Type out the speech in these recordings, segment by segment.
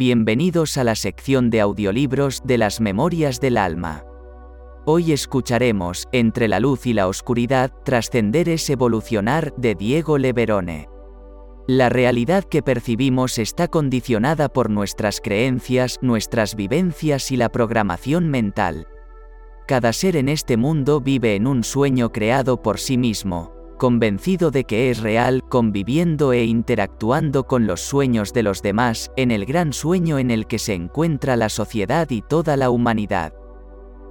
Bienvenidos a la sección de audiolibros de las Memorias del Alma. Hoy escucharemos, Entre la luz y la oscuridad, Trascender es evolucionar, de Diego Leverone. La realidad que percibimos está condicionada por nuestras creencias, nuestras vivencias y la programación mental. Cada ser en este mundo vive en un sueño creado por sí mismo, convencido de que es real, conviviendo e interactuando con los sueños de los demás, en el gran sueño en el que se encuentra la sociedad y toda la humanidad.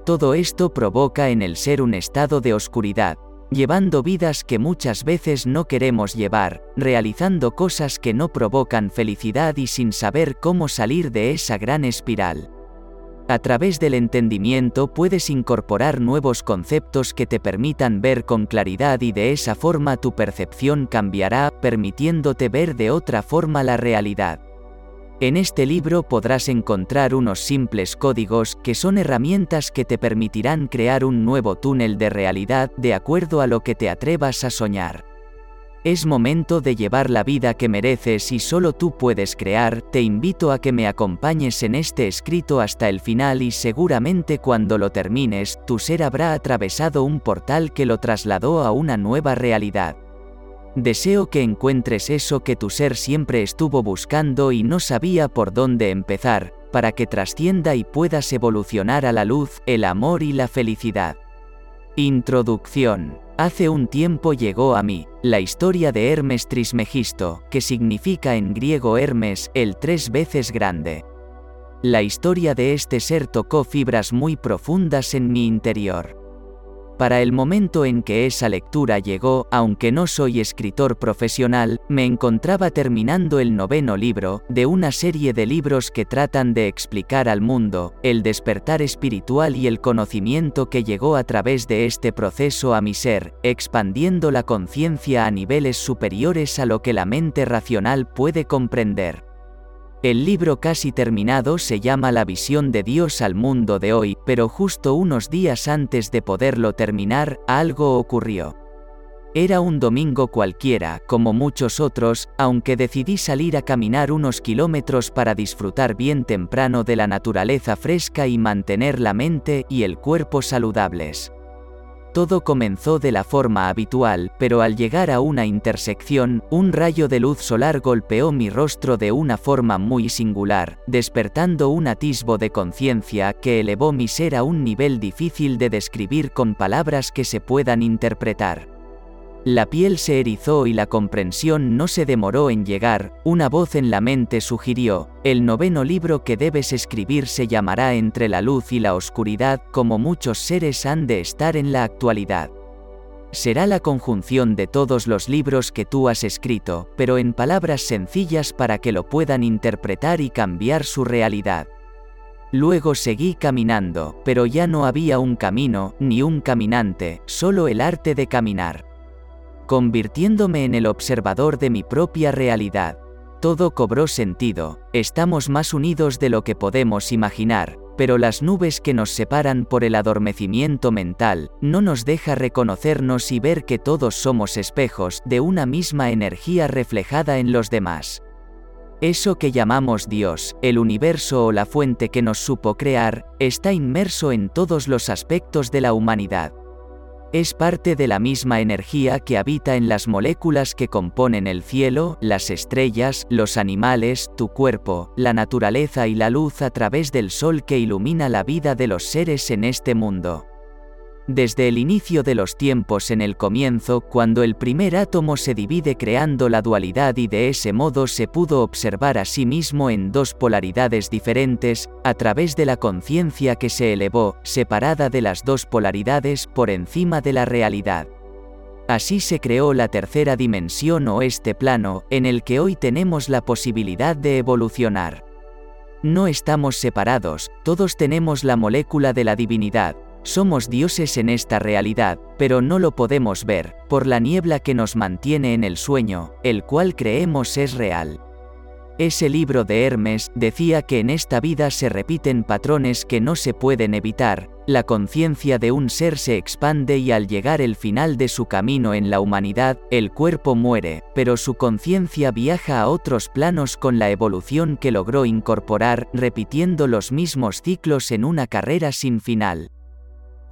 Todo esto provoca en el ser un estado de oscuridad, llevando vidas que muchas veces no queremos llevar, realizando cosas que no provocan felicidad y sin saber cómo salir de esa gran espiral. A través del entendimiento puedes incorporar nuevos conceptos que te permitan ver con claridad y de esa forma tu percepción cambiará, permitiéndote ver de otra forma la realidad. En este libro podrás encontrar unos simples códigos que son herramientas que te permitirán crear un nuevo túnel de realidad de acuerdo a lo que te atrevas a soñar. Es momento de llevar la vida que mereces y solo tú puedes crear, te invito a que me acompañes en este escrito hasta el final y seguramente cuando lo termines, tu ser habrá atravesado un portal que lo trasladó a una nueva realidad. Deseo que encuentres eso que tu ser siempre estuvo buscando y no sabía por dónde empezar, para que trascienda y puedas evolucionar a la luz, el amor y la felicidad. Introducción. Hace un tiempo llegó a mí, la historia de Hermes Trismegisto, que significa en griego Hermes, el tres veces grande. La historia de este ser tocó fibras muy profundas en mi interior. Para el momento en que esa lectura llegó, aunque no soy escritor profesional, me encontraba terminando el noveno libro, de una serie de libros que tratan de explicar al mundo, el despertar espiritual y el conocimiento que llegó a través de este proceso a mi ser, expandiendo la conciencia a niveles superiores a lo que la mente racional puede comprender. El libro casi terminado se llama La visión de Dios al mundo de hoy, pero justo unos días antes de poderlo terminar, algo ocurrió. Era un domingo cualquiera, como muchos otros, aunque decidí salir a caminar unos kilómetros para disfrutar bien temprano de la naturaleza fresca y mantener la mente y el cuerpo saludables. Todo comenzó de la forma habitual, pero al llegar a una intersección, un rayo de luz solar golpeó mi rostro de una forma muy singular, despertando un atisbo de conciencia que elevó mi ser a un nivel difícil de describir con palabras que se puedan interpretar. La piel se erizó y la comprensión no se demoró en llegar, una voz en la mente sugirió, el noveno libro que debes escribir se llamará Entre la luz y la oscuridad, como muchos seres han de estar en la actualidad. Será la conjunción de todos los libros que tú has escrito, pero en palabras sencillas para que lo puedan interpretar y cambiar su realidad. Luego seguí caminando, pero ya no había un camino, ni un caminante, solo el arte de caminar convirtiéndome en el observador de mi propia realidad. Todo cobró sentido, estamos más unidos de lo que podemos imaginar, pero las nubes que nos separan por el adormecimiento mental, no nos deja reconocernos y ver que todos somos espejos de una misma energía reflejada en los demás. Eso que llamamos Dios, el universo o la fuente que nos supo crear, está inmerso en todos los aspectos de la humanidad. Es parte de la misma energía que habita en las moléculas que componen el cielo, las estrellas, los animales, tu cuerpo, la naturaleza y la luz a través del sol que ilumina la vida de los seres en este mundo. Desde el inicio de los tiempos en el comienzo, cuando el primer átomo se divide creando la dualidad y de ese modo se pudo observar a sí mismo en dos polaridades diferentes, a través de la conciencia que se elevó, separada de las dos polaridades por encima de la realidad. Así se creó la tercera dimensión o este plano, en el que hoy tenemos la posibilidad de evolucionar. No estamos separados, todos tenemos la molécula de la divinidad, somos dioses en esta realidad, pero no lo podemos ver, por la niebla que nos mantiene en el sueño, el cual creemos es real. Ese libro de Hermes decía que en esta vida se repiten patrones que no se pueden evitar, la conciencia de un ser se expande y al llegar el final de su camino en la humanidad, el cuerpo muere, pero su conciencia viaja a otros planos con la evolución que logró incorporar, repitiendo los mismos ciclos en una carrera sin final.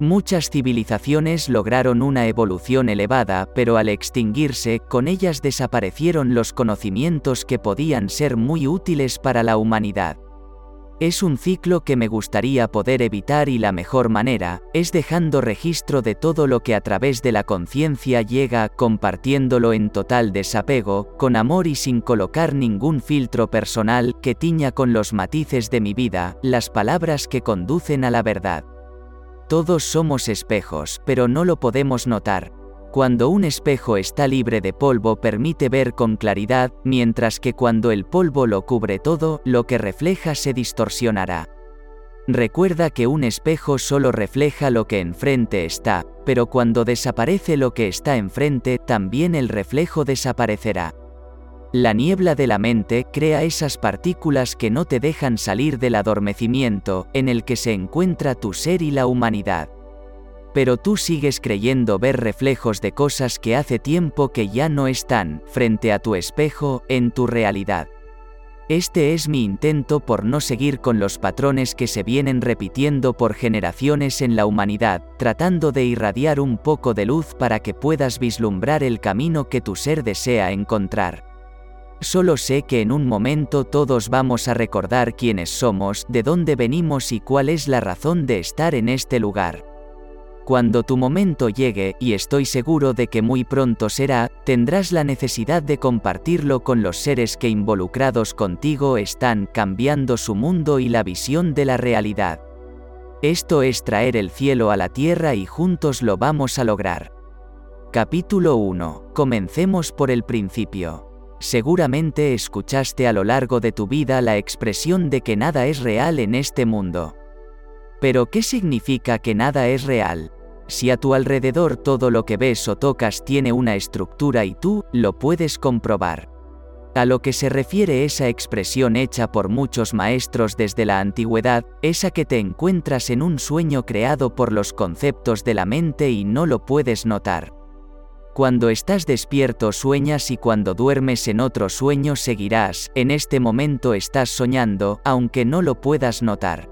Muchas civilizaciones lograron una evolución elevada, pero al extinguirse, con ellas desaparecieron los conocimientos que podían ser muy útiles para la humanidad. Es un ciclo que me gustaría poder evitar y la mejor manera, es dejando registro de todo lo que a través de la conciencia llega, compartiéndolo en total desapego, con amor y sin colocar ningún filtro personal que tiña con los matices de mi vida, las palabras que conducen a la verdad. Todos somos espejos, pero no lo podemos notar. Cuando un espejo está libre de polvo permite ver con claridad, mientras que cuando el polvo lo cubre todo, lo que refleja se distorsionará. Recuerda que un espejo solo refleja lo que enfrente está, pero cuando desaparece lo que está enfrente, también el reflejo desaparecerá. La niebla de la mente crea esas partículas que no te dejan salir del adormecimiento en el que se encuentra tu ser y la humanidad. Pero tú sigues creyendo ver reflejos de cosas que hace tiempo que ya no están, frente a tu espejo, en tu realidad. Este es mi intento por no seguir con los patrones que se vienen repitiendo por generaciones en la humanidad, tratando de irradiar un poco de luz para que puedas vislumbrar el camino que tu ser desea encontrar. Solo sé que en un momento todos vamos a recordar quiénes somos, de dónde venimos y cuál es la razón de estar en este lugar. Cuando tu momento llegue, y estoy seguro de que muy pronto será, tendrás la necesidad de compartirlo con los seres que involucrados contigo están cambiando su mundo y la visión de la realidad. Esto es traer el cielo a la tierra y juntos lo vamos a lograr. Capítulo 1. Comencemos por el principio. Seguramente escuchaste a lo largo de tu vida la expresión de que nada es real en este mundo. Pero ¿qué significa que nada es real? Si a tu alrededor todo lo que ves o tocas tiene una estructura y tú lo puedes comprobar. A lo que se refiere esa expresión hecha por muchos maestros desde la antigüedad, es a que te encuentras en un sueño creado por los conceptos de la mente y no lo puedes notar. Cuando estás despierto sueñas y cuando duermes en otro sueño seguirás, en este momento estás soñando, aunque no lo puedas notar.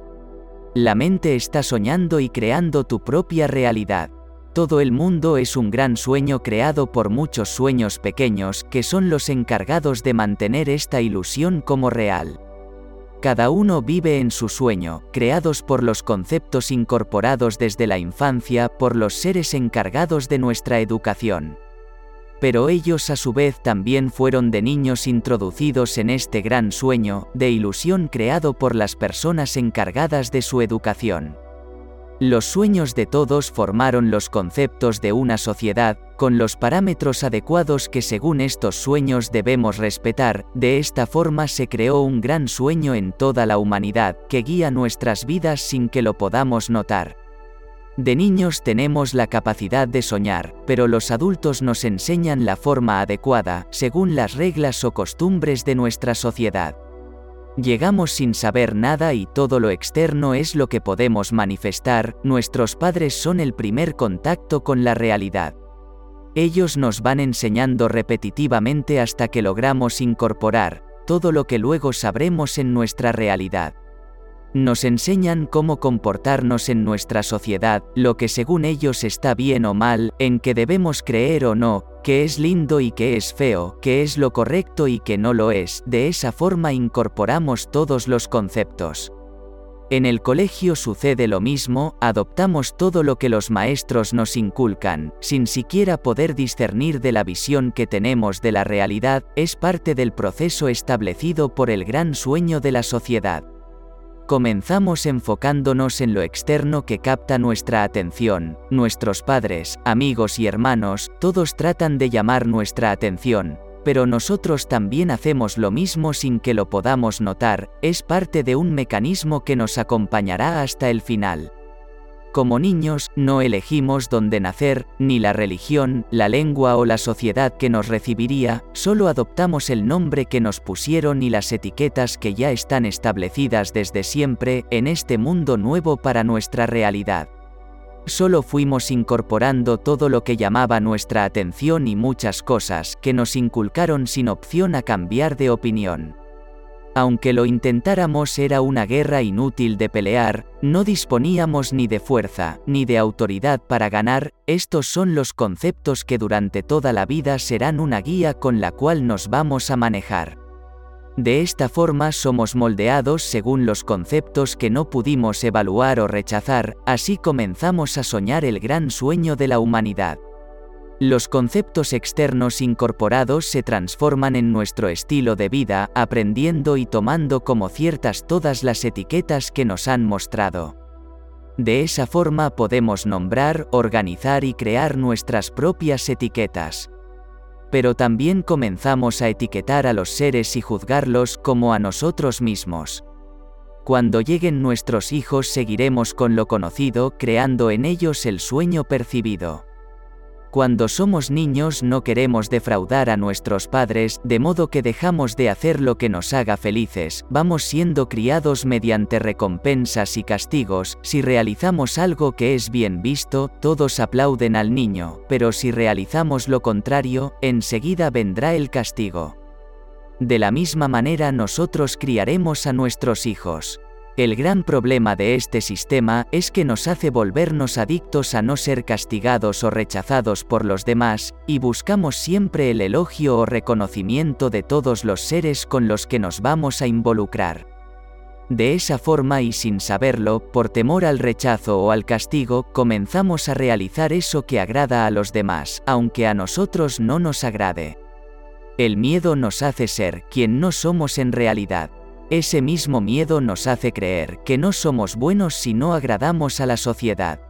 La mente está soñando y creando tu propia realidad. Todo el mundo es un gran sueño creado por muchos sueños pequeños que son los encargados de mantener esta ilusión como real. Cada uno vive en su sueño, creados por los conceptos incorporados desde la infancia por los seres encargados de nuestra educación. Pero ellos a su vez también fueron de niños introducidos en este gran sueño, de ilusión creado por las personas encargadas de su educación. Los sueños de todos formaron los conceptos de una sociedad, con los parámetros adecuados que según estos sueños debemos respetar, de esta forma se creó un gran sueño en toda la humanidad, que guía nuestras vidas sin que lo podamos notar. De niños tenemos la capacidad de soñar, pero los adultos nos enseñan la forma adecuada, según las reglas o costumbres de nuestra sociedad. Llegamos sin saber nada y todo lo externo es lo que podemos manifestar, nuestros padres son el primer contacto con la realidad. Ellos nos van enseñando repetitivamente hasta que logramos incorporar todo lo que luego sabremos en nuestra realidad. Nos enseñan cómo comportarnos en nuestra sociedad, lo que según ellos está bien o mal, en que debemos creer o no, que es lindo y que es feo, que es lo correcto y que no lo es, de esa forma incorporamos todos los conceptos. En el colegio sucede lo mismo, adoptamos todo lo que los maestros nos inculcan, sin siquiera poder discernir de la visión que tenemos de la realidad, es parte del proceso establecido por el gran sueño de la sociedad. Comenzamos enfocándonos en lo externo que capta nuestra atención. Nuestros padres, amigos y hermanos, todos tratan de llamar nuestra atención, pero nosotros también hacemos lo mismo sin que lo podamos notar, es parte de un mecanismo que nos acompañará hasta el final. Como niños, no elegimos dónde nacer, ni la religión, la lengua o la sociedad que nos recibiría, solo adoptamos el nombre que nos pusieron y las etiquetas que ya están establecidas desde siempre en este mundo nuevo para nuestra realidad. Solo fuimos incorporando todo lo que llamaba nuestra atención y muchas cosas que nos inculcaron sin opción a cambiar de opinión. Aunque lo intentáramos era una guerra inútil de pelear, no disponíamos ni de fuerza, ni de autoridad para ganar, estos son los conceptos que durante toda la vida serán una guía con la cual nos vamos a manejar. De esta forma somos moldeados según los conceptos que no pudimos evaluar o rechazar, así comenzamos a soñar el gran sueño de la humanidad. Los conceptos externos incorporados se transforman en nuestro estilo de vida, aprendiendo y tomando como ciertas todas las etiquetas que nos han mostrado. De esa forma podemos nombrar, organizar y crear nuestras propias etiquetas. Pero también comenzamos a etiquetar a los seres y juzgarlos como a nosotros mismos. Cuando lleguen nuestros hijos seguiremos con lo conocido, creando en ellos el sueño percibido. Cuando somos niños no queremos defraudar a nuestros padres, de modo que dejamos de hacer lo que nos haga felices, vamos siendo criados mediante recompensas y castigos, si realizamos algo que es bien visto, todos aplauden al niño, pero si realizamos lo contrario, enseguida vendrá el castigo. De la misma manera nosotros criaremos a nuestros hijos. El gran problema de este sistema es que nos hace volvernos adictos a no ser castigados o rechazados por los demás, y buscamos siempre el elogio o reconocimiento de todos los seres con los que nos vamos a involucrar. De esa forma y sin saberlo, por temor al rechazo o al castigo, comenzamos a realizar eso que agrada a los demás, aunque a nosotros no nos agrade. El miedo nos hace ser quien no somos en realidad. Ese mismo miedo nos hace creer que no somos buenos si no agradamos a la sociedad.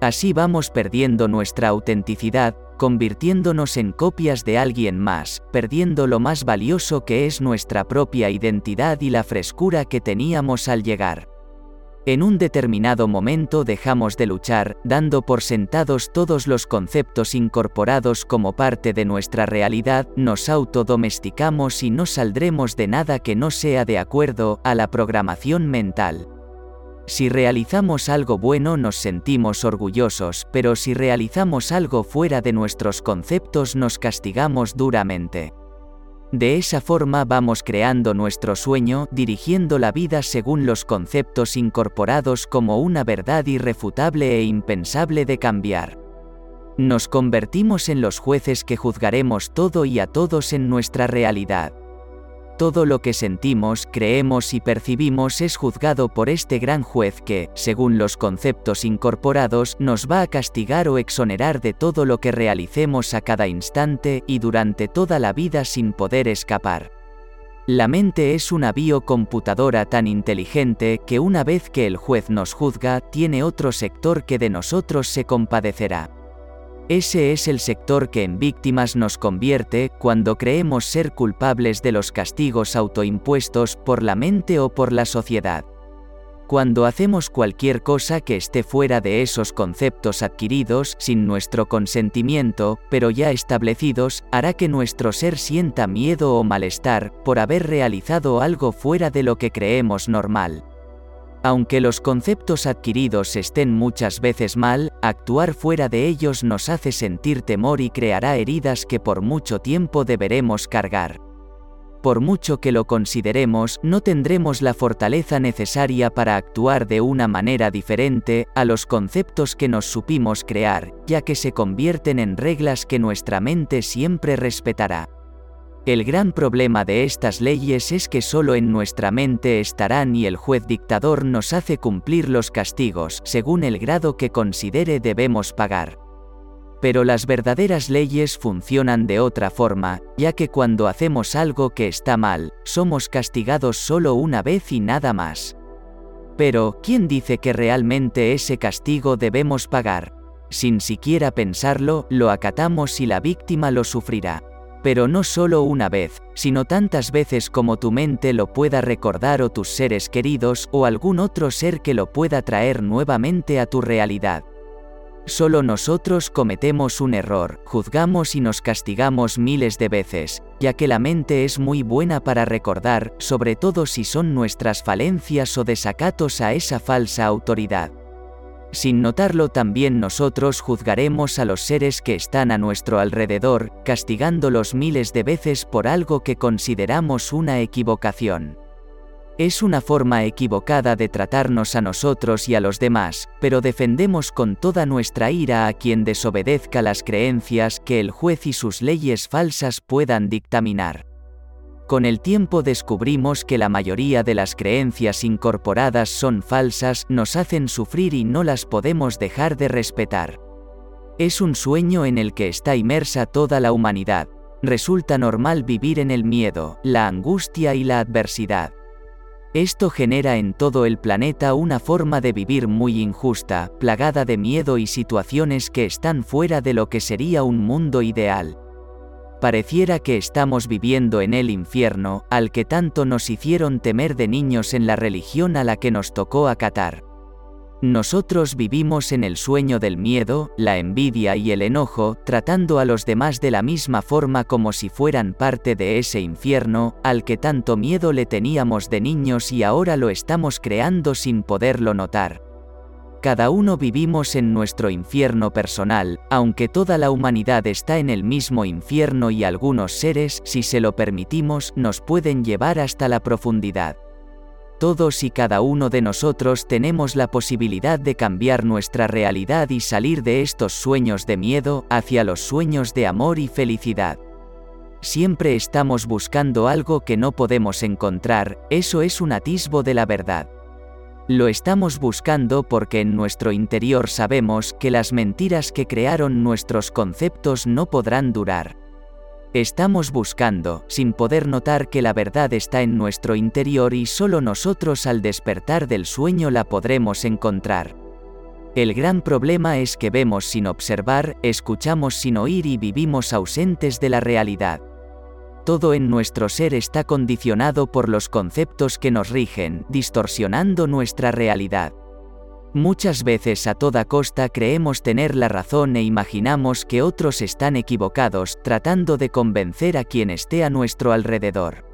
Así vamos perdiendo nuestra autenticidad, convirtiéndonos en copias de alguien más, perdiendo lo más valioso que es nuestra propia identidad y la frescura que teníamos al llegar. En un determinado momento dejamos de luchar, dando por sentados todos los conceptos incorporados como parte de nuestra realidad, nos autodomesticamos y no saldremos de nada que no sea de acuerdo a la programación mental. Si realizamos algo bueno nos sentimos orgullosos, pero si realizamos algo fuera de nuestros conceptos nos castigamos duramente. De esa forma vamos creando nuestro sueño, dirigiendo la vida según los conceptos incorporados como una verdad irrefutable e impensable de cambiar. Nos convertimos en los jueces que juzgaremos todo y a todos en nuestra realidad. Todo lo que sentimos, creemos y percibimos es juzgado por este gran juez que, según los conceptos incorporados, nos va a castigar o exonerar de todo lo que realicemos a cada instante y durante toda la vida sin poder escapar. La mente es una biocomputadora tan inteligente que una vez que el juez nos juzga, tiene otro sector que de nosotros se compadecerá. Ese es el sector que en víctimas nos convierte cuando creemos ser culpables de los castigos autoimpuestos por la mente o por la sociedad. Cuando hacemos cualquier cosa que esté fuera de esos conceptos adquiridos sin nuestro consentimiento, pero ya establecidos, hará que nuestro ser sienta miedo o malestar por haber realizado algo fuera de lo que creemos normal. Aunque los conceptos adquiridos estén muchas veces mal, actuar fuera de ellos nos hace sentir temor y creará heridas que por mucho tiempo deberemos cargar. Por mucho que lo consideremos, no tendremos la fortaleza necesaria para actuar de una manera diferente a los conceptos que nos supimos crear, ya que se convierten en reglas que nuestra mente siempre respetará. El gran problema de estas leyes es que solo en nuestra mente estarán y el juez dictador nos hace cumplir los castigos según el grado que considere debemos pagar. Pero las verdaderas leyes funcionan de otra forma, ya que cuando hacemos algo que está mal, somos castigados solo una vez y nada más. Pero, ¿quién dice que realmente ese castigo debemos pagar? Sin siquiera pensarlo, lo acatamos y la víctima lo sufrirá Pero no solo una vez, sino tantas veces como tu mente lo pueda recordar o tus seres queridos o algún otro ser que lo pueda traer nuevamente a tu realidad. Solo nosotros cometemos un error, juzgamos y nos castigamos miles de veces, ya que la mente es muy buena para recordar, sobre todo si son nuestras falencias o desacatos a esa falsa autoridad. Sin notarlo también nosotros juzgaremos a los seres que están a nuestro alrededor, castigándolos miles de veces por algo que consideramos una equivocación. Es una forma equivocada de tratarnos a nosotros y a los demás, pero defendemos con toda nuestra ira a quien desobedezca las creencias que el juez y sus leyes falsas puedan dictaminar. Con el tiempo descubrimos que la mayoría de las creencias incorporadas son falsas, nos hacen sufrir y no las podemos dejar de respetar. Es un sueño en el que está inmersa toda la humanidad. Resulta normal vivir en el miedo, la angustia y la adversidad. Esto genera en todo el planeta una forma de vivir muy injusta, plagada de miedo y situaciones que están fuera de lo que sería un mundo ideal. Pareciera que estamos viviendo en el infierno, al que tanto nos hicieron temer de niños en la religión a la que nos tocó acatar. Nosotros vivimos en el sueño del miedo, la envidia y el enojo, tratando a los demás de la misma forma como si fueran parte de ese infierno, al que tanto miedo le teníamos de niños y ahora lo estamos creando sin poderlo notar. Cada uno vivimos en nuestro infierno personal, aunque toda la humanidad está en el mismo infierno y algunos seres, si se lo permitimos, nos pueden llevar hasta la profundidad. Todos y cada uno de nosotros tenemos la posibilidad de cambiar nuestra realidad y salir de estos sueños de miedo hacia los sueños de amor y felicidad. Siempre estamos buscando algo que no podemos encontrar, eso es un atisbo de la verdad. Lo estamos buscando porque en nuestro interior sabemos que las mentiras que crearon nuestros conceptos no podrán durar. Estamos buscando, sin poder notar que la verdad está en nuestro interior y solo nosotros al despertar del sueño la podremos encontrar. El gran problema es que vemos sin observar, escuchamos sin oír y vivimos ausentes de la realidad. Todo en nuestro ser está condicionado por los conceptos que nos rigen, distorsionando nuestra realidad. Muchas veces a toda costa creemos tener la razón e imaginamos que otros están equivocados, tratando de convencer a quien esté a nuestro alrededor.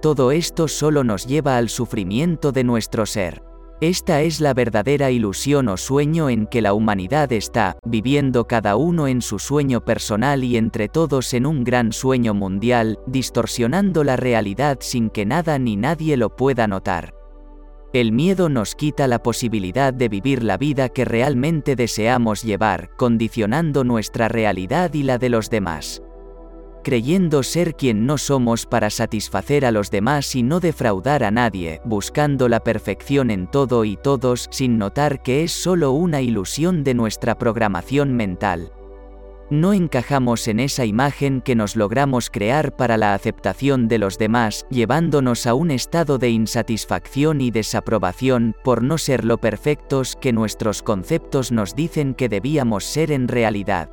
Todo esto solo nos lleva al sufrimiento de nuestro ser. Esta es la verdadera ilusión o sueño en que la humanidad está, viviendo cada uno en su sueño personal y entre todos en un gran sueño mundial, distorsionando la realidad sin que nada ni nadie lo pueda notar. El miedo nos quita la posibilidad de vivir la vida que realmente deseamos llevar, condicionando nuestra realidad y la de los demás. Creyendo ser quien no somos para satisfacer a los demás y no defraudar a nadie, buscando la perfección en todo y todos sin notar que es solo una ilusión de nuestra programación mental no encajamos en esa imagen que nos logramos crear para la aceptación de los demás, llevándonos a un estado de insatisfacción y desaprobación por no ser lo perfectos que nuestros conceptos nos dicen que debíamos ser en realidad.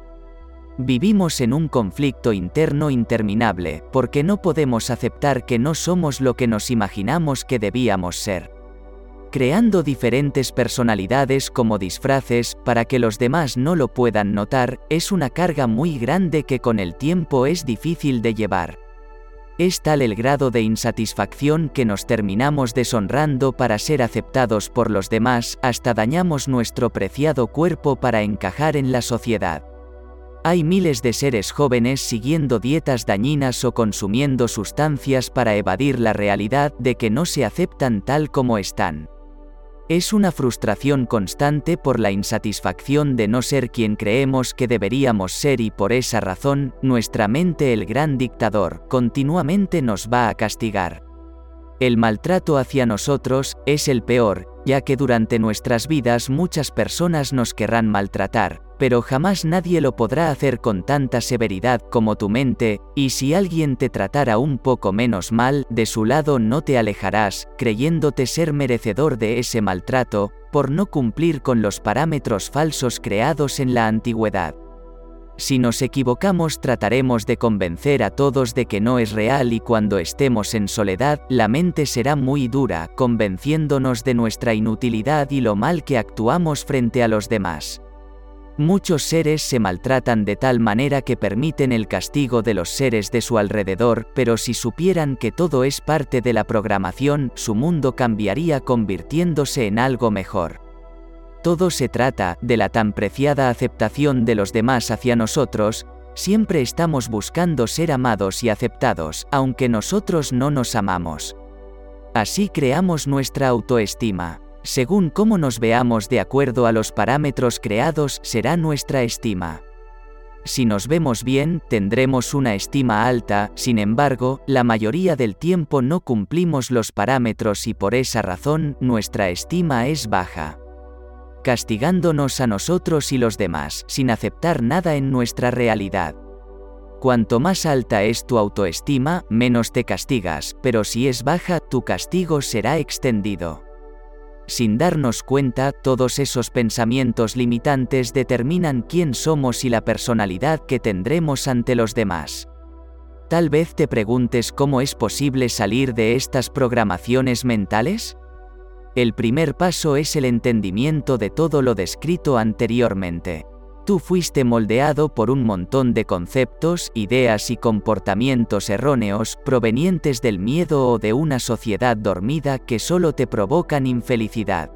Vivimos en un conflicto interno interminable, porque no podemos aceptar que no somos lo que nos imaginamos que debíamos ser creando diferentes personalidades como disfraces para que los demás no lo puedan notar, es una carga muy grande que con el tiempo es difícil de llevar. Es tal el grado de insatisfacción que nos terminamos deshonrando para ser aceptados por los demás, hasta dañamos nuestro preciado cuerpo para encajar en la sociedad. Hay miles de seres jóvenes siguiendo dietas dañinas o consumiendo sustancias para evadir la realidad de que no se aceptan tal como están. Es una frustración constante por la insatisfacción de no ser quien creemos que deberíamos ser y por esa razón, nuestra mente el gran dictador, continuamente nos va a castigar. El maltrato hacia nosotros es el peor, ya que durante nuestras vidas muchas personas nos querrán maltratar, pero jamás nadie lo podrá hacer con tanta severidad como tu mente, y si alguien te tratara un poco menos mal, de su lado no te alejarás, creyéndote ser merecedor de ese maltrato, por no cumplir con los parámetros falsos creados en la antigüedad. Si nos equivocamos trataremos de convencer a todos de que no es real y cuando estemos en soledad, la mente será muy dura, convenciéndonos de nuestra inutilidad y lo mal que actuamos frente a los demás. Muchos seres se maltratan de tal manera que permiten el castigo de los seres de su alrededor, pero si supieran que todo es parte de la programación, su mundo cambiaría convirtiéndose en algo mejor. Todo se trata de la tan preciada aceptación de los demás hacia nosotros, siempre estamos buscando ser amados y aceptados, aunque nosotros no nos amamos. Así creamos nuestra autoestima. Según cómo nos veamos de acuerdo a los parámetros creados será nuestra estima. Si nos vemos bien, tendremos una estima alta, sin embargo, la mayoría del tiempo no cumplimos los parámetros y por esa razón nuestra estima es baja. Castigándonos a nosotros y los demás, sin aceptar nada en nuestra realidad. Cuanto más alta es tu autoestima, menos te castigas, pero si es baja, tu castigo será extendido. Sin darnos cuenta, todos esos pensamientos limitantes determinan quién somos y la personalidad que tendremos ante los demás. Tal vez te preguntes cómo es posible salir de estas programaciones mentales? El primer paso es el entendimiento de todo lo descrito anteriormente. Tú fuiste moldeado por un montón de conceptos, ideas y comportamientos erróneos provenientes del miedo o de una sociedad dormida que solo te provocan infelicidad.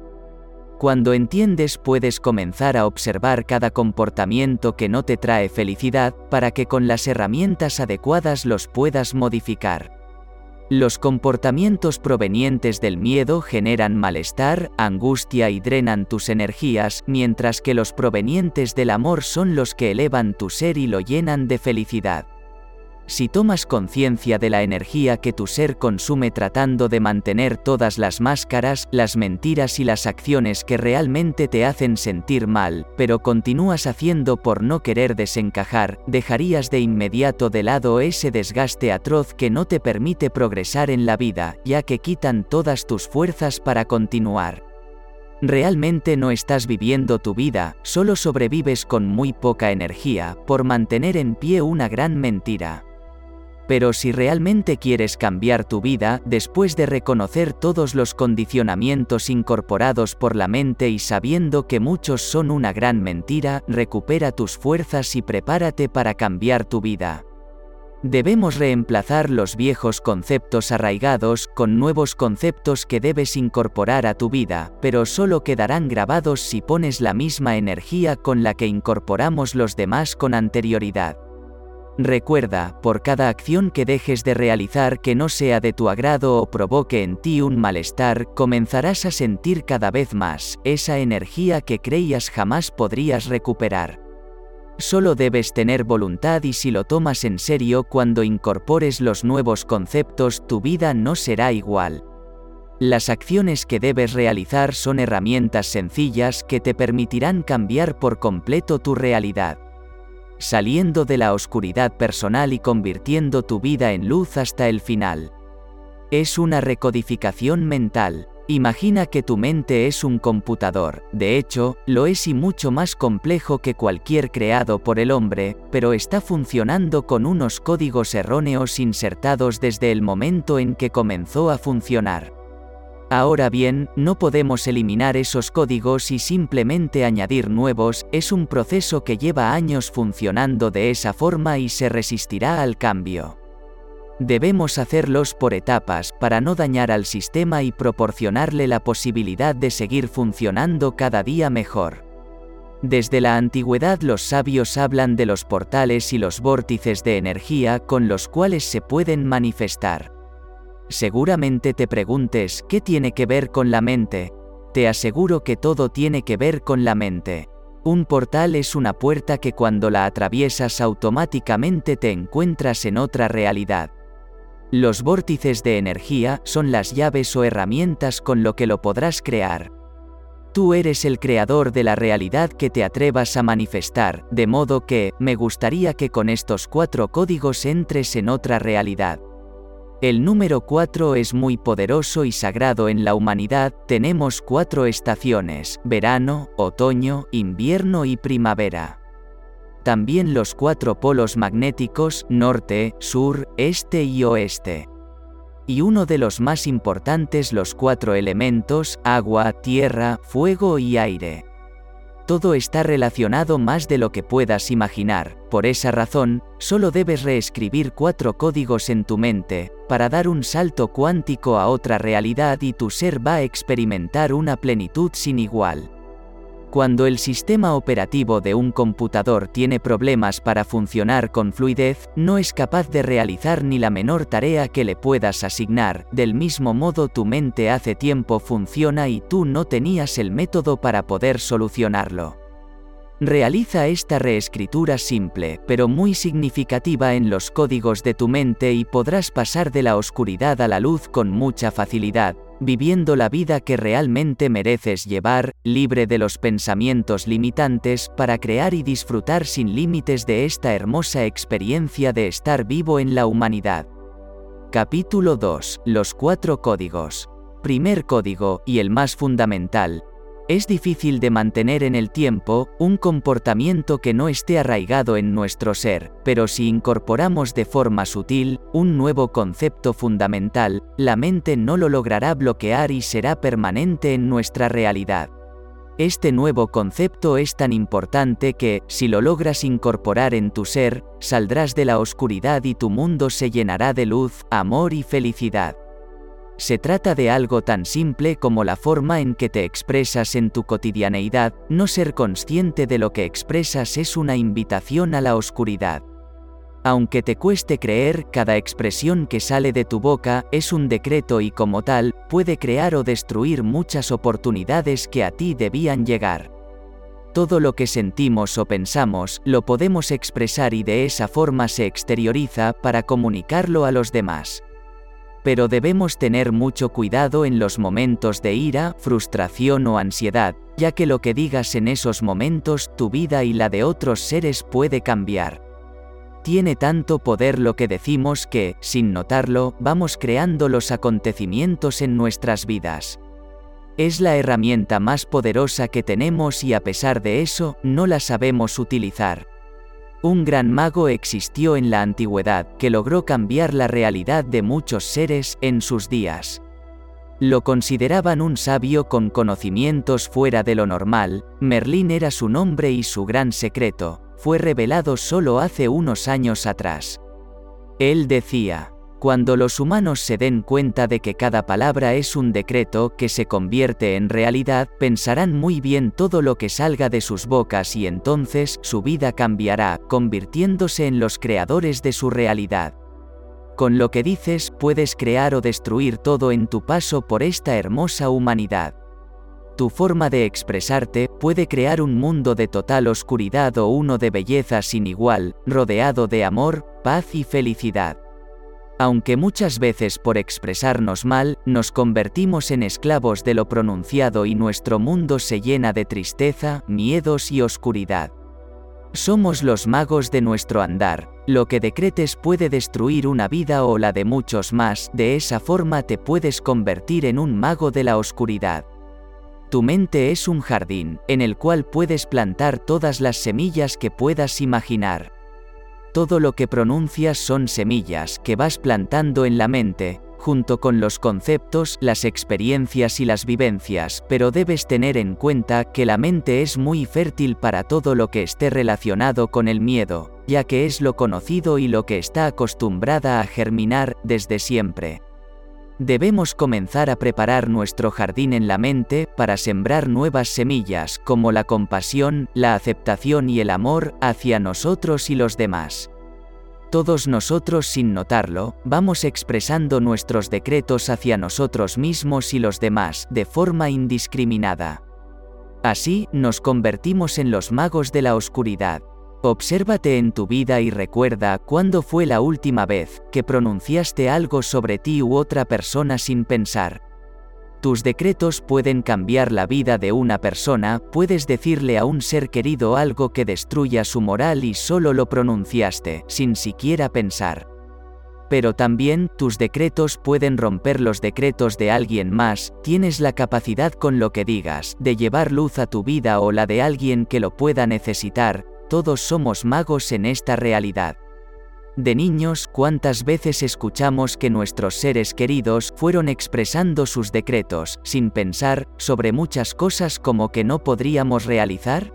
Cuando entiendes puedes comenzar a observar cada comportamiento que no te trae felicidad para que con las herramientas adecuadas los puedas modificar. Los comportamientos provenientes del miedo generan malestar, angustia y drenan tus energías, mientras que los provenientes del amor son los que elevan tu ser y lo llenan de felicidad. Si tomas conciencia de la energía que tu ser consume tratando de mantener todas las máscaras, las mentiras y las acciones que realmente te hacen sentir mal, pero continúas haciendo por no querer desencajar, dejarías de inmediato de lado ese desgaste atroz que no te permite progresar en la vida, ya que quitan todas tus fuerzas para continuar. Realmente no estás viviendo tu vida, solo sobrevives con muy poca energía, por mantener en pie una gran mentira. Pero si realmente quieres cambiar tu vida, después de reconocer todos los condicionamientos incorporados por la mente y sabiendo que muchos son una gran mentira, recupera tus fuerzas y prepárate para cambiar tu vida. Debemos reemplazar los viejos conceptos arraigados con nuevos conceptos que debes incorporar a tu vida, pero solo quedarán grabados si pones la misma energía con la que incorporamos los demás con anterioridad. Recuerda, por cada acción que dejes de realizar que no sea de tu agrado o provoque en ti un malestar, comenzarás a sentir cada vez más esa energía que creías jamás podrías recuperar. Solo debes tener voluntad y si lo tomas en serio cuando incorpores los nuevos conceptos tu vida no será igual. Las acciones que debes realizar son herramientas sencillas que te permitirán cambiar por completo tu realidad saliendo de la oscuridad personal y convirtiendo tu vida en luz hasta el final. Es una recodificación mental. Imagina que tu mente es un computador, de hecho, lo es y mucho más complejo que cualquier creado por el hombre, pero está funcionando con unos códigos erróneos insertados desde el momento en que comenzó a funcionar. Ahora bien, no podemos eliminar esos códigos y simplemente añadir nuevos, es un proceso que lleva años funcionando de esa forma y se resistirá al cambio. Debemos hacerlos por etapas para no dañar al sistema y proporcionarle la posibilidad de seguir funcionando cada día mejor. Desde la antigüedad los sabios hablan de los portales y los vórtices de energía con los cuales se pueden manifestar. Seguramente te preguntes, ¿qué tiene que ver con la mente? Te aseguro que todo tiene que ver con la mente. Un portal es una puerta que cuando la atraviesas automáticamente te encuentras en otra realidad. Los vórtices de energía son las llaves o herramientas con lo que lo podrás crear. Tú eres el creador de la realidad que te atrevas a manifestar, de modo que, me gustaría que con estos cuatro códigos entres en otra realidad. El número 4 es muy poderoso y sagrado en la humanidad, tenemos cuatro estaciones, verano, otoño, invierno y primavera. también los cuatro polos magnéticos, norte, sur, este y oeste. Y uno de los más importantes los cuatro elementos, agua, tierra, fuego y aire. Todo está relacionado más de lo que puedas imaginar, por esa razón, solo debes reescribir cuatro códigos en tu mente, para dar un salto cuántico a otra realidad y tu ser va a experimentar una plenitud sin igual. Cuando el sistema operativo de un computador tiene problemas para funcionar con fluidez, no es capaz de realizar ni la menor tarea que le puedas asignar, del mismo modo tu mente hace tiempo funciona y tú no tenías el método para poder solucionarlo. Realiza esta reescritura simple, pero muy significativa en los códigos de tu mente y podrás pasar de la oscuridad a la luz con mucha facilidad, viviendo la vida que realmente mereces llevar, libre de los pensamientos limitantes, para crear y disfrutar sin límites de esta hermosa experiencia de estar vivo en la humanidad. Capítulo 2. Los cuatro códigos. Primer código, y el más fundamental, es difícil de mantener en el tiempo un comportamiento que no esté arraigado en nuestro ser, pero si incorporamos de forma sutil un nuevo concepto fundamental, la mente no lo logrará bloquear y será permanente en nuestra realidad. Este nuevo concepto es tan importante que, si lo logras incorporar en tu ser, saldrás de la oscuridad y tu mundo se llenará de luz, amor y felicidad. Se trata de algo tan simple como la forma en que te expresas en tu cotidianeidad, no ser consciente de lo que expresas es una invitación a la oscuridad. Aunque te cueste creer, cada expresión que sale de tu boca es un decreto y como tal, puede crear o destruir muchas oportunidades que a ti debían llegar. Todo lo que sentimos o pensamos, lo podemos expresar y de esa forma se exterioriza para comunicarlo a los demás pero debemos tener mucho cuidado en los momentos de ira, frustración o ansiedad, ya que lo que digas en esos momentos tu vida y la de otros seres puede cambiar. Tiene tanto poder lo que decimos que, sin notarlo, vamos creando los acontecimientos en nuestras vidas. Es la herramienta más poderosa que tenemos y a pesar de eso, no la sabemos utilizar. Un gran mago existió en la antigüedad que logró cambiar la realidad de muchos seres en sus días. Lo consideraban un sabio con conocimientos fuera de lo normal, Merlín era su nombre y su gran secreto, fue revelado solo hace unos años atrás. Él decía, cuando los humanos se den cuenta de que cada palabra es un decreto que se convierte en realidad, pensarán muy bien todo lo que salga de sus bocas y entonces su vida cambiará, convirtiéndose en los creadores de su realidad. Con lo que dices puedes crear o destruir todo en tu paso por esta hermosa humanidad. Tu forma de expresarte puede crear un mundo de total oscuridad o uno de belleza sin igual, rodeado de amor, paz y felicidad. Aunque muchas veces por expresarnos mal, nos convertimos en esclavos de lo pronunciado y nuestro mundo se llena de tristeza, miedos y oscuridad. Somos los magos de nuestro andar, lo que decretes puede destruir una vida o la de muchos más, de esa forma te puedes convertir en un mago de la oscuridad. Tu mente es un jardín, en el cual puedes plantar todas las semillas que puedas imaginar. Todo lo que pronuncias son semillas que vas plantando en la mente, junto con los conceptos, las experiencias y las vivencias, pero debes tener en cuenta que la mente es muy fértil para todo lo que esté relacionado con el miedo, ya que es lo conocido y lo que está acostumbrada a germinar desde siempre. Debemos comenzar a preparar nuestro jardín en la mente para sembrar nuevas semillas como la compasión, la aceptación y el amor hacia nosotros y los demás. Todos nosotros sin notarlo, vamos expresando nuestros decretos hacia nosotros mismos y los demás de forma indiscriminada. Así, nos convertimos en los magos de la oscuridad. Obsérvate en tu vida y recuerda cuándo fue la última vez que pronunciaste algo sobre ti u otra persona sin pensar. Tus decretos pueden cambiar la vida de una persona, puedes decirle a un ser querido algo que destruya su moral y solo lo pronunciaste, sin siquiera pensar. Pero también, tus decretos pueden romper los decretos de alguien más, tienes la capacidad con lo que digas, de llevar luz a tu vida o la de alguien que lo pueda necesitar, todos somos magos en esta realidad. De niños, ¿cuántas veces escuchamos que nuestros seres queridos fueron expresando sus decretos, sin pensar, sobre muchas cosas como que no podríamos realizar?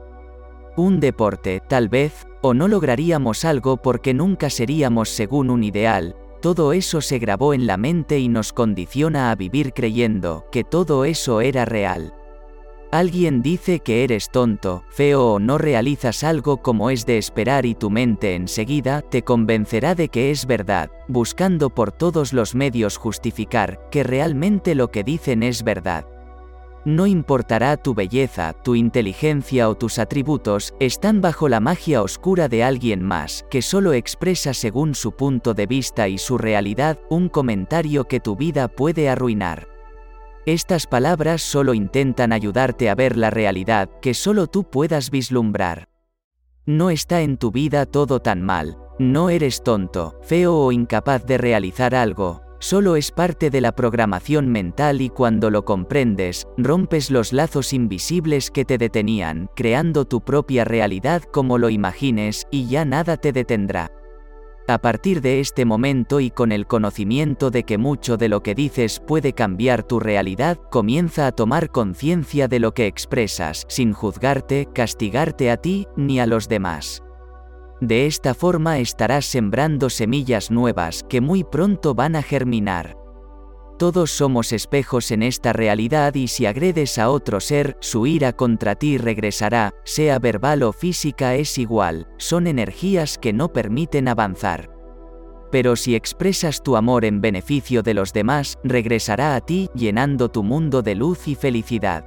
Un deporte, tal vez, o no lograríamos algo porque nunca seríamos según un ideal, todo eso se grabó en la mente y nos condiciona a vivir creyendo que todo eso era real. Alguien dice que eres tonto, feo o no realizas algo como es de esperar y tu mente enseguida te convencerá de que es verdad, buscando por todos los medios justificar que realmente lo que dicen es verdad. No importará tu belleza, tu inteligencia o tus atributos, están bajo la magia oscura de alguien más, que solo expresa según su punto de vista y su realidad, un comentario que tu vida puede arruinar. Estas palabras solo intentan ayudarte a ver la realidad que solo tú puedas vislumbrar. No está en tu vida todo tan mal, no eres tonto, feo o incapaz de realizar algo, solo es parte de la programación mental y cuando lo comprendes, rompes los lazos invisibles que te detenían, creando tu propia realidad como lo imagines, y ya nada te detendrá. A partir de este momento y con el conocimiento de que mucho de lo que dices puede cambiar tu realidad, comienza a tomar conciencia de lo que expresas, sin juzgarte, castigarte a ti, ni a los demás. De esta forma estarás sembrando semillas nuevas que muy pronto van a germinar. Todos somos espejos en esta realidad y si agredes a otro ser, su ira contra ti regresará, sea verbal o física es igual, son energías que no permiten avanzar. Pero si expresas tu amor en beneficio de los demás, regresará a ti, llenando tu mundo de luz y felicidad.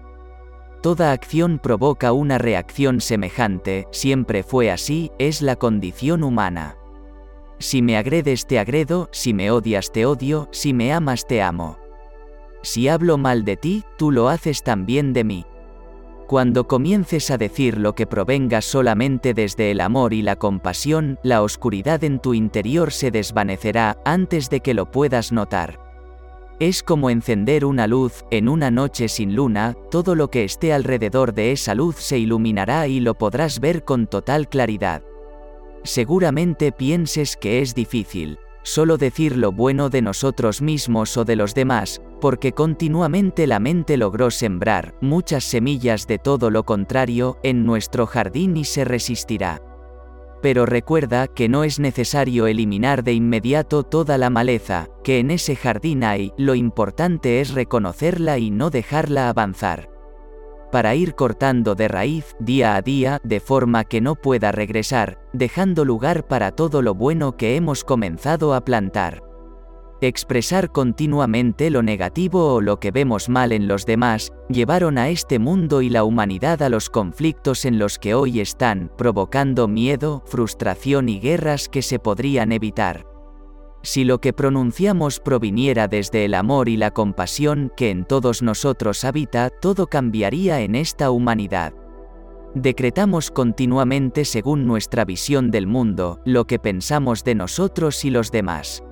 Toda acción provoca una reacción semejante, siempre fue así, es la condición humana. Si me agredes te agredo, si me odias te odio, si me amas te amo. Si hablo mal de ti, tú lo haces también de mí. Cuando comiences a decir lo que provenga solamente desde el amor y la compasión, la oscuridad en tu interior se desvanecerá antes de que lo puedas notar. Es como encender una luz, en una noche sin luna, todo lo que esté alrededor de esa luz se iluminará y lo podrás ver con total claridad. Seguramente pienses que es difícil, solo decir lo bueno de nosotros mismos o de los demás, porque continuamente la mente logró sembrar muchas semillas de todo lo contrario en nuestro jardín y se resistirá. Pero recuerda que no es necesario eliminar de inmediato toda la maleza, que en ese jardín hay, lo importante es reconocerla y no dejarla avanzar para ir cortando de raíz, día a día, de forma que no pueda regresar, dejando lugar para todo lo bueno que hemos comenzado a plantar. Expresar continuamente lo negativo o lo que vemos mal en los demás, llevaron a este mundo y la humanidad a los conflictos en los que hoy están, provocando miedo, frustración y guerras que se podrían evitar. Si lo que pronunciamos proviniera desde el amor y la compasión que en todos nosotros habita, todo cambiaría en esta humanidad. Decretamos continuamente según nuestra visión del mundo, lo que pensamos de nosotros y los demás.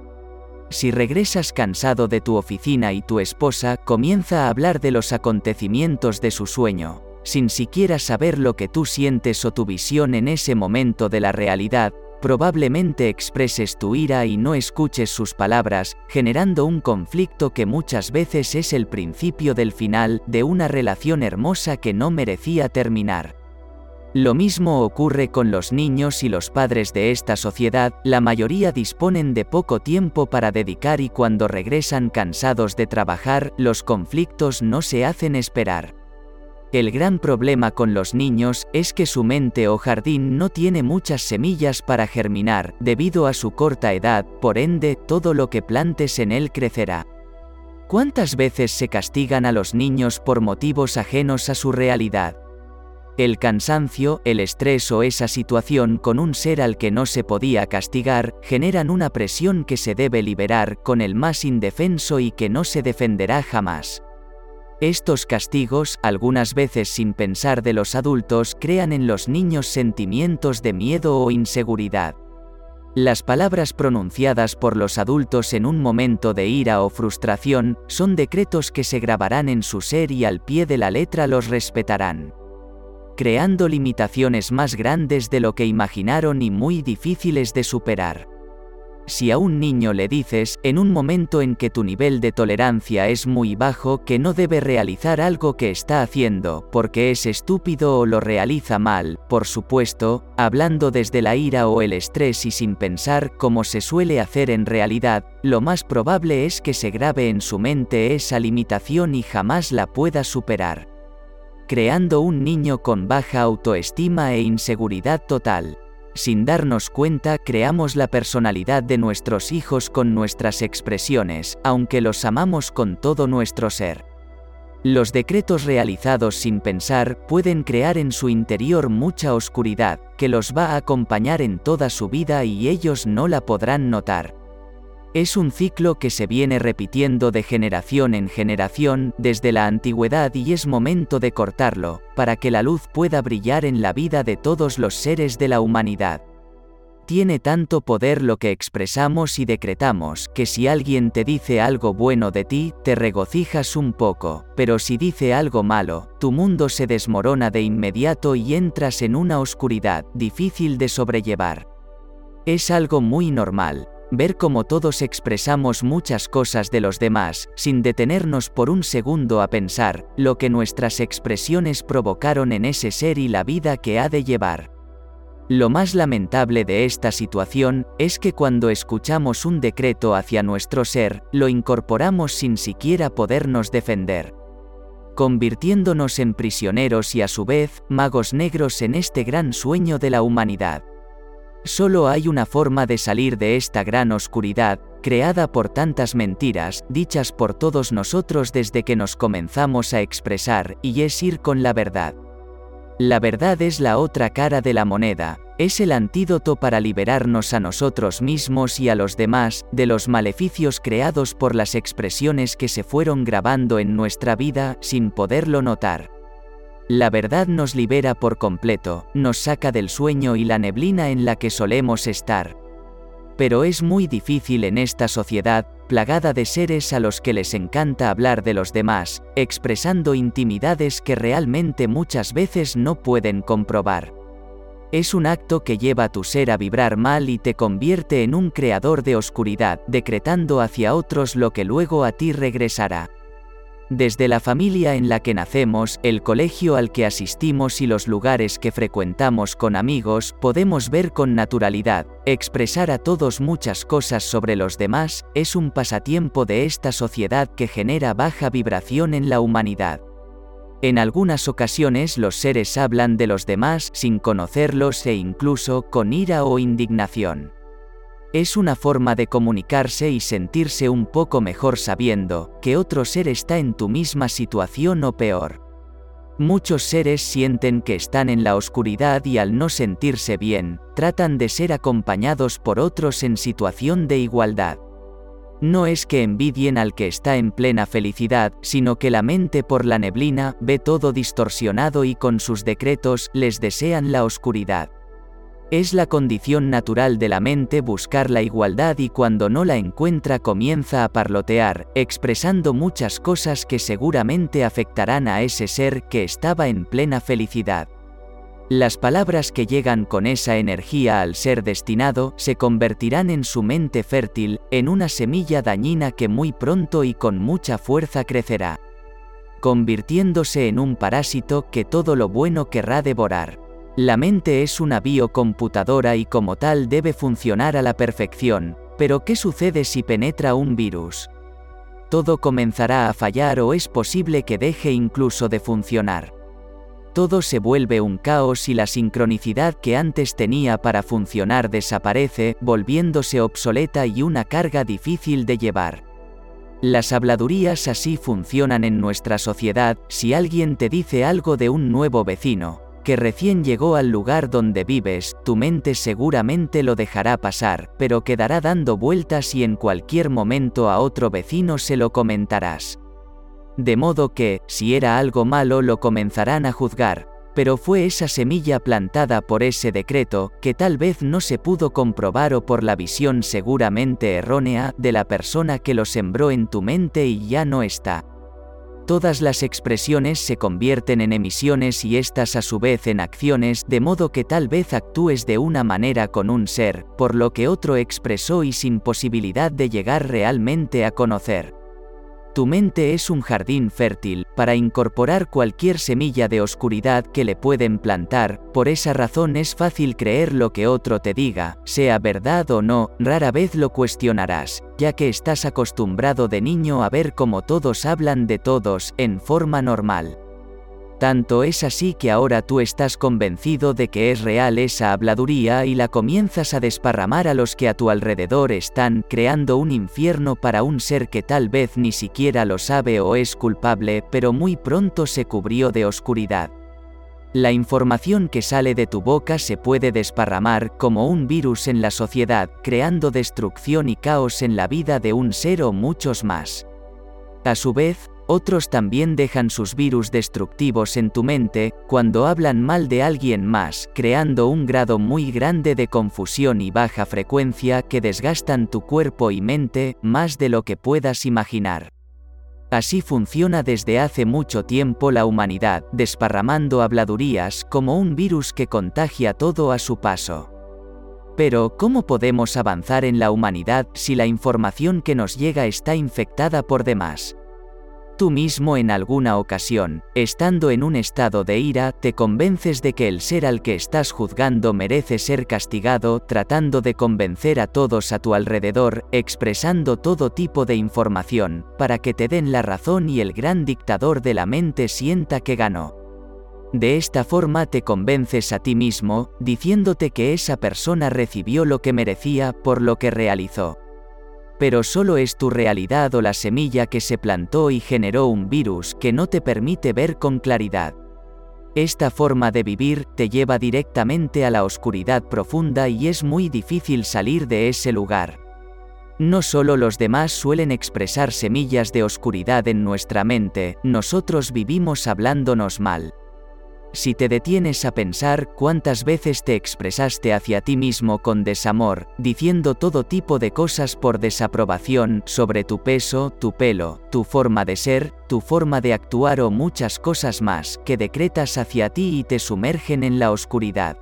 Si regresas cansado de tu oficina y tu esposa comienza a hablar de los acontecimientos de su sueño, sin siquiera saber lo que tú sientes o tu visión en ese momento de la realidad, probablemente expreses tu ira y no escuches sus palabras, generando un conflicto que muchas veces es el principio del final de una relación hermosa que no merecía terminar. Lo mismo ocurre con los niños y los padres de esta sociedad, la mayoría disponen de poco tiempo para dedicar y cuando regresan cansados de trabajar, los conflictos no se hacen esperar. El gran problema con los niños es que su mente o jardín no tiene muchas semillas para germinar, debido a su corta edad, por ende, todo lo que plantes en él crecerá. ¿Cuántas veces se castigan a los niños por motivos ajenos a su realidad? El cansancio, el estrés o esa situación con un ser al que no se podía castigar, generan una presión que se debe liberar con el más indefenso y que no se defenderá jamás. Estos castigos, algunas veces sin pensar de los adultos, crean en los niños sentimientos de miedo o inseguridad. Las palabras pronunciadas por los adultos en un momento de ira o frustración son decretos que se grabarán en su ser y al pie de la letra los respetarán. creando limitaciones más grandes de lo que imaginaron y muy difíciles de superar. Si a un niño le dices, en un momento en que tu nivel de tolerancia es muy bajo, que no debe realizar algo que está haciendo, porque es estúpido o lo realiza mal, por supuesto, hablando desde la ira o el estrés y sin pensar como se suele hacer en realidad, lo más probable es que se grabe en su mente esa limitación y jamás la pueda superar. Creando un niño con baja autoestima e inseguridad total. Sin darnos cuenta creamos la personalidad de nuestros hijos con nuestras expresiones, aunque los amamos con todo nuestro ser. Los decretos realizados sin pensar pueden crear en su interior mucha oscuridad, que los va a acompañar en toda su vida y ellos no la podrán notar. Es un ciclo que se viene repitiendo de generación en generación desde la antigüedad y es momento de cortarlo, para que la luz pueda brillar en la vida de todos los seres de la humanidad. Tiene tanto poder lo que expresamos y decretamos, que si alguien te dice algo bueno de ti, te regocijas un poco, pero si dice algo malo, tu mundo se desmorona de inmediato y entras en una oscuridad difícil de sobrellevar. Es algo muy normal, ver cómo todos expresamos muchas cosas de los demás, sin detenernos por un segundo a pensar lo que nuestras expresiones provocaron en ese ser y la vida que ha de llevar. Lo más lamentable de esta situación es que cuando escuchamos un decreto hacia nuestro ser, lo incorporamos sin siquiera podernos defender convirtiéndonos en prisioneros y a su vez, magos negros en este gran sueño de la humanidad. Solo hay una forma de salir de esta gran oscuridad, creada por tantas mentiras, dichas por todos nosotros desde que nos comenzamos a expresar, y es ir con la verdad. La verdad es la otra cara de la moneda, es el antídoto para liberarnos a nosotros mismos y a los demás de los maleficios creados por las expresiones que se fueron grabando en nuestra vida sin poderlo notar. La verdad nos libera por completo, nos saca del sueño y la neblina en la que solemos estar. Pero es muy difícil en esta sociedad, plagada de seres a los que les encanta hablar de los demás, expresando intimidades que realmente muchas veces no pueden comprobar. Es un acto que lleva a tu ser a vibrar mal y te convierte en un creador de oscuridad, decretando hacia otros lo que luego a ti regresará. Desde la familia en la que nacemos, el colegio al que asistimos y los lugares que frecuentamos con amigos, podemos ver con naturalidad, expresar a todos muchas cosas sobre los demás, es un pasatiempo de esta sociedad que genera baja vibración en la humanidad. En algunas ocasiones los seres hablan de los demás sin conocerlos e incluso con ira o indignación. Es una forma de comunicarse y sentirse un poco mejor sabiendo que otro ser está en tu misma situación o peor. Muchos seres sienten que están en la oscuridad y al no sentirse bien, tratan de ser acompañados por otros en situación de igualdad. No es que envidien al que está en plena felicidad, sino que la mente por la neblina ve todo distorsionado y con sus decretos les desean la oscuridad. Es la condición natural de la mente buscar la igualdad y cuando no la encuentra comienza a parlotear, expresando muchas cosas que seguramente afectarán a ese ser que estaba en plena felicidad. Las palabras que llegan con esa energía al ser destinado se convertirán en su mente fértil, en una semilla dañina que muy pronto y con mucha fuerza crecerá, convirtiéndose en un parásito que todo lo bueno querrá devorar. La mente es una biocomputadora y como tal debe funcionar a la perfección, pero ¿qué sucede si penetra un virus? Todo comenzará a fallar o es posible que deje incluso de funcionar. Todo se vuelve un caos y la sincronicidad que antes tenía para funcionar desaparece, volviéndose obsoleta y una carga difícil de llevar. Las habladurías así funcionan en nuestra sociedad, si alguien te dice algo de un nuevo vecino, que recién llegó al lugar donde vives, tu mente seguramente lo dejará pasar, pero quedará dando vueltas y en cualquier momento a otro vecino se lo comentarás. De modo que, si era algo malo lo comenzarán a juzgar, pero fue esa semilla plantada por ese decreto, que tal vez no se pudo comprobar o por la visión seguramente errónea de la persona que lo sembró en tu mente y ya no está. Todas las expresiones se convierten en emisiones y éstas a su vez en acciones, de modo que tal vez actúes de una manera con un ser, por lo que otro expresó y sin posibilidad de llegar realmente a conocer. Tu mente es un jardín fértil, para incorporar cualquier semilla de oscuridad que le pueden plantar, por esa razón es fácil creer lo que otro te diga, sea verdad o no, rara vez lo cuestionarás, ya que estás acostumbrado de niño a ver cómo todos hablan de todos, en forma normal. Tanto es así que ahora tú estás convencido de que es real esa habladuría y la comienzas a desparramar a los que a tu alrededor están creando un infierno para un ser que tal vez ni siquiera lo sabe o es culpable, pero muy pronto se cubrió de oscuridad. La información que sale de tu boca se puede desparramar como un virus en la sociedad, creando destrucción y caos en la vida de un ser o muchos más. A su vez, otros también dejan sus virus destructivos en tu mente, cuando hablan mal de alguien más, creando un grado muy grande de confusión y baja frecuencia que desgastan tu cuerpo y mente, más de lo que puedas imaginar. Así funciona desde hace mucho tiempo la humanidad, desparramando habladurías como un virus que contagia todo a su paso. Pero, ¿cómo podemos avanzar en la humanidad si la información que nos llega está infectada por demás? Tú mismo en alguna ocasión, estando en un estado de ira, te convences de que el ser al que estás juzgando merece ser castigado, tratando de convencer a todos a tu alrededor, expresando todo tipo de información, para que te den la razón y el gran dictador de la mente sienta que ganó. De esta forma te convences a ti mismo, diciéndote que esa persona recibió lo que merecía por lo que realizó pero solo es tu realidad o la semilla que se plantó y generó un virus que no te permite ver con claridad. Esta forma de vivir te lleva directamente a la oscuridad profunda y es muy difícil salir de ese lugar. No solo los demás suelen expresar semillas de oscuridad en nuestra mente, nosotros vivimos hablándonos mal. Si te detienes a pensar cuántas veces te expresaste hacia ti mismo con desamor, diciendo todo tipo de cosas por desaprobación sobre tu peso, tu pelo, tu forma de ser, tu forma de actuar o muchas cosas más que decretas hacia ti y te sumergen en la oscuridad.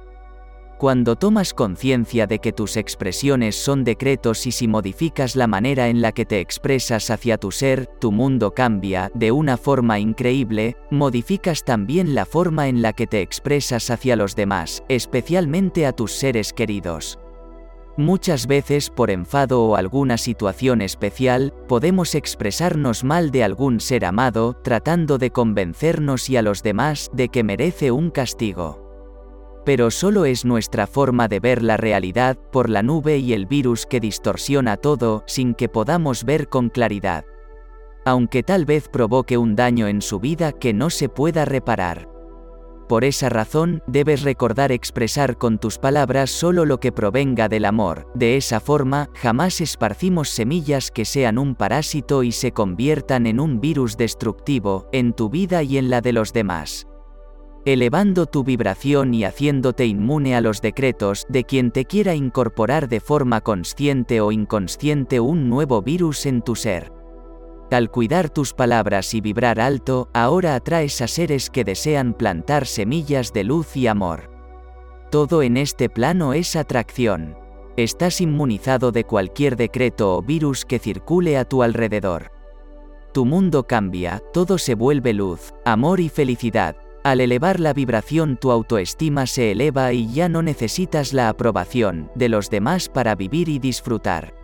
Cuando tomas conciencia de que tus expresiones son decretos y si modificas la manera en la que te expresas hacia tu ser, tu mundo cambia de una forma increíble, modificas también la forma en la que te expresas hacia los demás, especialmente a tus seres queridos. Muchas veces por enfado o alguna situación especial, podemos expresarnos mal de algún ser amado, tratando de convencernos y a los demás de que merece un castigo pero solo es nuestra forma de ver la realidad por la nube y el virus que distorsiona todo sin que podamos ver con claridad. Aunque tal vez provoque un daño en su vida que no se pueda reparar. Por esa razón, debes recordar expresar con tus palabras solo lo que provenga del amor, de esa forma, jamás esparcimos semillas que sean un parásito y se conviertan en un virus destructivo, en tu vida y en la de los demás elevando tu vibración y haciéndote inmune a los decretos de quien te quiera incorporar de forma consciente o inconsciente un nuevo virus en tu ser. Al cuidar tus palabras y vibrar alto, ahora atraes a seres que desean plantar semillas de luz y amor. Todo en este plano es atracción. Estás inmunizado de cualquier decreto o virus que circule a tu alrededor. Tu mundo cambia, todo se vuelve luz, amor y felicidad, al elevar la vibración tu autoestima se eleva y ya no necesitas la aprobación de los demás para vivir y disfrutar.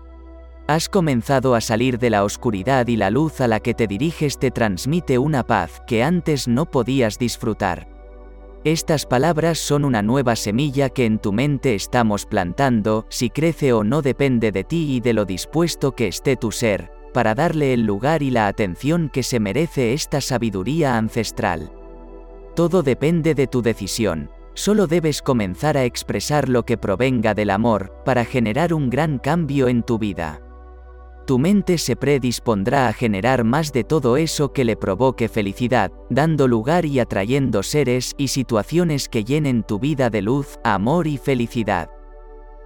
Has comenzado a salir de la oscuridad y la luz a la que te diriges te transmite una paz que antes no podías disfrutar. Estas palabras son una nueva semilla que en tu mente estamos plantando, si crece o no depende de ti y de lo dispuesto que esté tu ser, para darle el lugar y la atención que se merece esta sabiduría ancestral. Todo depende de tu decisión. Solo debes comenzar a expresar lo que provenga del amor, para generar un gran cambio en tu vida. Tu mente se predispondrá a generar más de todo eso que le provoque felicidad, dando lugar y atrayendo seres y situaciones que llenen tu vida de luz, amor y felicidad.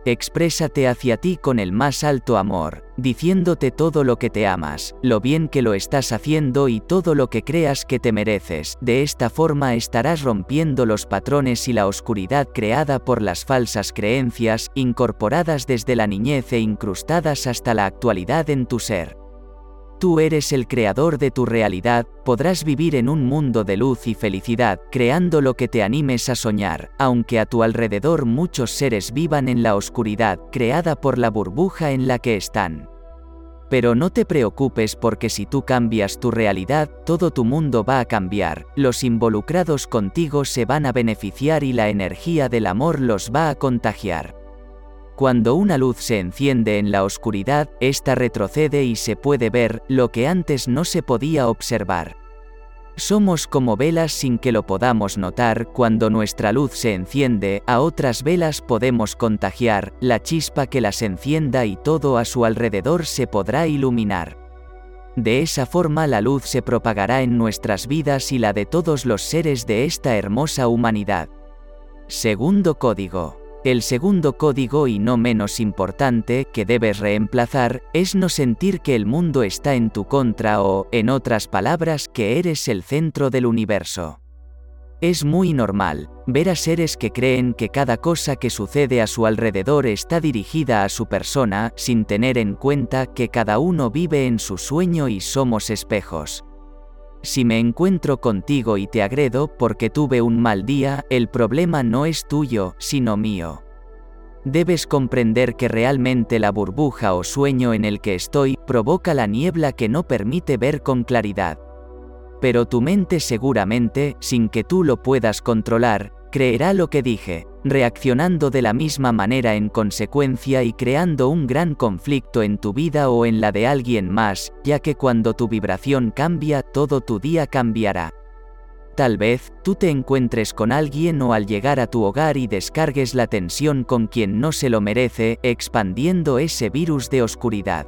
Exprésate hacia ti con el más alto amor, diciéndote todo lo que te amas, lo bien que lo estás haciendo y todo lo que creas que te mereces. De esta forma estarás rompiendo los patrones y la oscuridad creada por las falsas creencias, incorporadas desde la niñez e incrustadas hasta la actualidad en tu ser. Tú eres el creador de tu realidad, podrás vivir en un mundo de luz y felicidad, creando lo que te animes a soñar, aunque a tu alrededor muchos seres vivan en la oscuridad creada por la burbuja en la que están. Pero no te preocupes porque si tú cambias tu realidad, todo tu mundo va a cambiar, los involucrados contigo se van a beneficiar y la energía del amor los va a contagiar. Cuando una luz se enciende en la oscuridad, ésta retrocede y se puede ver lo que antes no se podía observar. Somos como velas sin que lo podamos notar, cuando nuestra luz se enciende, a otras velas podemos contagiar, la chispa que las encienda y todo a su alrededor se podrá iluminar. De esa forma la luz se propagará en nuestras vidas y la de todos los seres de esta hermosa humanidad. Segundo código. El segundo código y no menos importante que debes reemplazar es no sentir que el mundo está en tu contra o, en otras palabras, que eres el centro del universo. Es muy normal ver a seres que creen que cada cosa que sucede a su alrededor está dirigida a su persona sin tener en cuenta que cada uno vive en su sueño y somos espejos. Si me encuentro contigo y te agredo porque tuve un mal día, el problema no es tuyo, sino mío. Debes comprender que realmente la burbuja o sueño en el que estoy provoca la niebla que no permite ver con claridad. Pero tu mente seguramente, sin que tú lo puedas controlar, creerá lo que dije, reaccionando de la misma manera en consecuencia y creando un gran conflicto en tu vida o en la de alguien más, ya que cuando tu vibración cambia, todo tu día cambiará. Tal vez, tú te encuentres con alguien o al llegar a tu hogar y descargues la tensión con quien no se lo merece, expandiendo ese virus de oscuridad.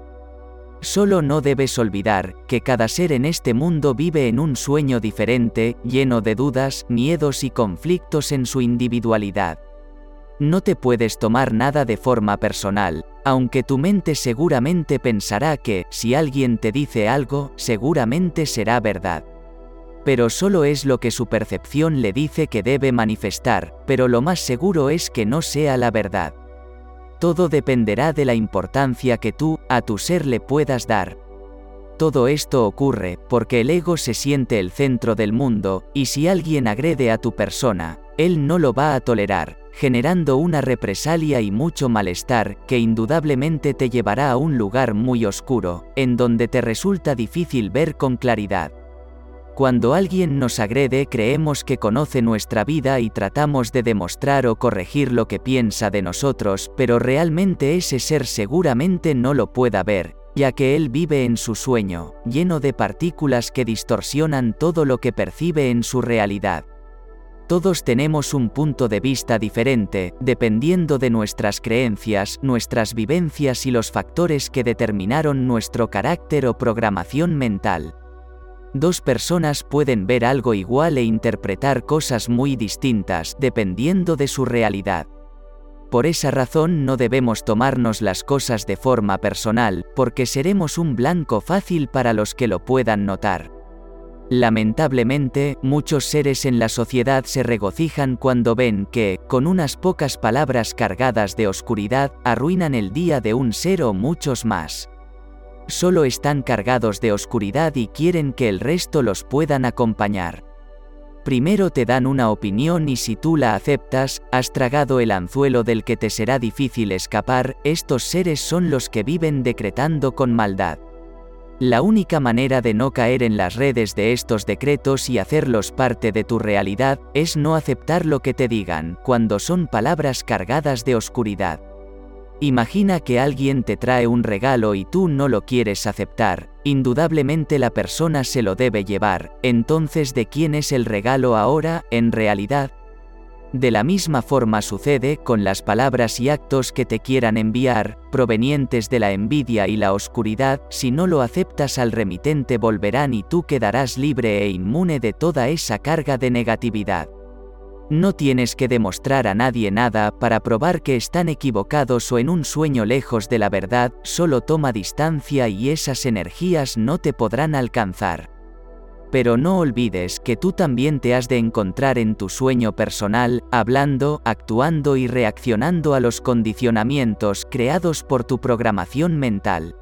Solo no debes olvidar que cada ser en este mundo vive en un sueño diferente, lleno de dudas, miedos y conflictos en su individualidad. No te puedes tomar nada de forma personal, aunque tu mente seguramente pensará que, si alguien te dice algo, seguramente será verdad. Pero solo es lo que su percepción le dice que debe manifestar, pero lo más seguro es que no sea la verdad. Todo dependerá de la importancia que tú, a tu ser le puedas dar. Todo esto ocurre porque el ego se siente el centro del mundo, y si alguien agrede a tu persona, él no lo va a tolerar, generando una represalia y mucho malestar que indudablemente te llevará a un lugar muy oscuro, en donde te resulta difícil ver con claridad. Cuando alguien nos agrede creemos que conoce nuestra vida y tratamos de demostrar o corregir lo que piensa de nosotros, pero realmente ese ser seguramente no lo pueda ver, ya que él vive en su sueño, lleno de partículas que distorsionan todo lo que percibe en su realidad. Todos tenemos un punto de vista diferente, dependiendo de nuestras creencias, nuestras vivencias y los factores que determinaron nuestro carácter o programación mental. Dos personas pueden ver algo igual e interpretar cosas muy distintas dependiendo de su realidad. Por esa razón no debemos tomarnos las cosas de forma personal, porque seremos un blanco fácil para los que lo puedan notar. Lamentablemente, muchos seres en la sociedad se regocijan cuando ven que, con unas pocas palabras cargadas de oscuridad, arruinan el día de un ser o muchos más solo están cargados de oscuridad y quieren que el resto los puedan acompañar. Primero te dan una opinión y si tú la aceptas, has tragado el anzuelo del que te será difícil escapar, estos seres son los que viven decretando con maldad. La única manera de no caer en las redes de estos decretos y hacerlos parte de tu realidad es no aceptar lo que te digan cuando son palabras cargadas de oscuridad. Imagina que alguien te trae un regalo y tú no lo quieres aceptar, indudablemente la persona se lo debe llevar, entonces ¿de quién es el regalo ahora, en realidad? De la misma forma sucede con las palabras y actos que te quieran enviar, provenientes de la envidia y la oscuridad, si no lo aceptas al remitente volverán y tú quedarás libre e inmune de toda esa carga de negatividad. No tienes que demostrar a nadie nada para probar que están equivocados o en un sueño lejos de la verdad, solo toma distancia y esas energías no te podrán alcanzar. Pero no olvides que tú también te has de encontrar en tu sueño personal, hablando, actuando y reaccionando a los condicionamientos creados por tu programación mental.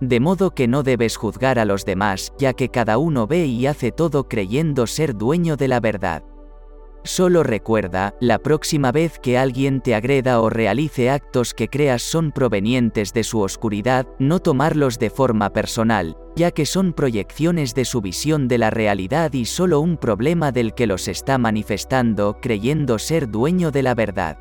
De modo que no debes juzgar a los demás, ya que cada uno ve y hace todo creyendo ser dueño de la verdad. Solo recuerda, la próxima vez que alguien te agreda o realice actos que creas son provenientes de su oscuridad, no tomarlos de forma personal, ya que son proyecciones de su visión de la realidad y solo un problema del que los está manifestando creyendo ser dueño de la verdad.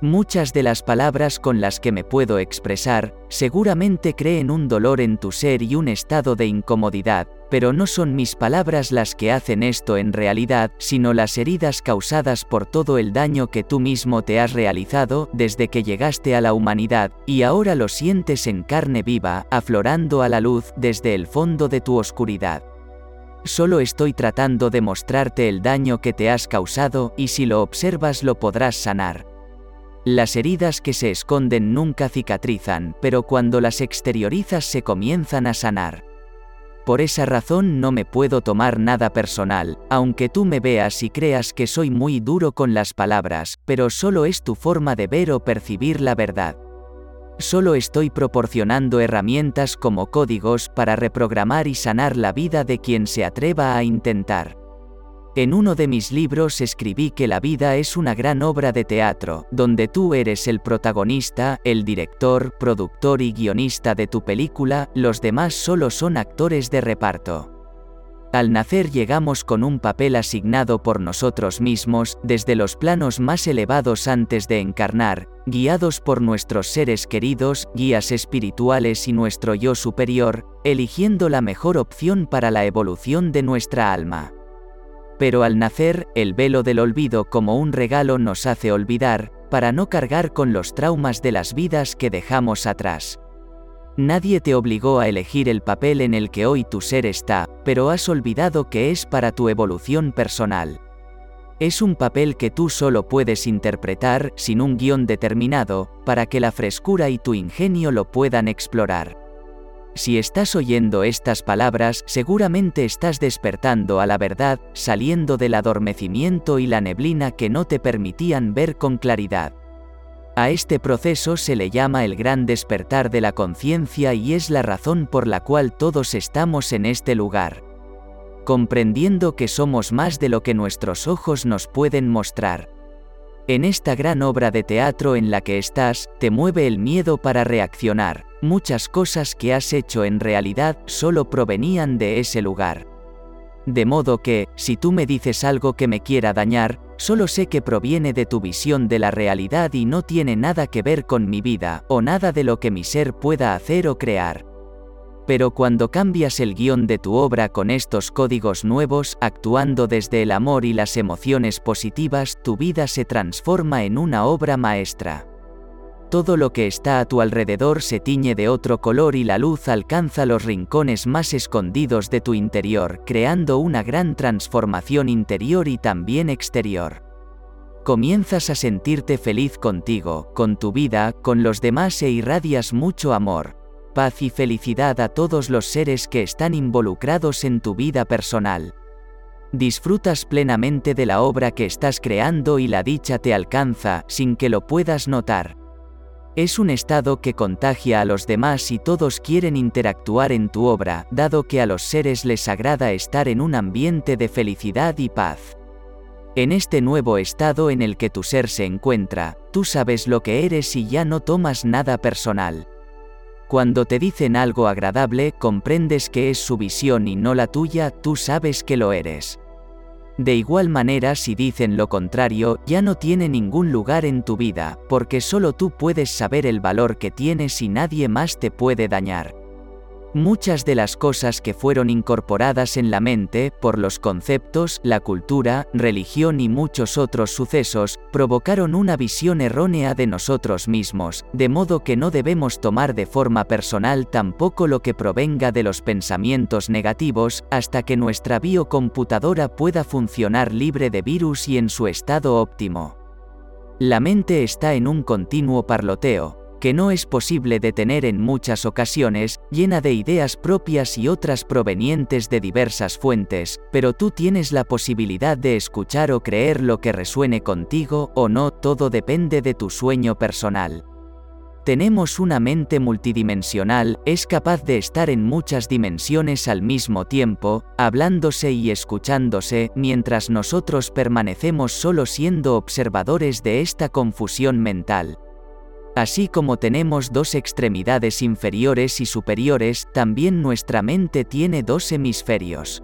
Muchas de las palabras con las que me puedo expresar, seguramente creen un dolor en tu ser y un estado de incomodidad, pero no son mis palabras las que hacen esto en realidad, sino las heridas causadas por todo el daño que tú mismo te has realizado desde que llegaste a la humanidad, y ahora lo sientes en carne viva, aflorando a la luz desde el fondo de tu oscuridad. Solo estoy tratando de mostrarte el daño que te has causado y si lo observas lo podrás sanar. Las heridas que se esconden nunca cicatrizan, pero cuando las exteriorizas se comienzan a sanar. Por esa razón no me puedo tomar nada personal, aunque tú me veas y creas que soy muy duro con las palabras, pero solo es tu forma de ver o percibir la verdad. Solo estoy proporcionando herramientas como códigos para reprogramar y sanar la vida de quien se atreva a intentar. En uno de mis libros escribí que la vida es una gran obra de teatro, donde tú eres el protagonista, el director, productor y guionista de tu película, los demás solo son actores de reparto. Al nacer llegamos con un papel asignado por nosotros mismos, desde los planos más elevados antes de encarnar, guiados por nuestros seres queridos, guías espirituales y nuestro yo superior, eligiendo la mejor opción para la evolución de nuestra alma. Pero al nacer, el velo del olvido como un regalo nos hace olvidar, para no cargar con los traumas de las vidas que dejamos atrás. Nadie te obligó a elegir el papel en el que hoy tu ser está, pero has olvidado que es para tu evolución personal. Es un papel que tú solo puedes interpretar, sin un guion determinado, para que la frescura y tu ingenio lo puedan explorar. Si estás oyendo estas palabras, seguramente estás despertando a la verdad, saliendo del adormecimiento y la neblina que no te permitían ver con claridad. A este proceso se le llama el gran despertar de la conciencia y es la razón por la cual todos estamos en este lugar. Comprendiendo que somos más de lo que nuestros ojos nos pueden mostrar. En esta gran obra de teatro en la que estás, te mueve el miedo para reaccionar, muchas cosas que has hecho en realidad solo provenían de ese lugar. De modo que, si tú me dices algo que me quiera dañar, solo sé que proviene de tu visión de la realidad y no tiene nada que ver con mi vida, o nada de lo que mi ser pueda hacer o crear. Pero cuando cambias el guion de tu obra con estos códigos nuevos, actuando desde el amor y las emociones positivas, tu vida se transforma en una obra maestra todo lo que está a tu alrededor se tiñe de otro color y la luz alcanza los rincones más escondidos de tu interior, creando una gran transformación interior y también exterior. Comienzas a sentirte feliz contigo, con tu vida, con los demás e irradias mucho amor, paz y felicidad a todos los seres que están involucrados en tu vida personal. Disfrutas plenamente de la obra que estás creando y la dicha te alcanza sin que lo puedas notar. Es un estado que contagia a los demás y todos quieren interactuar en tu obra, dado que a los seres les agrada estar en un ambiente de felicidad y paz. En este nuevo estado en el que tu ser se encuentra, tú sabes lo que eres y ya no tomas nada personal. Cuando te dicen algo agradable, comprendes que es su visión y no la tuya, tú sabes que lo eres. De igual manera si dicen lo contrario, ya no tiene ningún lugar en tu vida, porque solo tú puedes saber el valor que tienes y nadie más te puede dañar. Muchas de las cosas que fueron incorporadas en la mente, por los conceptos, la cultura, religión y muchos otros sucesos, provocaron una visión errónea de nosotros mismos, de modo que no debemos tomar de forma personal tampoco lo que provenga de los pensamientos negativos, hasta que nuestra biocomputadora pueda funcionar libre de virus y en su estado óptimo. La mente está en un continuo parloteo, que no es posible detener en muchas ocasiones, llena de ideas propias y otras provenientes de diversas fuentes, pero tú tienes la posibilidad de escuchar o creer lo que resuene contigo o no, todo depende de tu sueño personal. Tenemos una mente multidimensional, es capaz de estar en muchas dimensiones al mismo tiempo, hablándose y escuchándose, mientras nosotros permanecemos solo siendo observadores de esta confusión mental. Así como tenemos dos extremidades inferiores y superiores, también nuestra mente tiene dos hemisferios.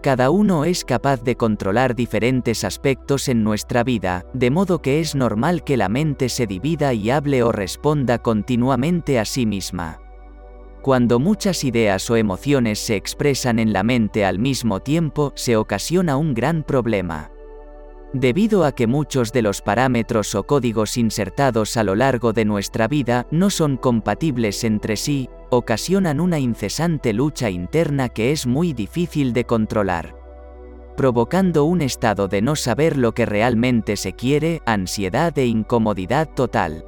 Cada uno es capaz de controlar diferentes aspectos en nuestra vida, de modo que es normal que la mente se divida y hable o responda continuamente a sí misma. Cuando muchas ideas o emociones se expresan en la mente al mismo tiempo, se ocasiona un gran problema. Debido a que muchos de los parámetros o códigos insertados a lo largo de nuestra vida no son compatibles entre sí, ocasionan una incesante lucha interna que es muy difícil de controlar provocando un estado de no saber lo que realmente se quiere, ansiedad e incomodidad total.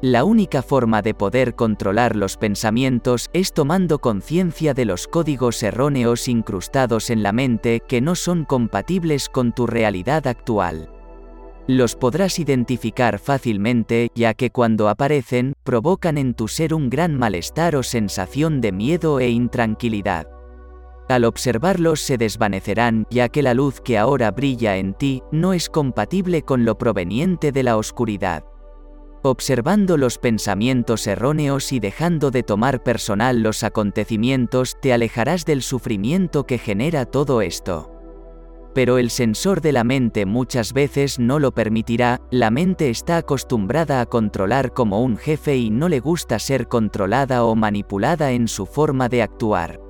La única forma de poder controlar los pensamientos es tomando conciencia de los códigos erróneos incrustados en la mente que no son compatibles con tu realidad actual. Los podrás identificar fácilmente ya que cuando aparecen, provocan en tu ser un gran malestar o sensación de miedo e intranquilidad. Al observarlos se desvanecerán ya que la luz que ahora brilla en ti no es compatible con lo proveniente de la oscuridad. Observando los pensamientos erróneos y dejando de tomar personal los acontecimientos, te alejarás del sufrimiento que genera todo esto. Pero el sensor de la mente muchas veces no lo permitirá, la mente está acostumbrada a controlar como un jefe y no le gusta ser controlada o manipulada en su forma de actuar.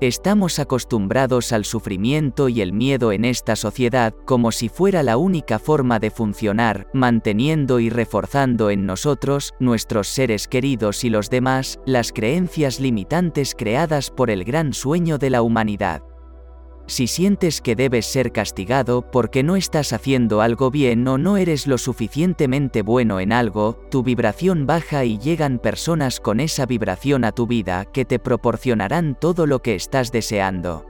Estamos acostumbrados al sufrimiento y el miedo en esta sociedad como si fuera la única forma de funcionar, manteniendo y reforzando en nosotros, nuestros seres queridos y los demás, las creencias limitantes creadas por el gran sueño de la humanidad. Si sientes que debes ser castigado porque no estás haciendo algo bien o no eres lo suficientemente bueno en algo, tu vibración baja y llegan personas con esa vibración a tu vida que te proporcionarán todo lo que estás deseando.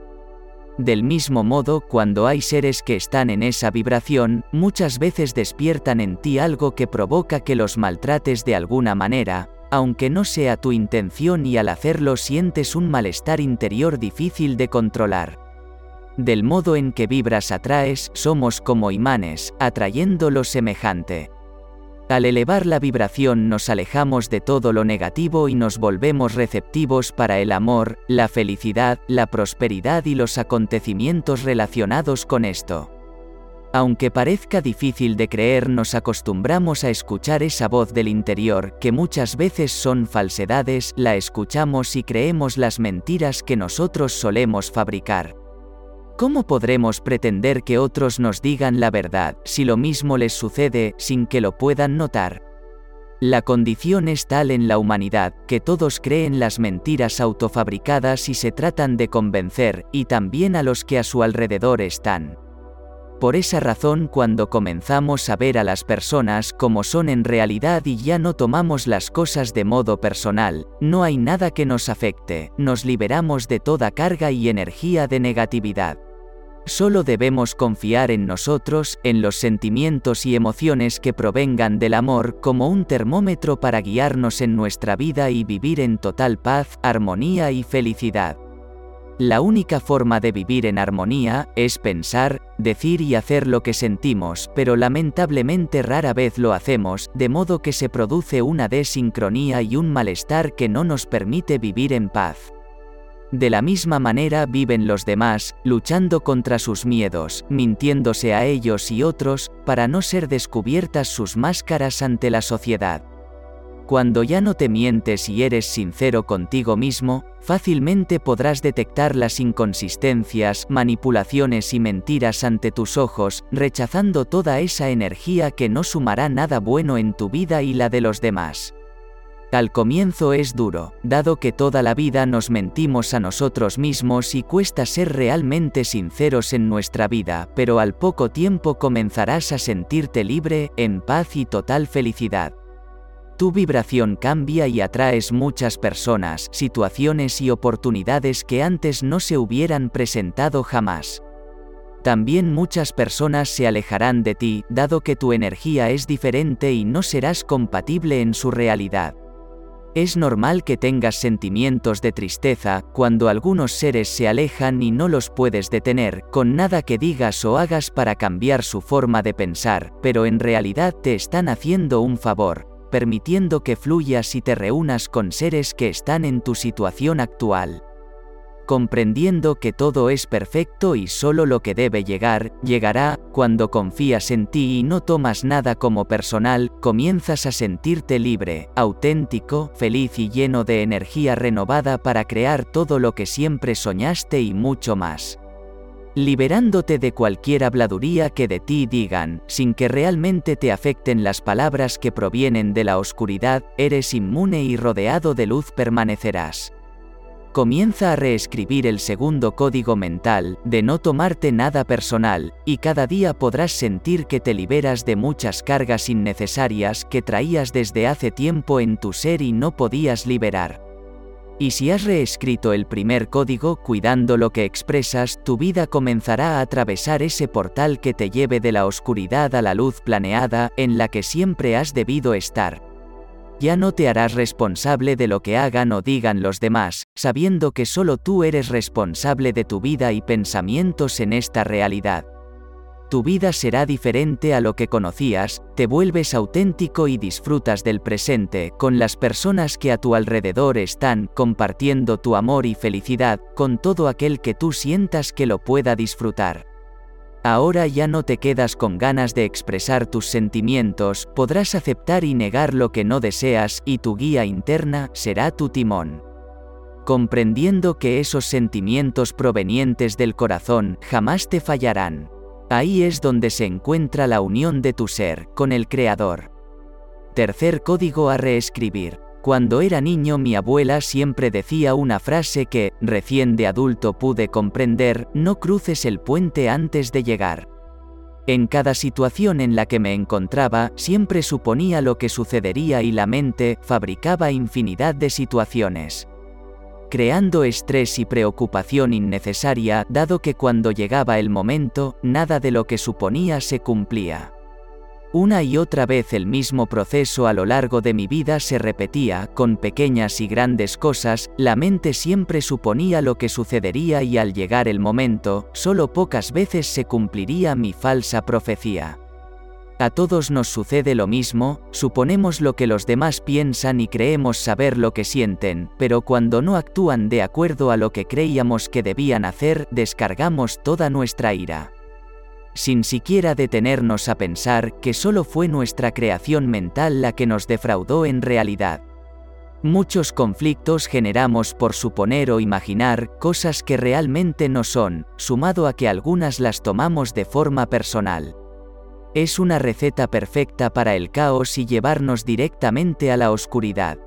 Del mismo modo, cuando hay seres que están en esa vibración, muchas veces despiertan en ti algo que provoca que los maltrates de alguna manera, aunque no sea tu intención y al hacerlo sientes un malestar interior difícil de controlar. Del modo en que vibras atraes, somos como imanes, atrayendo lo semejante. Al elevar la vibración nos alejamos de todo lo negativo y nos volvemos receptivos para el amor, la felicidad, la prosperidad y los acontecimientos relacionados con esto. Aunque parezca difícil de creer, nos acostumbramos a escuchar esa voz del interior, que muchas veces son falsedades, la escuchamos y creemos las mentiras que nosotros solemos fabricar. ¿Cómo podremos pretender que otros nos digan la verdad si lo mismo les sucede sin que lo puedan notar? La condición es tal en la humanidad que todos creen las mentiras autofabricadas y se tratan de convencer, y también a los que a su alrededor están. Por esa razón cuando comenzamos a ver a las personas como son en realidad y ya no tomamos las cosas de modo personal, no hay nada que nos afecte, nos liberamos de toda carga y energía de negatividad. Solo debemos confiar en nosotros, en los sentimientos y emociones que provengan del amor como un termómetro para guiarnos en nuestra vida y vivir en total paz, armonía y felicidad. La única forma de vivir en armonía es pensar, decir y hacer lo que sentimos, pero lamentablemente rara vez lo hacemos, de modo que se produce una desincronía y un malestar que no nos permite vivir en paz. De la misma manera viven los demás, luchando contra sus miedos, mintiéndose a ellos y otros, para no ser descubiertas sus máscaras ante la sociedad. Cuando ya no te mientes y eres sincero contigo mismo, fácilmente podrás detectar las inconsistencias, manipulaciones y mentiras ante tus ojos, rechazando toda esa energía que no sumará nada bueno en tu vida y la de los demás. Al comienzo es duro, dado que toda la vida nos mentimos a nosotros mismos y cuesta ser realmente sinceros en nuestra vida, pero al poco tiempo comenzarás a sentirte libre, en paz y total felicidad. Tu vibración cambia y atraes muchas personas, situaciones y oportunidades que antes no se hubieran presentado jamás. También muchas personas se alejarán de ti, dado que tu energía es diferente y no serás compatible en su realidad. Es normal que tengas sentimientos de tristeza cuando algunos seres se alejan y no los puedes detener, con nada que digas o hagas para cambiar su forma de pensar, pero en realidad te están haciendo un favor, permitiendo que fluyas y te reúnas con seres que están en tu situación actual. Comprendiendo que todo es perfecto y solo lo que debe llegar, llegará, cuando confías en ti y no tomas nada como personal, comienzas a sentirte libre, auténtico, feliz y lleno de energía renovada para crear todo lo que siempre soñaste y mucho más liberándote de cualquier habladuría que de ti digan, sin que realmente te afecten las palabras que provienen de la oscuridad, eres inmune y rodeado de luz permanecerás. Comienza a reescribir el segundo código mental, de no tomarte nada personal, y cada día podrás sentir que te liberas de muchas cargas innecesarias que traías desde hace tiempo en tu ser y no podías liberar. Y si has reescrito el primer código cuidando lo que expresas, tu vida comenzará a atravesar ese portal que te lleve de la oscuridad a la luz planeada en la que siempre has debido estar ya no te harás responsable de lo que hagan o digan los demás, sabiendo que solo tú eres responsable de tu vida y pensamientos en esta realidad. Tu vida será diferente a lo que conocías, te vuelves auténtico y disfrutas del presente, con las personas que a tu alrededor están compartiendo tu amor y felicidad, con todo aquel que tú sientas que lo pueda disfrutar. Ahora ya no te quedas con ganas de expresar tus sentimientos, podrás aceptar y negar lo que no deseas y tu guía interna será tu timón. Comprendiendo que esos sentimientos provenientes del corazón jamás te fallarán. Ahí es donde se encuentra la unión de tu ser con el Creador. Tercer código a reescribir. Cuando era niño mi abuela siempre decía una frase que, recién de adulto pude comprender, no cruces el puente antes de llegar. En cada situación en la que me encontraba, siempre suponía lo que sucedería y la mente fabricaba infinidad de situaciones creando estrés y preocupación innecesaria, dado que cuando llegaba el momento, nada de lo que suponía se cumplía. Una y otra vez el mismo proceso a lo largo de mi vida se repetía, con pequeñas y grandes cosas, la mente siempre suponía lo que sucedería y al llegar el momento, solo pocas veces se cumpliría mi falsa profecía. A todos nos sucede lo mismo, suponemos lo que los demás piensan y creemos saber lo que sienten, pero cuando no actúan de acuerdo a lo que creíamos que debían hacer, descargamos toda nuestra ira sin siquiera detenernos a pensar que solo fue nuestra creación mental la que nos defraudó en realidad. Muchos conflictos generamos por suponer o imaginar cosas que realmente no son, sumado a que algunas las tomamos de forma personal. Es una receta perfecta para el caos y llevarnos directamente a la oscuridad.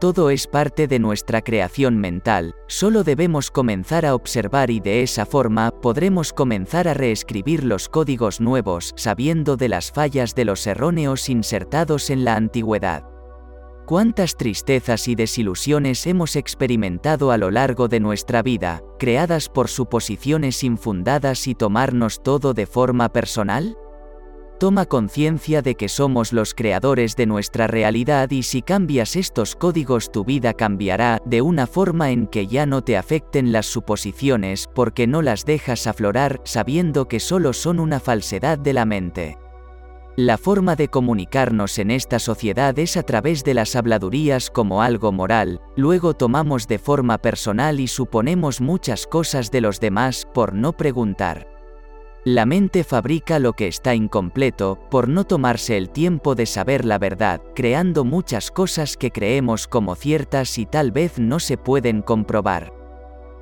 Todo es parte de nuestra creación mental, solo debemos comenzar a observar y de esa forma podremos comenzar a reescribir los códigos nuevos sabiendo de las fallas de los erróneos insertados en la antigüedad. ¿Cuántas tristezas y desilusiones hemos experimentado a lo largo de nuestra vida, creadas por suposiciones infundadas y tomarnos todo de forma personal? Toma conciencia de que somos los creadores de nuestra realidad y si cambias estos códigos tu vida cambiará de una forma en que ya no te afecten las suposiciones porque no las dejas aflorar sabiendo que solo son una falsedad de la mente. La forma de comunicarnos en esta sociedad es a través de las habladurías como algo moral, luego tomamos de forma personal y suponemos muchas cosas de los demás por no preguntar. La mente fabrica lo que está incompleto, por no tomarse el tiempo de saber la verdad, creando muchas cosas que creemos como ciertas y tal vez no se pueden comprobar.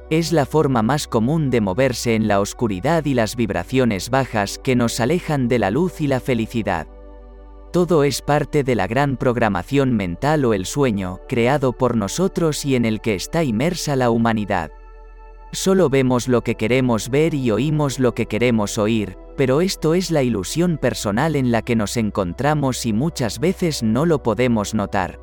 Es la forma más común de moverse en la oscuridad y las vibraciones bajas que nos alejan de la luz y la felicidad. Todo es parte de la gran programación mental o el sueño, creado por nosotros y en el que está inmersa la humanidad. Solo vemos lo que queremos ver y oímos lo que queremos oír, pero esto es la ilusión personal en la que nos encontramos y muchas veces no lo podemos notar.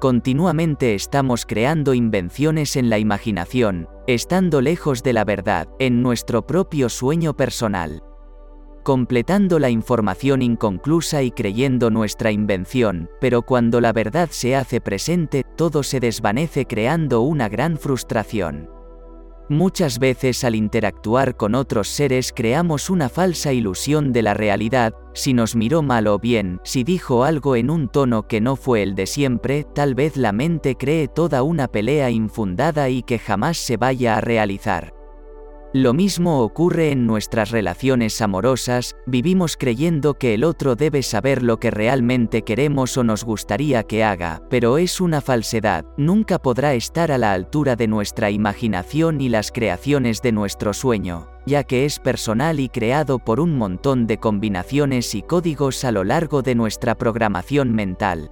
Continuamente estamos creando invenciones en la imaginación, estando lejos de la verdad, en nuestro propio sueño personal. Completando la información inconclusa y creyendo nuestra invención, pero cuando la verdad se hace presente, todo se desvanece creando una gran frustración. Muchas veces al interactuar con otros seres creamos una falsa ilusión de la realidad, si nos miró mal o bien, si dijo algo en un tono que no fue el de siempre, tal vez la mente cree toda una pelea infundada y que jamás se vaya a realizar. Lo mismo ocurre en nuestras relaciones amorosas, vivimos creyendo que el otro debe saber lo que realmente queremos o nos gustaría que haga, pero es una falsedad, nunca podrá estar a la altura de nuestra imaginación y las creaciones de nuestro sueño, ya que es personal y creado por un montón de combinaciones y códigos a lo largo de nuestra programación mental.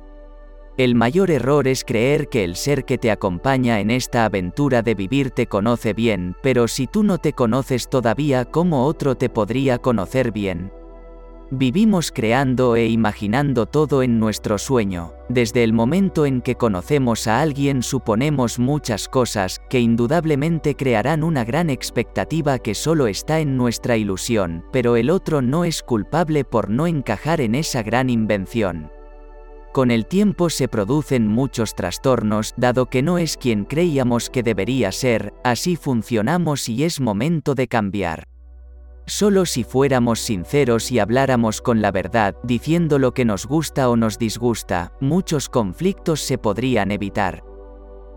El mayor error es creer que el ser que te acompaña en esta aventura de vivir te conoce bien, pero si tú no te conoces todavía, ¿cómo otro te podría conocer bien? Vivimos creando e imaginando todo en nuestro sueño. Desde el momento en que conocemos a alguien suponemos muchas cosas, que indudablemente crearán una gran expectativa que solo está en nuestra ilusión, pero el otro no es culpable por no encajar en esa gran invención. Con el tiempo se producen muchos trastornos, dado que no es quien creíamos que debería ser, así funcionamos y es momento de cambiar. Solo si fuéramos sinceros y habláramos con la verdad, diciendo lo que nos gusta o nos disgusta, muchos conflictos se podrían evitar.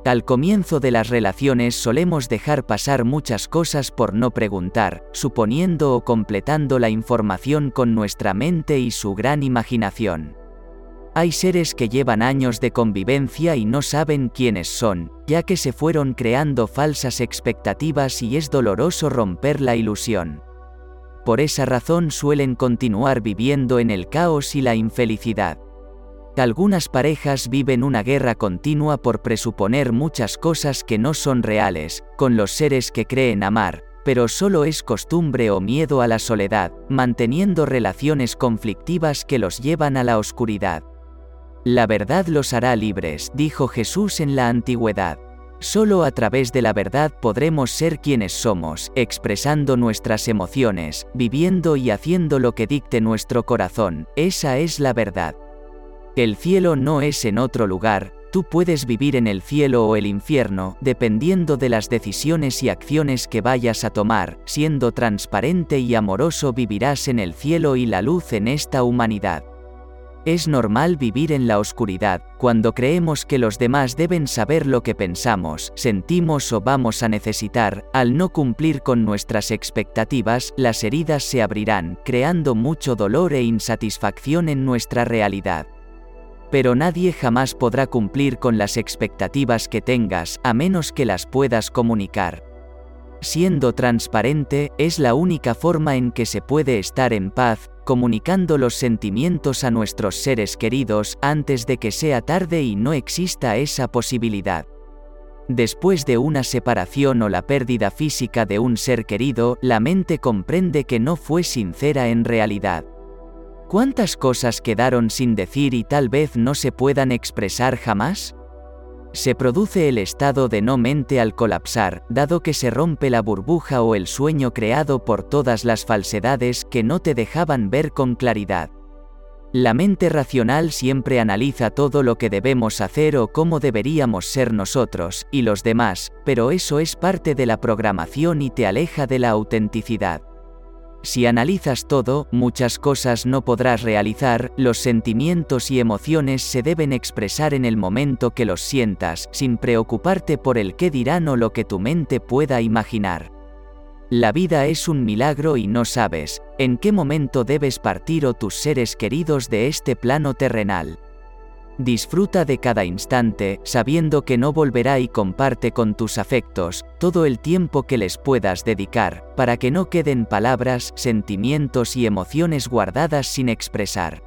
Al comienzo de las relaciones solemos dejar pasar muchas cosas por no preguntar, suponiendo o completando la información con nuestra mente y su gran imaginación. Hay seres que llevan años de convivencia y no saben quiénes son, ya que se fueron creando falsas expectativas y es doloroso romper la ilusión. Por esa razón suelen continuar viviendo en el caos y la infelicidad. Algunas parejas viven una guerra continua por presuponer muchas cosas que no son reales, con los seres que creen amar, pero solo es costumbre o miedo a la soledad, manteniendo relaciones conflictivas que los llevan a la oscuridad. La verdad los hará libres, dijo Jesús en la antigüedad. Solo a través de la verdad podremos ser quienes somos, expresando nuestras emociones, viviendo y haciendo lo que dicte nuestro corazón, esa es la verdad. El cielo no es en otro lugar, tú puedes vivir en el cielo o el infierno, dependiendo de las decisiones y acciones que vayas a tomar, siendo transparente y amoroso vivirás en el cielo y la luz en esta humanidad. Es normal vivir en la oscuridad, cuando creemos que los demás deben saber lo que pensamos, sentimos o vamos a necesitar, al no cumplir con nuestras expectativas, las heridas se abrirán, creando mucho dolor e insatisfacción en nuestra realidad. Pero nadie jamás podrá cumplir con las expectativas que tengas, a menos que las puedas comunicar. Siendo transparente, es la única forma en que se puede estar en paz, comunicando los sentimientos a nuestros seres queridos antes de que sea tarde y no exista esa posibilidad. Después de una separación o la pérdida física de un ser querido, la mente comprende que no fue sincera en realidad. ¿Cuántas cosas quedaron sin decir y tal vez no se puedan expresar jamás? Se produce el estado de no mente al colapsar, dado que se rompe la burbuja o el sueño creado por todas las falsedades que no te dejaban ver con claridad. La mente racional siempre analiza todo lo que debemos hacer o cómo deberíamos ser nosotros y los demás, pero eso es parte de la programación y te aleja de la autenticidad. Si analizas todo, muchas cosas no podrás realizar, los sentimientos y emociones se deben expresar en el momento que los sientas, sin preocuparte por el qué dirán o lo que tu mente pueda imaginar. La vida es un milagro y no sabes en qué momento debes partir o tus seres queridos de este plano terrenal. Disfruta de cada instante, sabiendo que no volverá y comparte con tus afectos todo el tiempo que les puedas dedicar, para que no queden palabras, sentimientos y emociones guardadas sin expresar.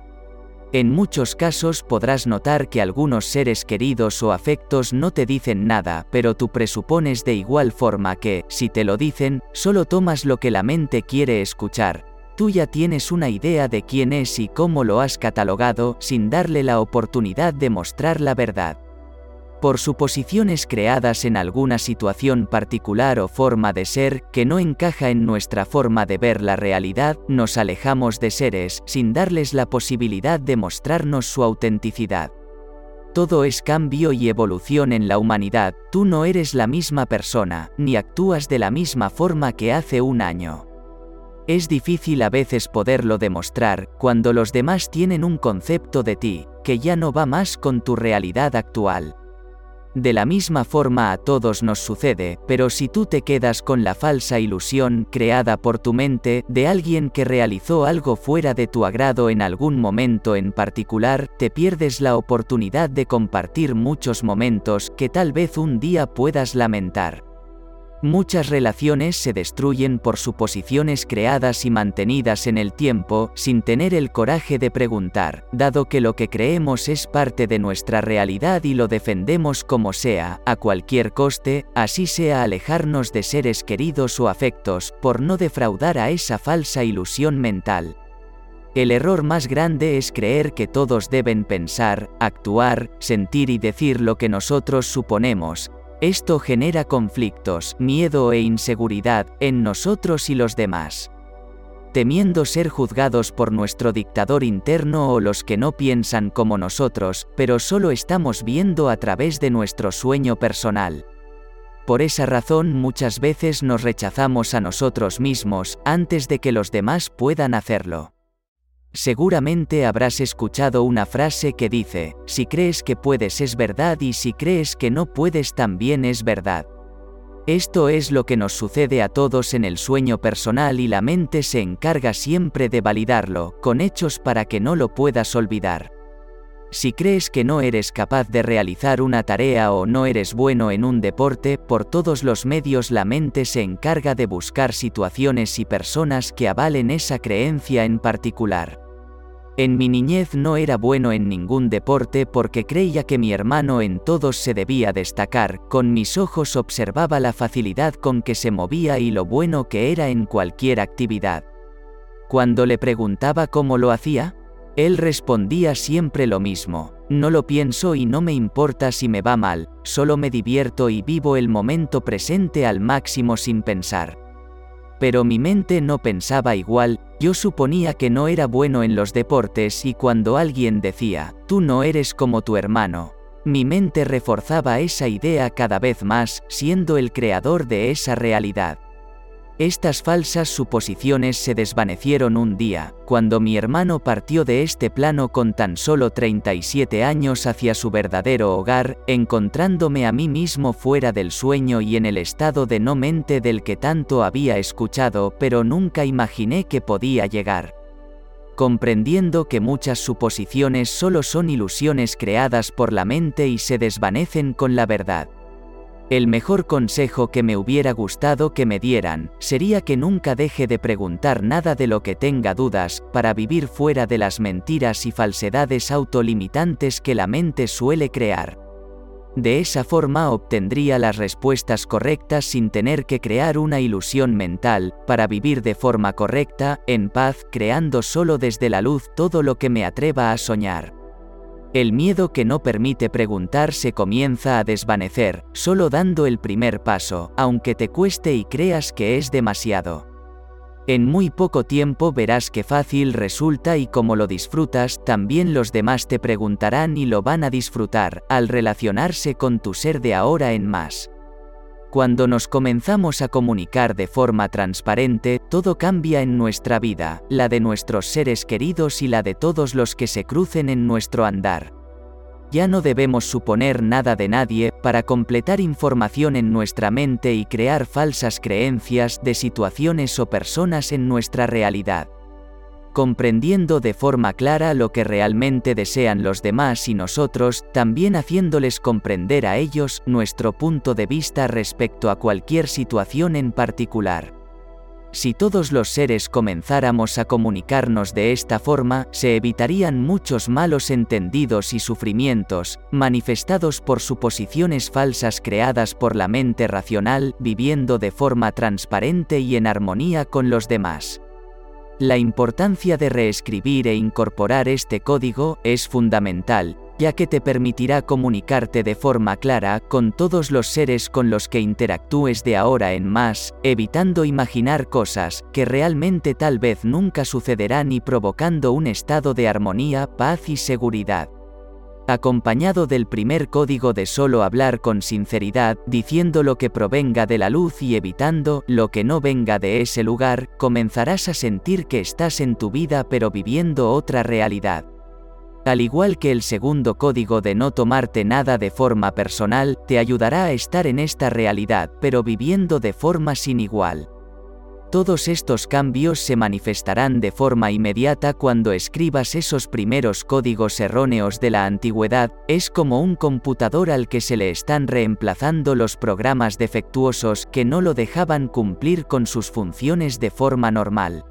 En muchos casos podrás notar que algunos seres queridos o afectos no te dicen nada, pero tú presupones de igual forma que, si te lo dicen, solo tomas lo que la mente quiere escuchar, tú ya tienes una idea de quién es y cómo lo has catalogado sin darle la oportunidad de mostrar la verdad. Por suposiciones creadas en alguna situación particular o forma de ser que no encaja en nuestra forma de ver la realidad, nos alejamos de seres sin darles la posibilidad de mostrarnos su autenticidad. Todo es cambio y evolución en la humanidad, tú no eres la misma persona, ni actúas de la misma forma que hace un año. Es difícil a veces poderlo demostrar cuando los demás tienen un concepto de ti, que ya no va más con tu realidad actual. De la misma forma a todos nos sucede, pero si tú te quedas con la falsa ilusión creada por tu mente de alguien que realizó algo fuera de tu agrado en algún momento en particular, te pierdes la oportunidad de compartir muchos momentos que tal vez un día puedas lamentar. Muchas relaciones se destruyen por suposiciones creadas y mantenidas en el tiempo, sin tener el coraje de preguntar, dado que lo que creemos es parte de nuestra realidad y lo defendemos como sea, a cualquier coste, así sea alejarnos de seres queridos o afectos, por no defraudar a esa falsa ilusión mental. El error más grande es creer que todos deben pensar, actuar, sentir y decir lo que nosotros suponemos, esto genera conflictos, miedo e inseguridad en nosotros y los demás. Temiendo ser juzgados por nuestro dictador interno o los que no piensan como nosotros, pero solo estamos viendo a través de nuestro sueño personal. Por esa razón muchas veces nos rechazamos a nosotros mismos antes de que los demás puedan hacerlo. Seguramente habrás escuchado una frase que dice, si crees que puedes es verdad y si crees que no puedes también es verdad. Esto es lo que nos sucede a todos en el sueño personal y la mente se encarga siempre de validarlo, con hechos para que no lo puedas olvidar. Si crees que no eres capaz de realizar una tarea o no eres bueno en un deporte, por todos los medios la mente se encarga de buscar situaciones y personas que avalen esa creencia en particular. En mi niñez no era bueno en ningún deporte porque creía que mi hermano en todos se debía destacar, con mis ojos observaba la facilidad con que se movía y lo bueno que era en cualquier actividad. Cuando le preguntaba cómo lo hacía, él respondía siempre lo mismo, no lo pienso y no me importa si me va mal, solo me divierto y vivo el momento presente al máximo sin pensar. Pero mi mente no pensaba igual, yo suponía que no era bueno en los deportes y cuando alguien decía, tú no eres como tu hermano, mi mente reforzaba esa idea cada vez más, siendo el creador de esa realidad. Estas falsas suposiciones se desvanecieron un día, cuando mi hermano partió de este plano con tan solo 37 años hacia su verdadero hogar, encontrándome a mí mismo fuera del sueño y en el estado de no mente del que tanto había escuchado pero nunca imaginé que podía llegar. Comprendiendo que muchas suposiciones solo son ilusiones creadas por la mente y se desvanecen con la verdad. El mejor consejo que me hubiera gustado que me dieran, sería que nunca deje de preguntar nada de lo que tenga dudas, para vivir fuera de las mentiras y falsedades autolimitantes que la mente suele crear. De esa forma obtendría las respuestas correctas sin tener que crear una ilusión mental, para vivir de forma correcta, en paz, creando solo desde la luz todo lo que me atreva a soñar. El miedo que no permite preguntar se comienza a desvanecer, solo dando el primer paso, aunque te cueste y creas que es demasiado. En muy poco tiempo verás que fácil resulta y como lo disfrutas, también los demás te preguntarán y lo van a disfrutar, al relacionarse con tu ser de ahora en más. Cuando nos comenzamos a comunicar de forma transparente, todo cambia en nuestra vida, la de nuestros seres queridos y la de todos los que se crucen en nuestro andar. Ya no debemos suponer nada de nadie para completar información en nuestra mente y crear falsas creencias de situaciones o personas en nuestra realidad. Comprendiendo de forma clara lo que realmente desean los demás y nosotros, también haciéndoles comprender a ellos nuestro punto de vista respecto a cualquier situación en particular. Si todos los seres comenzáramos a comunicarnos de esta forma, se evitarían muchos malos entendidos y sufrimientos, manifestados por suposiciones falsas creadas por la mente racional, viviendo de forma transparente y en armonía con los demás. La importancia de reescribir e incorporar este código es fundamental, ya que te permitirá comunicarte de forma clara con todos los seres con los que interactúes de ahora en más, evitando imaginar cosas que realmente tal vez nunca sucederán y provocando un estado de armonía, paz y seguridad acompañado del primer código de solo hablar con sinceridad, diciendo lo que provenga de la luz y evitando lo que no venga de ese lugar, comenzarás a sentir que estás en tu vida pero viviendo otra realidad. Al igual que el segundo código de no tomarte nada de forma personal, te ayudará a estar en esta realidad, pero viviendo de forma sin igual. Todos estos cambios se manifestarán de forma inmediata cuando escribas esos primeros códigos erróneos de la antigüedad, es como un computador al que se le están reemplazando los programas defectuosos que no lo dejaban cumplir con sus funciones de forma normal.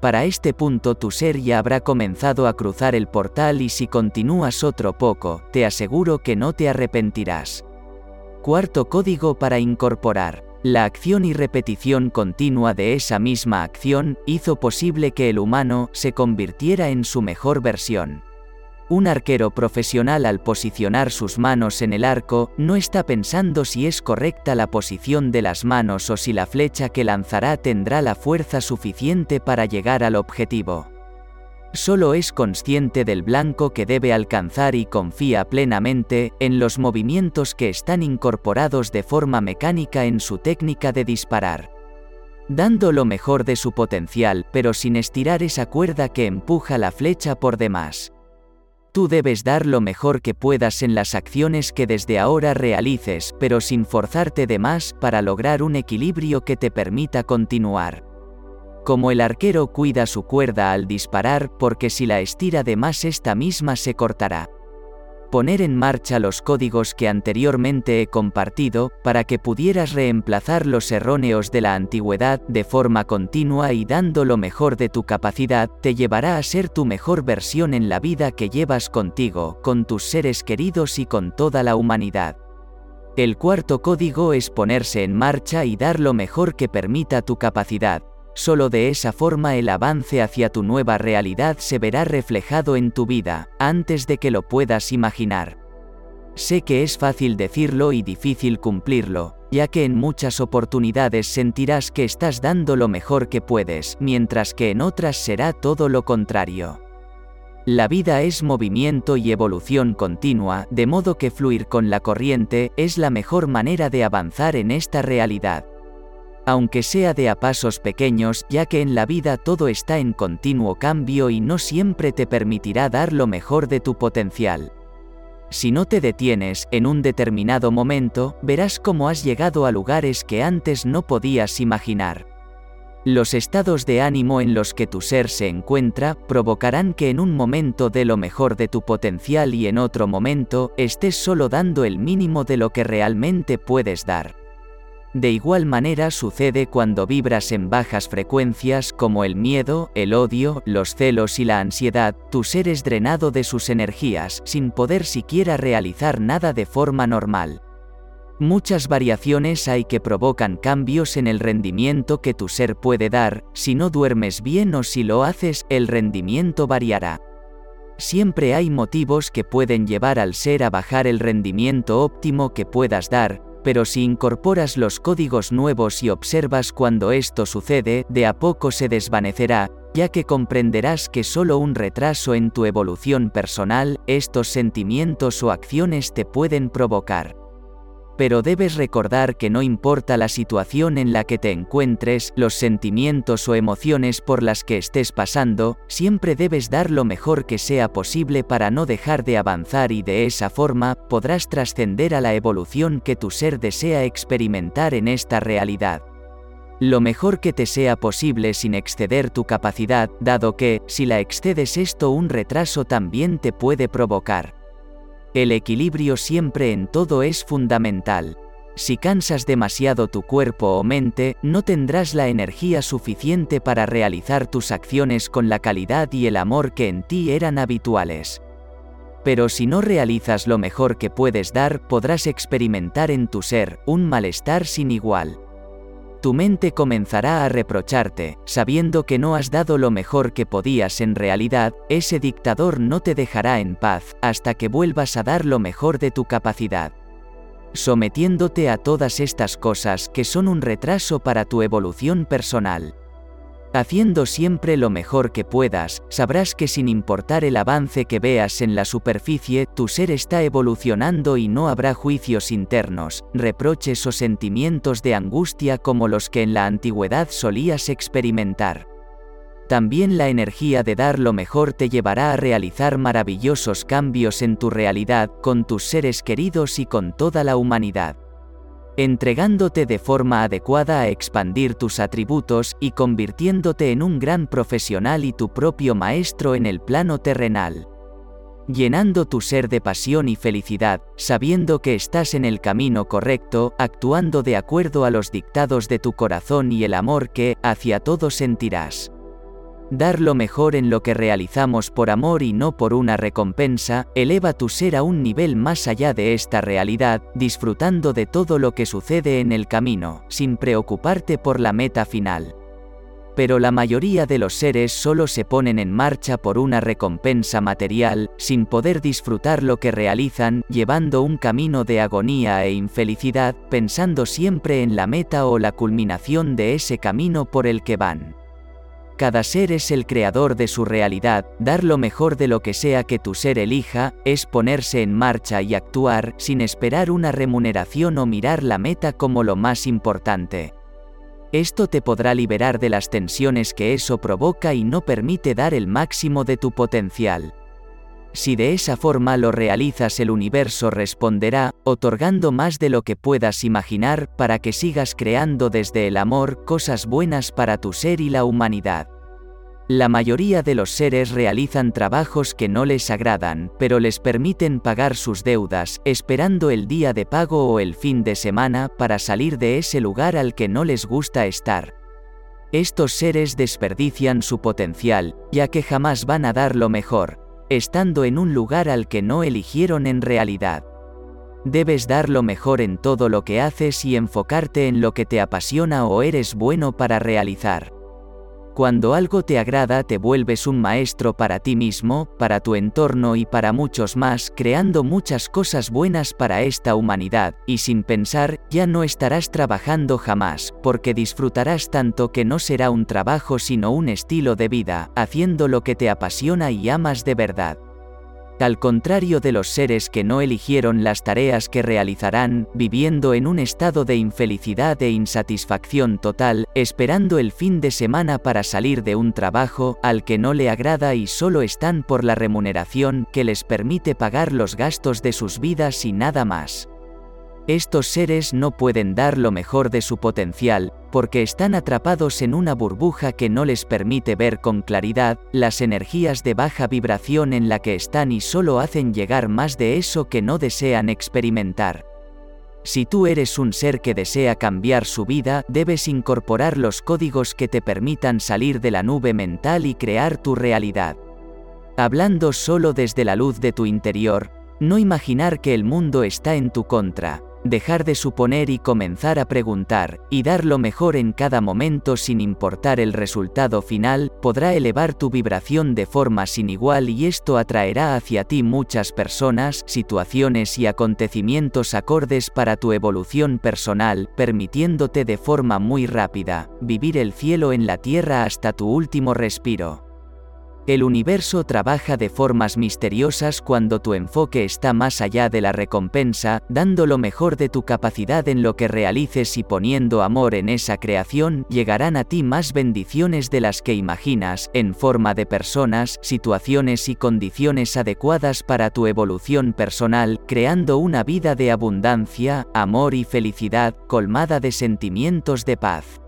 Para este punto tu ser ya habrá comenzado a cruzar el portal y si continúas otro poco, te aseguro que no te arrepentirás. Cuarto código para incorporar. La acción y repetición continua de esa misma acción hizo posible que el humano se convirtiera en su mejor versión. Un arquero profesional al posicionar sus manos en el arco no está pensando si es correcta la posición de las manos o si la flecha que lanzará tendrá la fuerza suficiente para llegar al objetivo. Solo es consciente del blanco que debe alcanzar y confía plenamente en los movimientos que están incorporados de forma mecánica en su técnica de disparar dando lo mejor de su potencial pero sin estirar esa cuerda que empuja la flecha por demás. Tú debes dar lo mejor que puedas en las acciones que desde ahora realices, pero sin forzarte de más para lograr un equilibrio que te permita continuar. Como el arquero cuida su cuerda al disparar porque si la estira de más esta misma se cortará poner en marcha los códigos que anteriormente he compartido, para que pudieras reemplazar los erróneos de la antigüedad de forma continua y dando lo mejor de tu capacidad, te llevará a ser tu mejor versión en la vida que llevas contigo, con tus seres queridos y con toda la humanidad. El cuarto código es ponerse en marcha y dar lo mejor que permita tu capacidad, Solo de esa forma el avance hacia tu nueva realidad se verá reflejado en tu vida, antes de que lo puedas imaginar. Sé que es fácil decirlo y difícil cumplirlo, ya que en muchas oportunidades sentirás que estás dando lo mejor que puedes, mientras que en otras será todo lo contrario. La vida es movimiento y evolución continua, de modo que fluir con la corriente es la mejor manera de avanzar en esta realidad aunque sea de a pasos pequeños, ya que en la vida todo está en continuo cambio y no siempre te permitirá dar lo mejor de tu potencial. Si no te detienes, en un determinado momento, verás cómo has llegado a lugares que antes no podías imaginar. Los estados de ánimo en los que tu ser se encuentra provocarán que en un momento dé lo mejor de tu potencial y en otro momento estés solo dando el mínimo de lo que realmente puedes dar. De igual manera sucede cuando vibras en bajas frecuencias como el miedo, el odio, los celos y la ansiedad, tu ser es drenado de sus energías, sin poder siquiera realizar nada de forma normal. Muchas variaciones hay que provocan cambios en el rendimiento que tu ser puede dar, si no duermes bien o si lo haces, el rendimiento variará. Siempre hay motivos que pueden llevar al ser a bajar el rendimiento óptimo que puedas dar, pero si incorporas los códigos nuevos y observas cuando esto sucede, de a poco se desvanecerá, ya que comprenderás que solo un retraso en tu evolución personal, estos sentimientos o acciones te pueden provocar. Pero debes recordar que no importa la situación en la que te encuentres, los sentimientos o emociones por las que estés pasando, siempre debes dar lo mejor que sea posible para no dejar de avanzar y de esa forma podrás trascender a la evolución que tu ser desea experimentar en esta realidad lo mejor que te sea posible sin exceder tu capacidad, dado que, si la excedes esto un retraso también te puede provocar. El equilibrio siempre en todo es fundamental. Si cansas demasiado tu cuerpo o mente, no tendrás la energía suficiente para realizar tus acciones con la calidad y el amor que en ti eran habituales. Pero si no realizas lo mejor que puedes dar, podrás experimentar en tu ser un malestar sin igual tu mente comenzará a reprocharte, sabiendo que no has dado lo mejor que podías en realidad, ese dictador no te dejará en paz, hasta que vuelvas a dar lo mejor de tu capacidad. Sometiéndote a todas estas cosas que son un retraso para tu evolución personal. Haciendo siempre lo mejor que puedas, sabrás que sin importar el avance que veas en la superficie, tu ser está evolucionando y no habrá juicios internos, reproches o sentimientos de angustia como los que en la antigüedad solías experimentar. También la energía de dar lo mejor te llevará a realizar maravillosos cambios en tu realidad, con tus seres queridos y con toda la humanidad entregándote de forma adecuada a expandir tus atributos y convirtiéndote en un gran profesional y tu propio maestro en el plano terrenal. Llenando tu ser de pasión y felicidad, sabiendo que estás en el camino correcto, actuando de acuerdo a los dictados de tu corazón y el amor que, hacia todos sentirás. Dar lo mejor en lo que realizamos por amor y no por una recompensa, eleva tu ser a un nivel más allá de esta realidad, disfrutando de todo lo que sucede en el camino, sin preocuparte por la meta final. Pero la mayoría de los seres solo se ponen en marcha por una recompensa material, sin poder disfrutar lo que realizan, llevando un camino de agonía e infelicidad, pensando siempre en la meta o la culminación de ese camino por el que van. Cada ser es el creador de su realidad, dar lo mejor de lo que sea que tu ser elija, es ponerse en marcha y actuar sin esperar una remuneración o mirar la meta como lo más importante. Esto te podrá liberar de las tensiones que eso provoca y no permite dar el máximo de tu potencial. Si de esa forma lo realizas el universo responderá, otorgando más de lo que puedas imaginar para que sigas creando desde el amor cosas buenas para tu ser y la humanidad. La mayoría de los seres realizan trabajos que no les agradan, pero les permiten pagar sus deudas, esperando el día de pago o el fin de semana para salir de ese lugar al que no les gusta estar. Estos seres desperdician su potencial, ya que jamás van a dar lo mejor, estando en un lugar al que no eligieron en realidad. Debes dar lo mejor en todo lo que haces y enfocarte en lo que te apasiona o eres bueno para realizar. Cuando algo te agrada te vuelves un maestro para ti mismo, para tu entorno y para muchos más, creando muchas cosas buenas para esta humanidad, y sin pensar, ya no estarás trabajando jamás, porque disfrutarás tanto que no será un trabajo sino un estilo de vida, haciendo lo que te apasiona y amas de verdad al contrario de los seres que no eligieron las tareas que realizarán, viviendo en un estado de infelicidad e insatisfacción total, esperando el fin de semana para salir de un trabajo al que no le agrada y solo están por la remuneración que les permite pagar los gastos de sus vidas y nada más. Estos seres no pueden dar lo mejor de su potencial, porque están atrapados en una burbuja que no les permite ver con claridad las energías de baja vibración en la que están y solo hacen llegar más de eso que no desean experimentar. Si tú eres un ser que desea cambiar su vida, debes incorporar los códigos que te permitan salir de la nube mental y crear tu realidad. Hablando solo desde la luz de tu interior, no imaginar que el mundo está en tu contra, dejar de suponer y comenzar a preguntar, y dar lo mejor en cada momento sin importar el resultado final, podrá elevar tu vibración de forma sin igual y esto atraerá hacia ti muchas personas, situaciones y acontecimientos acordes para tu evolución personal, permitiéndote de forma muy rápida, vivir el cielo en la tierra hasta tu último respiro. El universo trabaja de formas misteriosas cuando tu enfoque está más allá de la recompensa, dando lo mejor de tu capacidad en lo que realices y poniendo amor en esa creación, llegarán a ti más bendiciones de las que imaginas, en forma de personas, situaciones y condiciones adecuadas para tu evolución personal, creando una vida de abundancia, amor y felicidad, colmada de sentimientos de paz.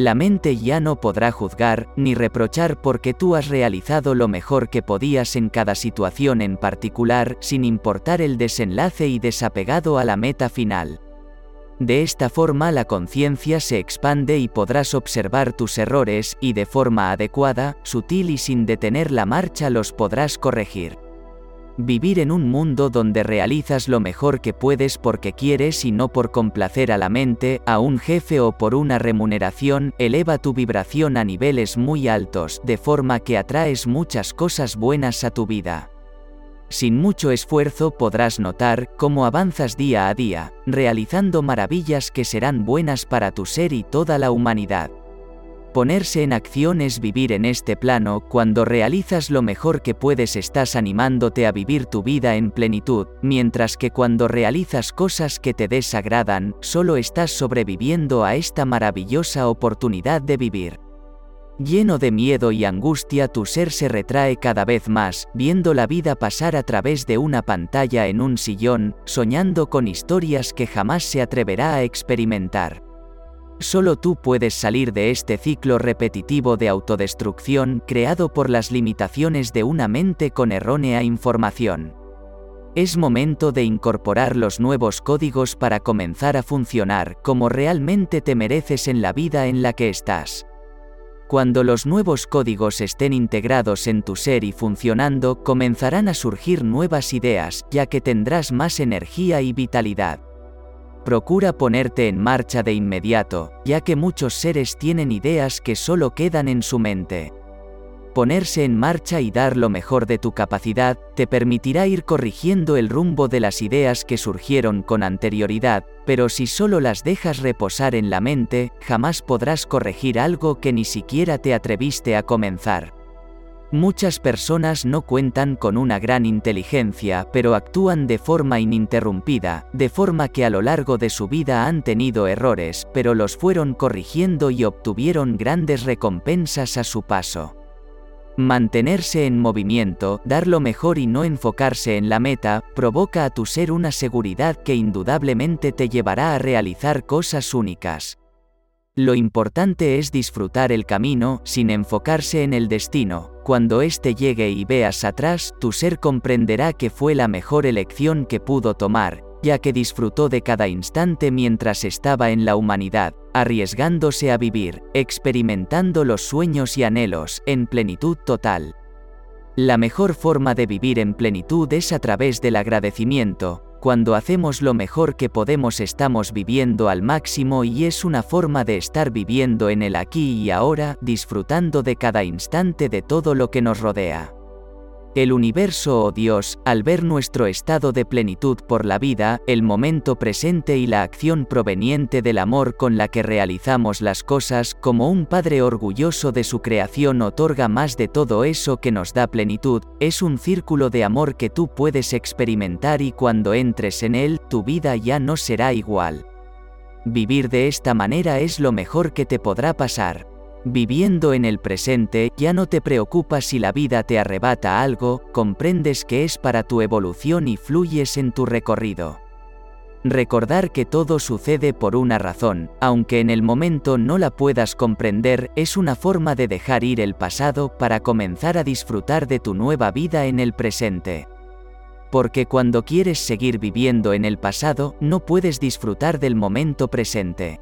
La mente ya no podrá juzgar, ni reprochar porque tú has realizado lo mejor que podías en cada situación en particular, sin importar el desenlace y desapegado a la meta final. De esta forma la conciencia se expande y podrás observar tus errores, y de forma adecuada, sutil y sin detener la marcha los podrás corregir. Vivir en un mundo donde realizas lo mejor que puedes porque quieres y no por complacer a la mente, a un jefe o por una remuneración, eleva tu vibración a niveles muy altos, de forma que atraes muchas cosas buenas a tu vida. Sin mucho esfuerzo podrás notar cómo avanzas día a día, realizando maravillas que serán buenas para tu ser y toda la humanidad. Ponerse en acción es vivir en este plano, cuando realizas lo mejor que puedes estás animándote a vivir tu vida en plenitud, mientras que cuando realizas cosas que te desagradan, solo estás sobreviviendo a esta maravillosa oportunidad de vivir. Lleno de miedo y angustia tu ser se retrae cada vez más, viendo la vida pasar a través de una pantalla en un sillón, soñando con historias que jamás se atreverá a experimentar. Solo tú puedes salir de este ciclo repetitivo de autodestrucción creado por las limitaciones de una mente con errónea información. Es momento de incorporar los nuevos códigos para comenzar a funcionar como realmente te mereces en la vida en la que estás. Cuando los nuevos códigos estén integrados en tu ser y funcionando, comenzarán a surgir nuevas ideas, ya que tendrás más energía y vitalidad. Procura ponerte en marcha de inmediato, ya que muchos seres tienen ideas que solo quedan en su mente. Ponerse en marcha y dar lo mejor de tu capacidad te permitirá ir corrigiendo el rumbo de las ideas que surgieron con anterioridad, pero si solo las dejas reposar en la mente, jamás podrás corregir algo que ni siquiera te atreviste a comenzar. Muchas personas no cuentan con una gran inteligencia, pero actúan de forma ininterrumpida, de forma que a lo largo de su vida han tenido errores, pero los fueron corrigiendo y obtuvieron grandes recompensas a su paso. Mantenerse en movimiento, dar lo mejor y no enfocarse en la meta, provoca a tu ser una seguridad que indudablemente te llevará a realizar cosas únicas. Lo importante es disfrutar el camino, sin enfocarse en el destino. Cuando éste llegue y veas atrás, tu ser comprenderá que fue la mejor elección que pudo tomar, ya que disfrutó de cada instante mientras estaba en la humanidad, arriesgándose a vivir, experimentando los sueños y anhelos, en plenitud total. La mejor forma de vivir en plenitud es a través del agradecimiento, cuando hacemos lo mejor que podemos estamos viviendo al máximo y es una forma de estar viviendo en el aquí y ahora, disfrutando de cada instante de todo lo que nos rodea. El universo o Dios, al ver nuestro estado de plenitud por la vida, el momento presente y la acción proveniente del amor con la que realizamos las cosas, como un padre orgulloso de su creación otorga más de todo eso que nos da plenitud, es un círculo de amor que tú puedes experimentar y cuando entres en él, tu vida ya no será igual. Vivir de esta manera es lo mejor que te podrá pasar. Viviendo en el presente, ya no te preocupas si la vida te arrebata algo, comprendes que es para tu evolución y fluyes en tu recorrido. Recordar que todo sucede por una razón, aunque en el momento no la puedas comprender, es una forma de dejar ir el pasado para comenzar a disfrutar de tu nueva vida en el presente. Porque cuando quieres seguir viviendo en el pasado, no puedes disfrutar del momento presente.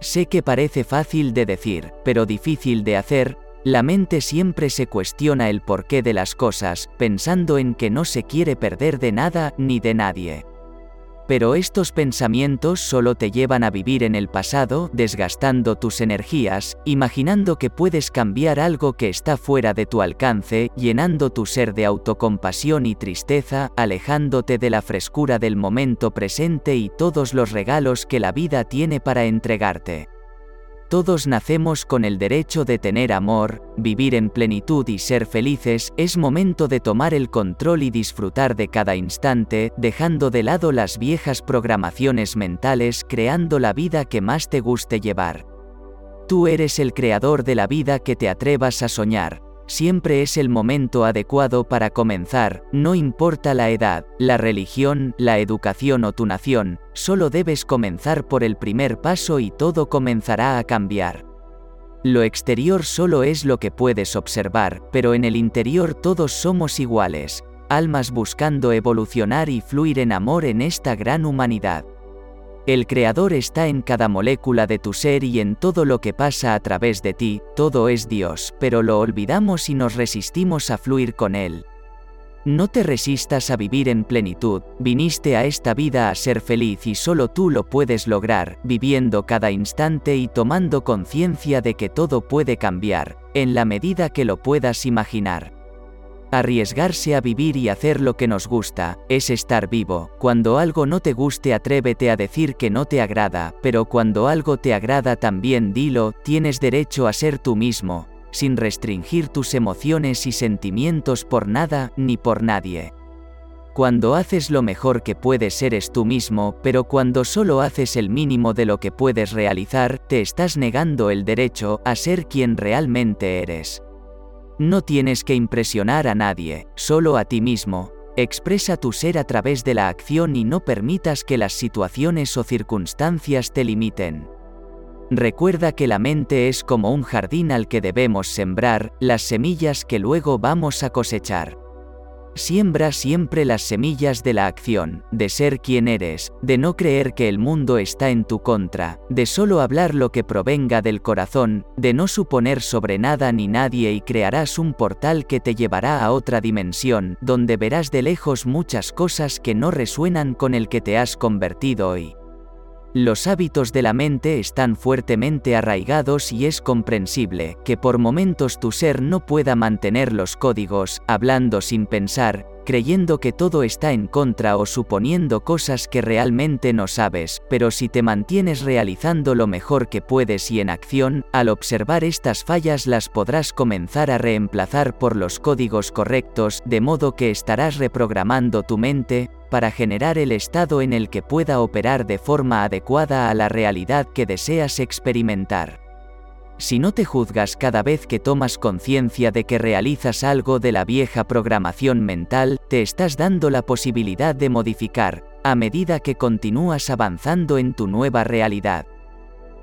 Sé que parece fácil de decir, pero difícil de hacer, la mente siempre se cuestiona el porqué de las cosas, pensando en que no se quiere perder de nada ni de nadie. Pero estos pensamientos solo te llevan a vivir en el pasado, desgastando tus energías, imaginando que puedes cambiar algo que está fuera de tu alcance, llenando tu ser de autocompasión y tristeza, alejándote de la frescura del momento presente y todos los regalos que la vida tiene para entregarte. Todos nacemos con el derecho de tener amor, vivir en plenitud y ser felices, es momento de tomar el control y disfrutar de cada instante, dejando de lado las viejas programaciones mentales, creando la vida que más te guste llevar. Tú eres el creador de la vida que te atrevas a soñar, siempre es el momento adecuado para comenzar, no importa la edad, la religión, la educación o tu nación, solo debes comenzar por el primer paso y todo comenzará a cambiar. Lo exterior solo es lo que puedes observar, pero en el interior todos somos iguales, almas buscando evolucionar y fluir en amor en esta gran humanidad. El Creador está en cada molécula de tu ser y en todo lo que pasa a través de ti, todo es Dios, pero lo olvidamos y nos resistimos a fluir con Él. No te resistas a vivir en plenitud, viniste a esta vida a ser feliz y solo tú lo puedes lograr, viviendo cada instante y tomando conciencia de que todo puede cambiar, en la medida que lo puedas imaginar. Arriesgarse a vivir y hacer lo que nos gusta, es estar vivo. Cuando algo no te guste atrévete a decir que no te agrada, pero cuando algo te agrada también dilo, tienes derecho a ser tú mismo, sin restringir tus emociones y sentimientos por nada ni por nadie. Cuando haces lo mejor que puedes eres tú mismo, pero cuando solo haces el mínimo de lo que puedes realizar, te estás negando el derecho a ser quien realmente eres. No tienes que impresionar a nadie, solo a ti mismo. Expresa tu ser a través de la acción y no permitas que las situaciones o circunstancias te limiten. Recuerda que la mente es como un jardín al que debemos sembrar, las semillas que luego vamos a cosechar. Siembra siempre las semillas de la acción, de ser quien eres, de no creer que el mundo está en tu contra, de solo hablar lo que provenga del corazón, de no suponer sobre nada ni nadie y crearás un portal que te llevará a otra dimensión, donde verás de lejos muchas cosas que no resuenan con el que te has convertido hoy. Los hábitos de la mente están fuertemente arraigados y es comprensible que por momentos tu ser no pueda mantener los códigos, hablando sin pensar, creyendo que todo está en contra o suponiendo cosas que realmente no sabes, pero si te mantienes realizando lo mejor que puedes y en acción, al observar estas fallas las podrás comenzar a reemplazar por los códigos correctos, de modo que estarás reprogramando tu mente, para generar el estado en el que pueda operar de forma adecuada a la realidad que deseas experimentar. Si no te juzgas cada vez que tomas conciencia de que realizas algo de la vieja programación mental, te estás dando la posibilidad de modificar, a medida que continúas avanzando en tu nueva realidad.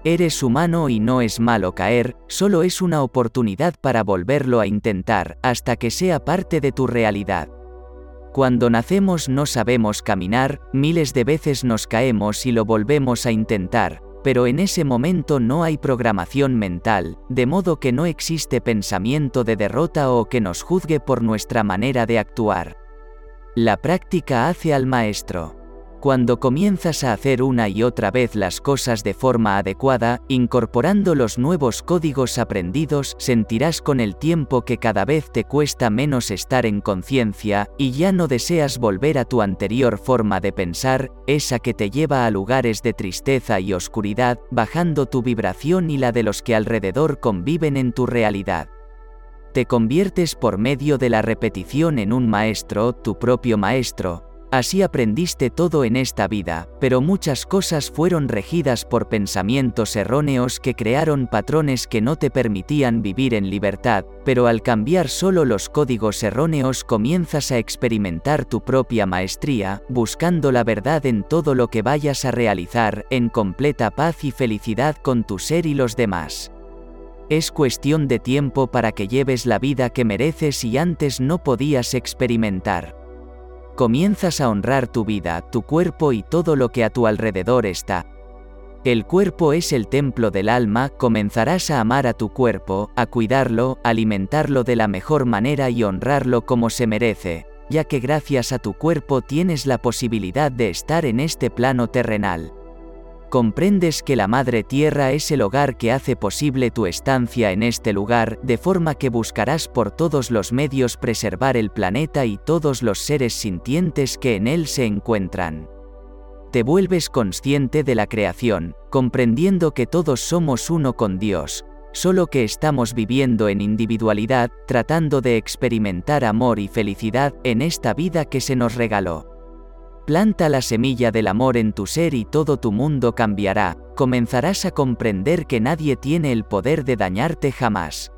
Eres humano y no es malo caer, solo es una oportunidad para volverlo a intentar, hasta que sea parte de tu realidad. Cuando nacemos no sabemos caminar, miles de veces nos caemos y lo volvemos a intentar, pero en ese momento no hay programación mental, de modo que no existe pensamiento de derrota o que nos juzgue por nuestra manera de actuar. La práctica hace al maestro. Cuando comienzas a hacer una y otra vez las cosas de forma adecuada, incorporando los nuevos códigos aprendidos, sentirás con el tiempo que cada vez te cuesta menos estar en conciencia, y ya no deseas volver a tu anterior forma de pensar, esa que te lleva a lugares de tristeza y oscuridad, bajando tu vibración y la de los que alrededor conviven en tu realidad. Te conviertes por medio de la repetición en un maestro, tu propio maestro, Así aprendiste todo en esta vida, pero muchas cosas fueron regidas por pensamientos erróneos que crearon patrones que no te permitían vivir en libertad, pero al cambiar solo los códigos erróneos comienzas a experimentar tu propia maestría, buscando la verdad en todo lo que vayas a realizar, en completa paz y felicidad con tu ser y los demás. Es cuestión de tiempo para que lleves la vida que mereces y antes no podías experimentar comienzas a honrar tu vida, tu cuerpo y todo lo que a tu alrededor está. El cuerpo es el templo del alma, comenzarás a amar a tu cuerpo, a cuidarlo, alimentarlo de la mejor manera y honrarlo como se merece, ya que gracias a tu cuerpo tienes la posibilidad de estar en este plano terrenal comprendes que la Madre Tierra es el hogar que hace posible tu estancia en este lugar, de forma que buscarás por todos los medios preservar el planeta y todos los seres sintientes que en él se encuentran. te vuelves consciente de la creación, comprendiendo que todos somos uno con Dios, solo que estamos viviendo en individualidad, tratando de experimentar amor y felicidad en esta vida que se nos regaló. Planta la semilla del amor en tu ser y todo tu mundo cambiará, comenzarás a comprender que nadie tiene el poder de dañarte jamás.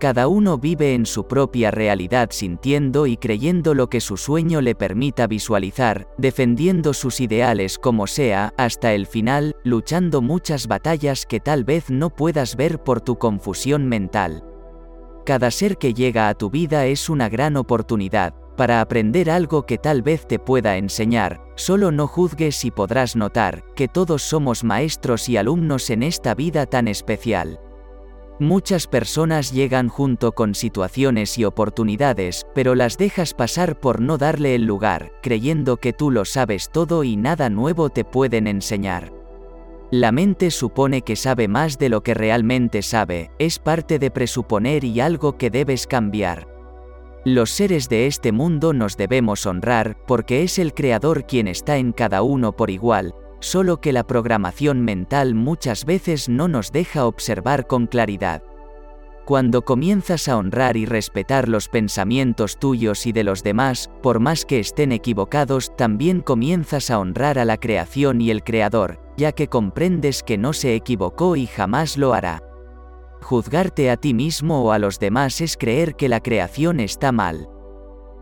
Cada uno vive en su propia realidad sintiendo y creyendo lo que su sueño le permita visualizar, defendiendo sus ideales como sea, hasta el final, luchando muchas batallas que tal vez no puedas ver por tu confusión mental. Cada ser que llega a tu vida es una gran oportunidad, para aprender algo que tal vez te pueda enseñar, solo no juzgues y podrás notar que todos somos maestros y alumnos en esta vida tan especial. Muchas personas llegan junto con situaciones y oportunidades, pero las dejas pasar por no darle el lugar, creyendo que tú lo sabes todo y nada nuevo te pueden enseñar. La mente supone que sabe más de lo que realmente sabe, es parte de presuponer y algo que debes cambiar. Los seres de este mundo nos debemos honrar, porque es el Creador quien está en cada uno por igual, solo que la programación mental muchas veces no nos deja observar con claridad. Cuando comienzas a honrar y respetar los pensamientos tuyos y de los demás, por más que estén equivocados, también comienzas a honrar a la creación y el Creador, ya que comprendes que no se equivocó y jamás lo hará. Juzgarte a ti mismo o a los demás es creer que la creación está mal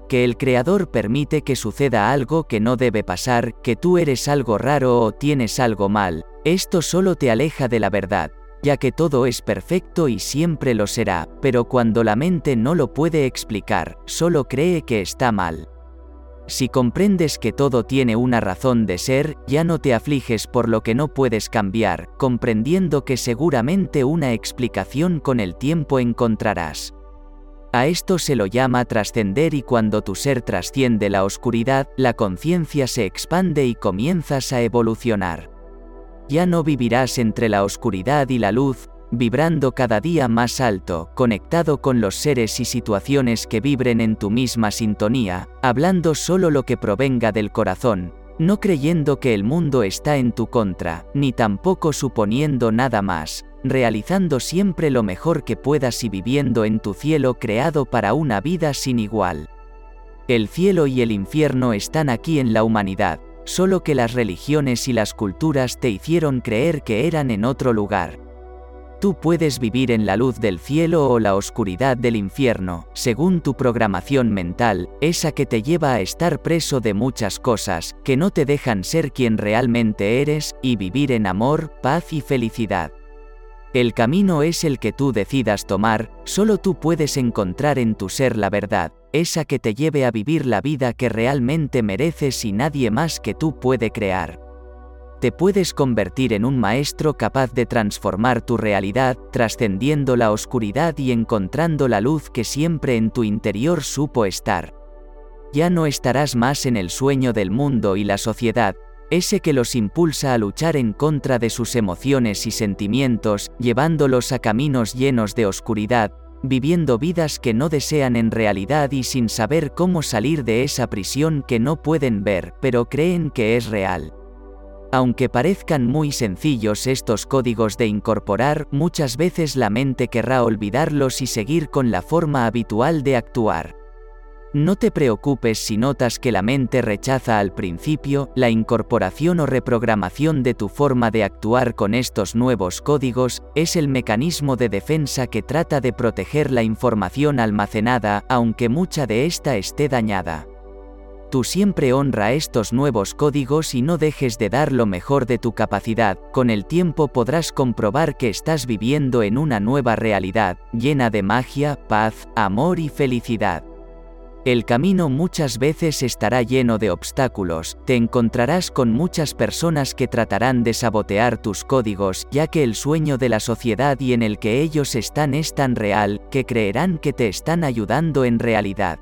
que el Creador permite que suceda algo que no debe pasar, que tú eres algo raro o tienes algo mal, esto solo te aleja de la verdad, ya que todo es perfecto y siempre lo será, pero cuando la mente no lo puede explicar, solo cree que está mal. Si comprendes que todo tiene una razón de ser, ya no te afliges por lo que no puedes cambiar, comprendiendo que seguramente una explicación con el tiempo encontrarás. A esto se lo llama trascender y cuando tu ser trasciende la oscuridad, la conciencia se expande y comienzas a evolucionar. Ya no vivirás entre la oscuridad y la luz, vibrando cada día más alto, conectado con los seres y situaciones que vibren en tu misma sintonía, hablando solo lo que provenga del corazón, no creyendo que el mundo está en tu contra, ni tampoco suponiendo nada más, realizando siempre lo mejor que puedas y viviendo en tu cielo creado para una vida sin igual. El cielo y el infierno están aquí en la humanidad, solo que las religiones y las culturas te hicieron creer que eran en otro lugar. Tú puedes vivir en la luz del cielo o la oscuridad del infierno, según tu programación mental, esa que te lleva a estar preso de muchas cosas, que no te dejan ser quien realmente eres, y vivir en amor, paz y felicidad. El camino es el que tú decidas tomar, solo tú puedes encontrar en tu ser la verdad, esa que te lleve a vivir la vida que realmente mereces y nadie más que tú puede crear. Te puedes convertir en un maestro capaz de transformar tu realidad, trascendiendo la oscuridad y encontrando la luz que siempre en tu interior supo estar. Ya no estarás más en el sueño del mundo y la sociedad, ese que los impulsa a luchar en contra de sus emociones y sentimientos, llevándolos a caminos llenos de oscuridad, viviendo vidas que no desean en realidad y sin saber cómo salir de esa prisión que no pueden ver, pero creen que es real. Aunque parezcan muy sencillos estos códigos de incorporar, muchas veces la mente querrá olvidarlos y seguir con la forma habitual de actuar. No te preocupes si notas que la mente rechaza al principio la incorporación o reprogramación de tu forma de actuar con estos nuevos códigos, es el mecanismo de defensa que trata de proteger la información almacenada, aunque mucha de esta esté dañada. Tú siempre honra estos nuevos códigos y no dejes de dar lo mejor de tu capacidad, con el tiempo podrás comprobar que estás viviendo en una nueva realidad, llena de magia, paz, amor y felicidad. El camino muchas veces estará lleno de obstáculos, te encontrarás con muchas personas que tratarán de sabotear tus códigos, ya que el sueño de la sociedad y en el que ellos están es tan real, que creerán que te están ayudando en realidad.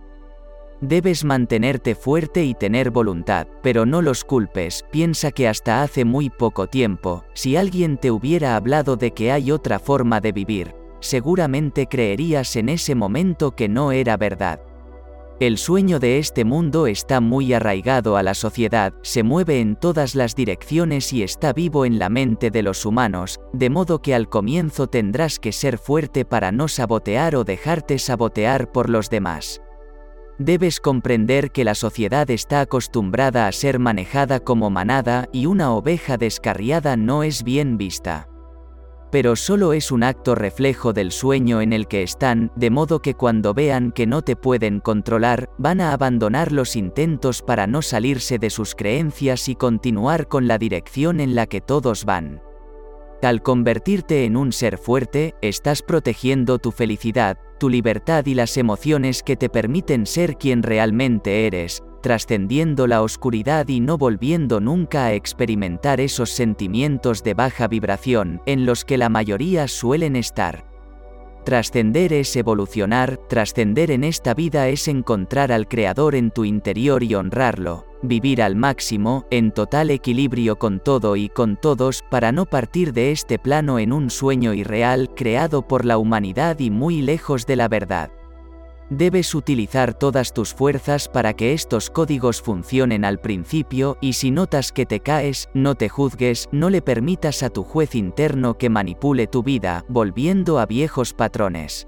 Debes mantenerte fuerte y tener voluntad, pero no los culpes, piensa que hasta hace muy poco tiempo, si alguien te hubiera hablado de que hay otra forma de vivir, seguramente creerías en ese momento que no era verdad. El sueño de este mundo está muy arraigado a la sociedad, se mueve en todas las direcciones y está vivo en la mente de los humanos, de modo que al comienzo tendrás que ser fuerte para no sabotear o dejarte sabotear por los demás. Debes comprender que la sociedad está acostumbrada a ser manejada como manada y una oveja descarriada no es bien vista pero solo es un acto reflejo del sueño en el que están, de modo que cuando vean que no te pueden controlar, van a abandonar los intentos para no salirse de sus creencias y continuar con la dirección en la que todos van. Al convertirte en un ser fuerte, estás protegiendo tu felicidad, tu libertad y las emociones que te permiten ser quien realmente eres, trascendiendo la oscuridad y no volviendo nunca a experimentar esos sentimientos de baja vibración en los que la mayoría suelen estar. Trascender es evolucionar, trascender en esta vida es encontrar al Creador en tu interior y honrarlo, vivir al máximo, en total equilibrio con todo y con todos, para no partir de este plano en un sueño irreal creado por la humanidad y muy lejos de la verdad. Debes utilizar todas tus fuerzas para que estos códigos funcionen al principio y si notas que te caes, no te juzgues, no le permitas a tu juez interno que manipule tu vida, volviendo a viejos patrones.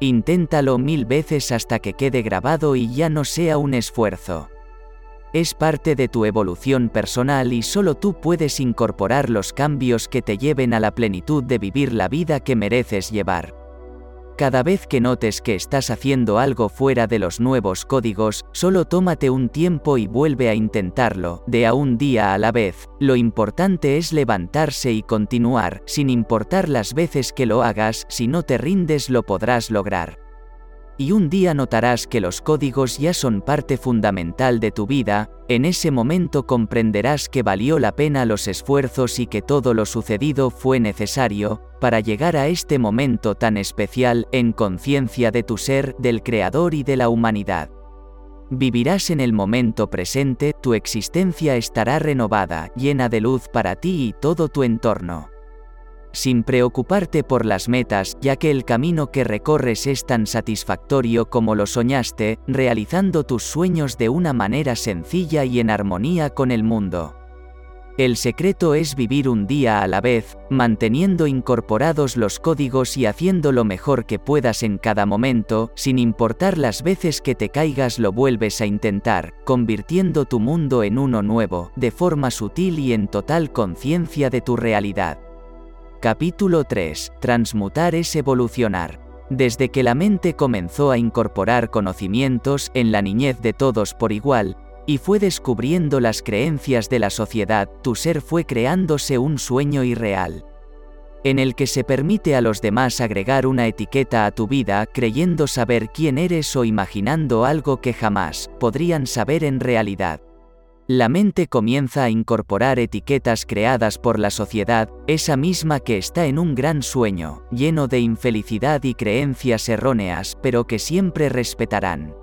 Inténtalo mil veces hasta que quede grabado y ya no sea un esfuerzo. Es parte de tu evolución personal y solo tú puedes incorporar los cambios que te lleven a la plenitud de vivir la vida que mereces llevar. Cada vez que notes que estás haciendo algo fuera de los nuevos códigos, solo tómate un tiempo y vuelve a intentarlo, de a un día a la vez. Lo importante es levantarse y continuar, sin importar las veces que lo hagas, si no te rindes lo podrás lograr y un día notarás que los códigos ya son parte fundamental de tu vida, en ese momento comprenderás que valió la pena los esfuerzos y que todo lo sucedido fue necesario, para llegar a este momento tan especial, en conciencia de tu ser, del Creador y de la humanidad. Vivirás en el momento presente, tu existencia estará renovada, llena de luz para ti y todo tu entorno sin preocuparte por las metas, ya que el camino que recorres es tan satisfactorio como lo soñaste, realizando tus sueños de una manera sencilla y en armonía con el mundo. El secreto es vivir un día a la vez, manteniendo incorporados los códigos y haciendo lo mejor que puedas en cada momento, sin importar las veces que te caigas lo vuelves a intentar, convirtiendo tu mundo en uno nuevo, de forma sutil y en total conciencia de tu realidad. Capítulo 3. Transmutar es evolucionar. Desde que la mente comenzó a incorporar conocimientos en la niñez de todos por igual, y fue descubriendo las creencias de la sociedad, tu ser fue creándose un sueño irreal en el que se permite a los demás agregar una etiqueta a tu vida creyendo saber quién eres o imaginando algo que jamás podrían saber en realidad. La mente comienza a incorporar etiquetas creadas por la sociedad, esa misma que está en un gran sueño, lleno de infelicidad y creencias erróneas, pero que siempre respetarán.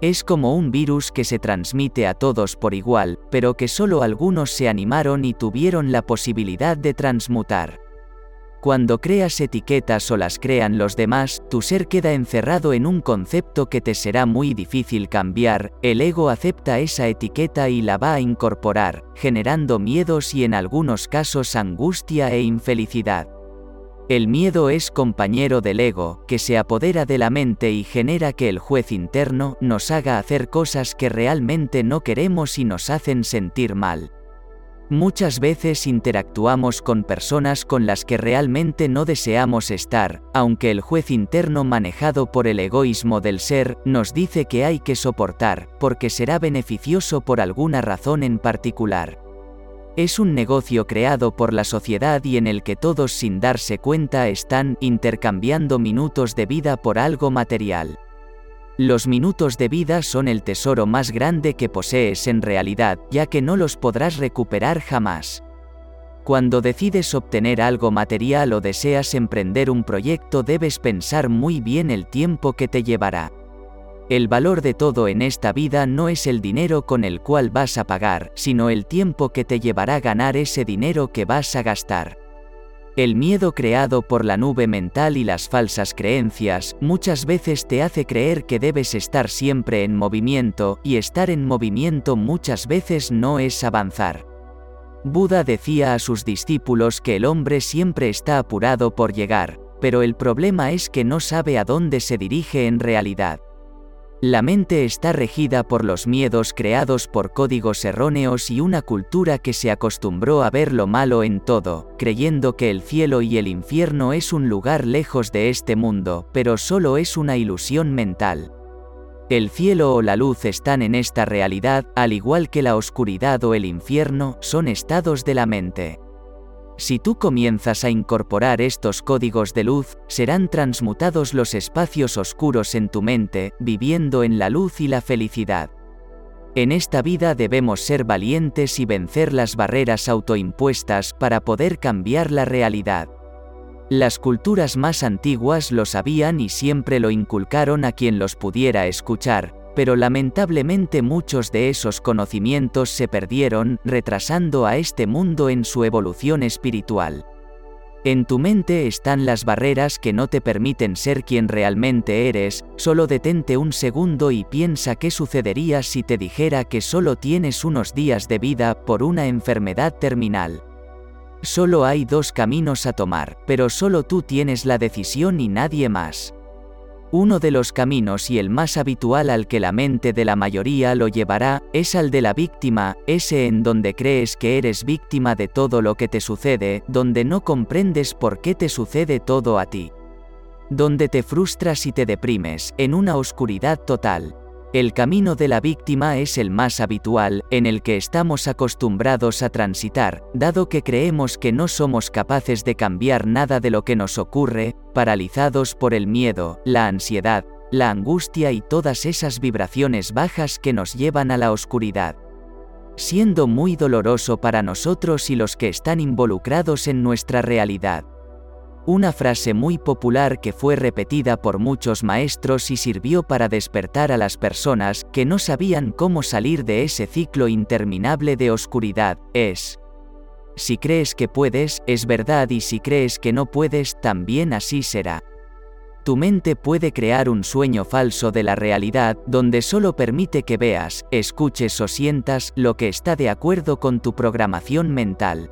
Es como un virus que se transmite a todos por igual, pero que solo algunos se animaron y tuvieron la posibilidad de transmutar. Cuando creas etiquetas o las crean los demás, tu ser queda encerrado en un concepto que te será muy difícil cambiar, el ego acepta esa etiqueta y la va a incorporar, generando miedos y en algunos casos angustia e infelicidad. El miedo es compañero del ego, que se apodera de la mente y genera que el juez interno nos haga hacer cosas que realmente no queremos y nos hacen sentir mal. Muchas veces interactuamos con personas con las que realmente no deseamos estar, aunque el juez interno manejado por el egoísmo del ser nos dice que hay que soportar, porque será beneficioso por alguna razón en particular. Es un negocio creado por la sociedad y en el que todos sin darse cuenta están intercambiando minutos de vida por algo material. Los minutos de vida son el tesoro más grande que posees en realidad, ya que no los podrás recuperar jamás. Cuando decides obtener algo material o deseas emprender un proyecto debes pensar muy bien el tiempo que te llevará. El valor de todo en esta vida no es el dinero con el cual vas a pagar, sino el tiempo que te llevará ganar ese dinero que vas a gastar. El miedo creado por la nube mental y las falsas creencias muchas veces te hace creer que debes estar siempre en movimiento, y estar en movimiento muchas veces no es avanzar. Buda decía a sus discípulos que el hombre siempre está apurado por llegar, pero el problema es que no sabe a dónde se dirige en realidad. La mente está regida por los miedos creados por códigos erróneos y una cultura que se acostumbró a ver lo malo en todo, creyendo que el cielo y el infierno es un lugar lejos de este mundo, pero solo es una ilusión mental. El cielo o la luz están en esta realidad, al igual que la oscuridad o el infierno, son estados de la mente. Si tú comienzas a incorporar estos códigos de luz, serán transmutados los espacios oscuros en tu mente, viviendo en la luz y la felicidad. En esta vida debemos ser valientes y vencer las barreras autoimpuestas para poder cambiar la realidad. Las culturas más antiguas lo sabían y siempre lo inculcaron a quien los pudiera escuchar, pero lamentablemente muchos de esos conocimientos se perdieron, retrasando a este mundo en su evolución espiritual. En tu mente están las barreras que no te permiten ser quien realmente eres, solo detente un segundo y piensa qué sucedería si te dijera que solo tienes unos días de vida por una enfermedad terminal. Solo hay dos caminos a tomar, pero solo tú tienes la decisión y nadie más. Uno de los caminos y el más habitual al que la mente de la mayoría lo llevará, es al de la víctima, ese en donde crees que eres víctima de todo lo que te sucede, donde no comprendes por qué te sucede todo a ti. Donde te frustras y te deprimes, en una oscuridad total. El camino de la víctima es el más habitual, en el que estamos acostumbrados a transitar, dado que creemos que no somos capaces de cambiar nada de lo que nos ocurre, paralizados por el miedo, la ansiedad, la angustia y todas esas vibraciones bajas que nos llevan a la oscuridad. Siendo muy doloroso para nosotros y los que están involucrados en nuestra realidad. Una frase muy popular que fue repetida por muchos maestros y sirvió para despertar a las personas que no sabían cómo salir de ese ciclo interminable de oscuridad, es, si crees que puedes, es verdad y si crees que no puedes, también así será. Tu mente puede crear un sueño falso de la realidad, donde solo permite que veas, escuches o sientas lo que está de acuerdo con tu programación mental.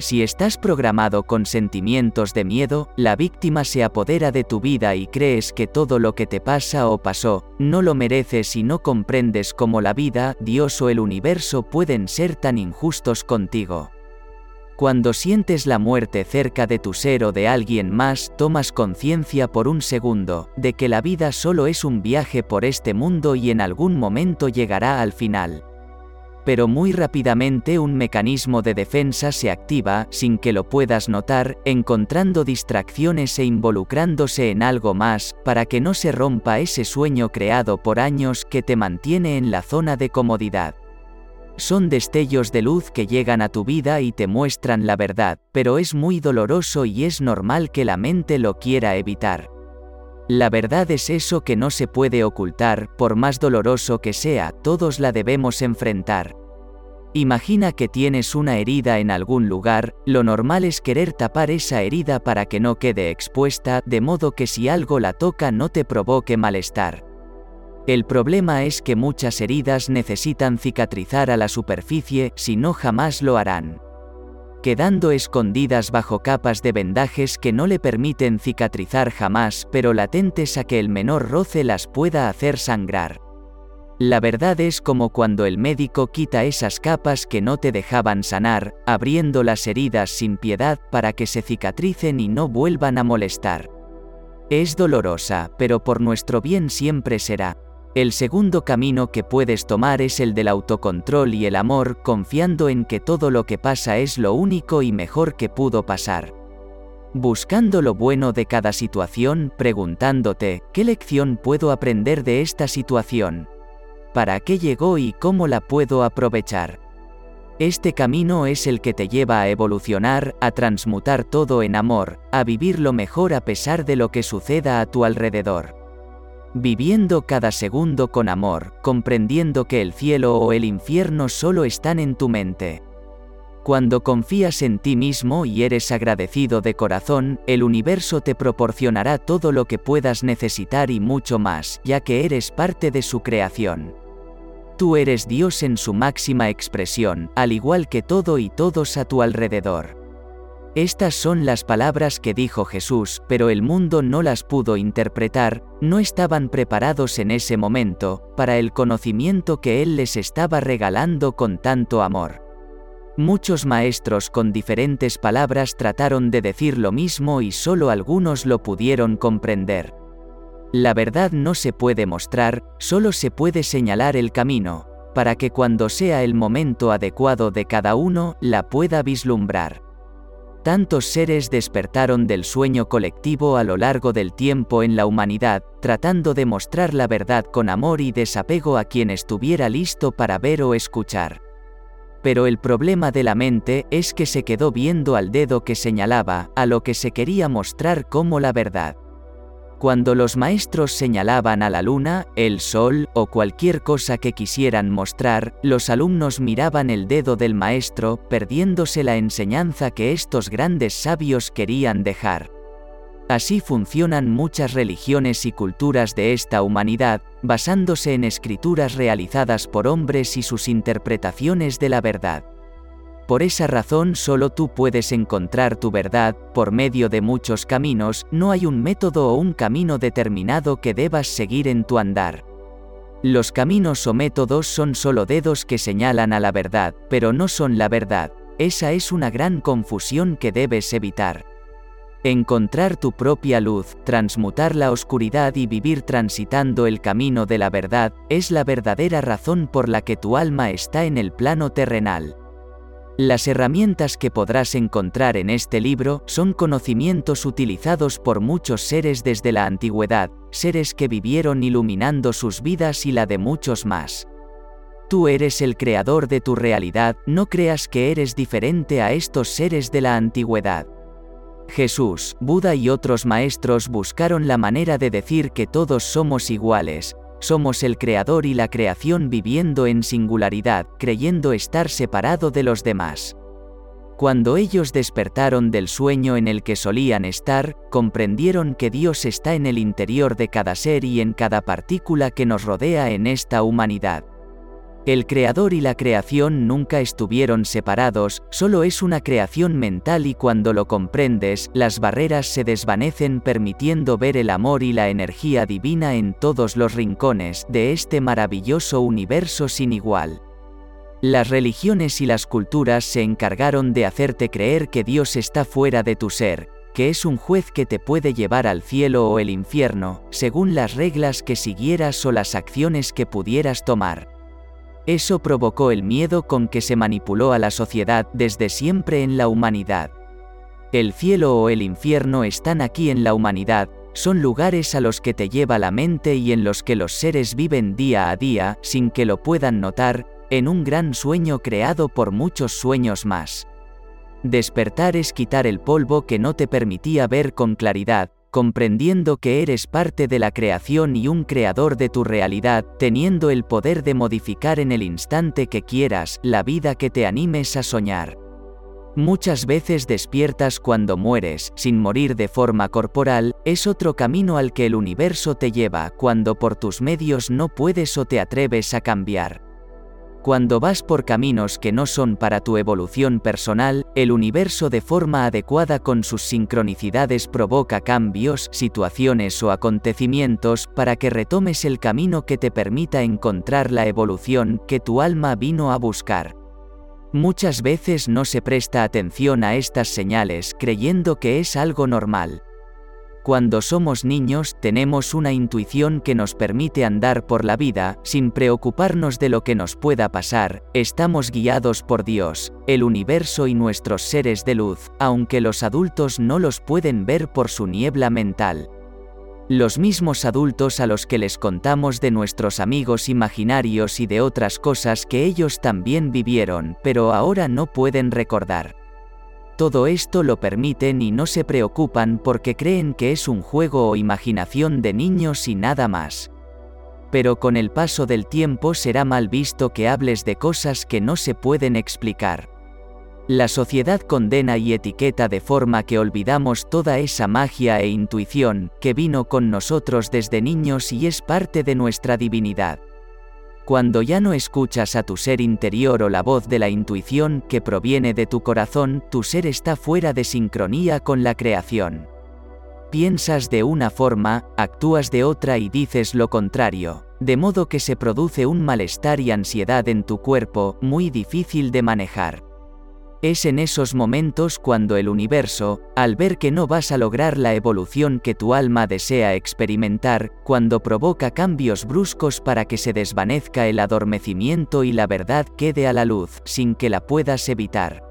Si estás programado con sentimientos de miedo, la víctima se apodera de tu vida y crees que todo lo que te pasa o pasó, no lo mereces y no comprendes cómo la vida, Dios o el universo pueden ser tan injustos contigo. Cuando sientes la muerte cerca de tu ser o de alguien más, tomas conciencia por un segundo, de que la vida solo es un viaje por este mundo y en algún momento llegará al final pero muy rápidamente un mecanismo de defensa se activa sin que lo puedas notar, encontrando distracciones e involucrándose en algo más, para que no se rompa ese sueño creado por años que te mantiene en la zona de comodidad. Son destellos de luz que llegan a tu vida y te muestran la verdad, pero es muy doloroso y es normal que la mente lo quiera evitar. La verdad es eso que no se puede ocultar, por más doloroso que sea, todos la debemos enfrentar. Imagina que tienes una herida en algún lugar, lo normal es querer tapar esa herida para que no quede expuesta, de modo que si algo la toca no te provoque malestar. El problema es que muchas heridas necesitan cicatrizar a la superficie, si no jamás lo harán. Quedando escondidas bajo capas de vendajes que no le permiten cicatrizar jamás, pero latentes a que el menor roce las pueda hacer sangrar. La verdad es como cuando el médico quita esas capas que no te dejaban sanar, abriendo las heridas sin piedad para que se cicatricen y no vuelvan a molestar. Es dolorosa, pero por nuestro bien siempre será. El segundo camino que puedes tomar es el del autocontrol y el amor, confiando en que todo lo que pasa es lo único y mejor que pudo pasar. Buscando lo bueno de cada situación, preguntándote, ¿qué lección puedo aprender de esta situación? para qué llegó y cómo la puedo aprovechar. Este camino es el que te lleva a evolucionar, a transmutar todo en amor, a vivir lo mejor a pesar de lo que suceda a tu alrededor. Viviendo cada segundo con amor, comprendiendo que el cielo o el infierno solo están en tu mente. Cuando confías en ti mismo y eres agradecido de corazón, el universo te proporcionará todo lo que puedas necesitar y mucho más, ya que eres parte de su creación. Tú eres Dios en su máxima expresión, al igual que todo y todos a tu alrededor. Estas son las palabras que dijo Jesús, pero el mundo no las pudo interpretar, no estaban preparados en ese momento, para el conocimiento que Él les estaba regalando con tanto amor. Muchos maestros con diferentes palabras trataron de decir lo mismo y solo algunos lo pudieron comprender. La verdad no se puede mostrar, solo se puede señalar el camino, para que cuando sea el momento adecuado de cada uno, la pueda vislumbrar. Tantos seres despertaron del sueño colectivo a lo largo del tiempo en la humanidad, tratando de mostrar la verdad con amor y desapego a quien estuviera listo para ver o escuchar. Pero el problema de la mente es que se quedó viendo al dedo que señalaba, a lo que se quería mostrar como la verdad. Cuando los maestros señalaban a la luna, el sol o cualquier cosa que quisieran mostrar, los alumnos miraban el dedo del maestro, perdiéndose la enseñanza que estos grandes sabios querían dejar. Así funcionan muchas religiones y culturas de esta humanidad, basándose en escrituras realizadas por hombres y sus interpretaciones de la verdad. Por esa razón solo tú puedes encontrar tu verdad, por medio de muchos caminos, no hay un método o un camino determinado que debas seguir en tu andar. Los caminos o métodos son solo dedos que señalan a la verdad, pero no son la verdad. Esa es una gran confusión que debes evitar. Encontrar tu propia luz, transmutar la oscuridad y vivir transitando el camino de la verdad, es la verdadera razón por la que tu alma está en el plano terrenal. Las herramientas que podrás encontrar en este libro son conocimientos utilizados por muchos seres desde la antigüedad, seres que vivieron iluminando sus vidas y la de muchos más. Tú eres el creador de tu realidad, no creas que eres diferente a estos seres de la antigüedad. Jesús, Buda y otros maestros buscaron la manera de decir que todos somos iguales, somos el creador y la creación viviendo en singularidad, creyendo estar separado de los demás. Cuando ellos despertaron del sueño en el que solían estar, comprendieron que Dios está en el interior de cada ser y en cada partícula que nos rodea en esta humanidad. El creador y la creación nunca estuvieron separados, solo es una creación mental y cuando lo comprendes, las barreras se desvanecen permitiendo ver el amor y la energía divina en todos los rincones de este maravilloso universo sin igual. Las religiones y las culturas se encargaron de hacerte creer que Dios está fuera de tu ser, que es un juez que te puede llevar al cielo o el infierno, según las reglas que siguieras o las acciones que pudieras tomar. Eso provocó el miedo con que se manipuló a la sociedad desde siempre en la humanidad. El cielo o el infierno están aquí en la humanidad, son lugares a los que te lleva la mente y en los que los seres viven día a día, sin que lo puedan notar, en un gran sueño creado por muchos sueños más. Despertar es quitar el polvo que no te permitía ver con claridad, comprendiendo que eres parte de la creación y un creador de tu realidad, teniendo el poder de modificar en el instante que quieras la vida que te animes a soñar. Muchas veces despiertas cuando mueres, sin morir de forma corporal, es otro camino al que el universo te lleva cuando por tus medios no puedes o te atreves a cambiar. Cuando vas por caminos que no son para tu evolución personal, el universo de forma adecuada con sus sincronicidades provoca cambios, situaciones o acontecimientos para que retomes el camino que te permita encontrar la evolución que tu alma vino a buscar. Muchas veces no se presta atención a estas señales creyendo que es algo normal. Cuando somos niños tenemos una intuición que nos permite andar por la vida, sin preocuparnos de lo que nos pueda pasar, estamos guiados por Dios, el universo y nuestros seres de luz, aunque los adultos no los pueden ver por su niebla mental. Los mismos adultos a los que les contamos de nuestros amigos imaginarios y de otras cosas que ellos también vivieron, pero ahora no pueden recordar. Todo esto lo permiten y no se preocupan porque creen que es un juego o imaginación de niños y nada más. Pero con el paso del tiempo será mal visto que hables de cosas que no se pueden explicar. La sociedad condena y etiqueta de forma que olvidamos toda esa magia e intuición que vino con nosotros desde niños y es parte de nuestra divinidad. Cuando ya no escuchas a tu ser interior o la voz de la intuición que proviene de tu corazón, tu ser está fuera de sincronía con la creación. Piensas de una forma, actúas de otra y dices lo contrario, de modo que se produce un malestar y ansiedad en tu cuerpo muy difícil de manejar. Es en esos momentos cuando el universo, al ver que no vas a lograr la evolución que tu alma desea experimentar, cuando provoca cambios bruscos para que se desvanezca el adormecimiento y la verdad quede a la luz, sin que la puedas evitar.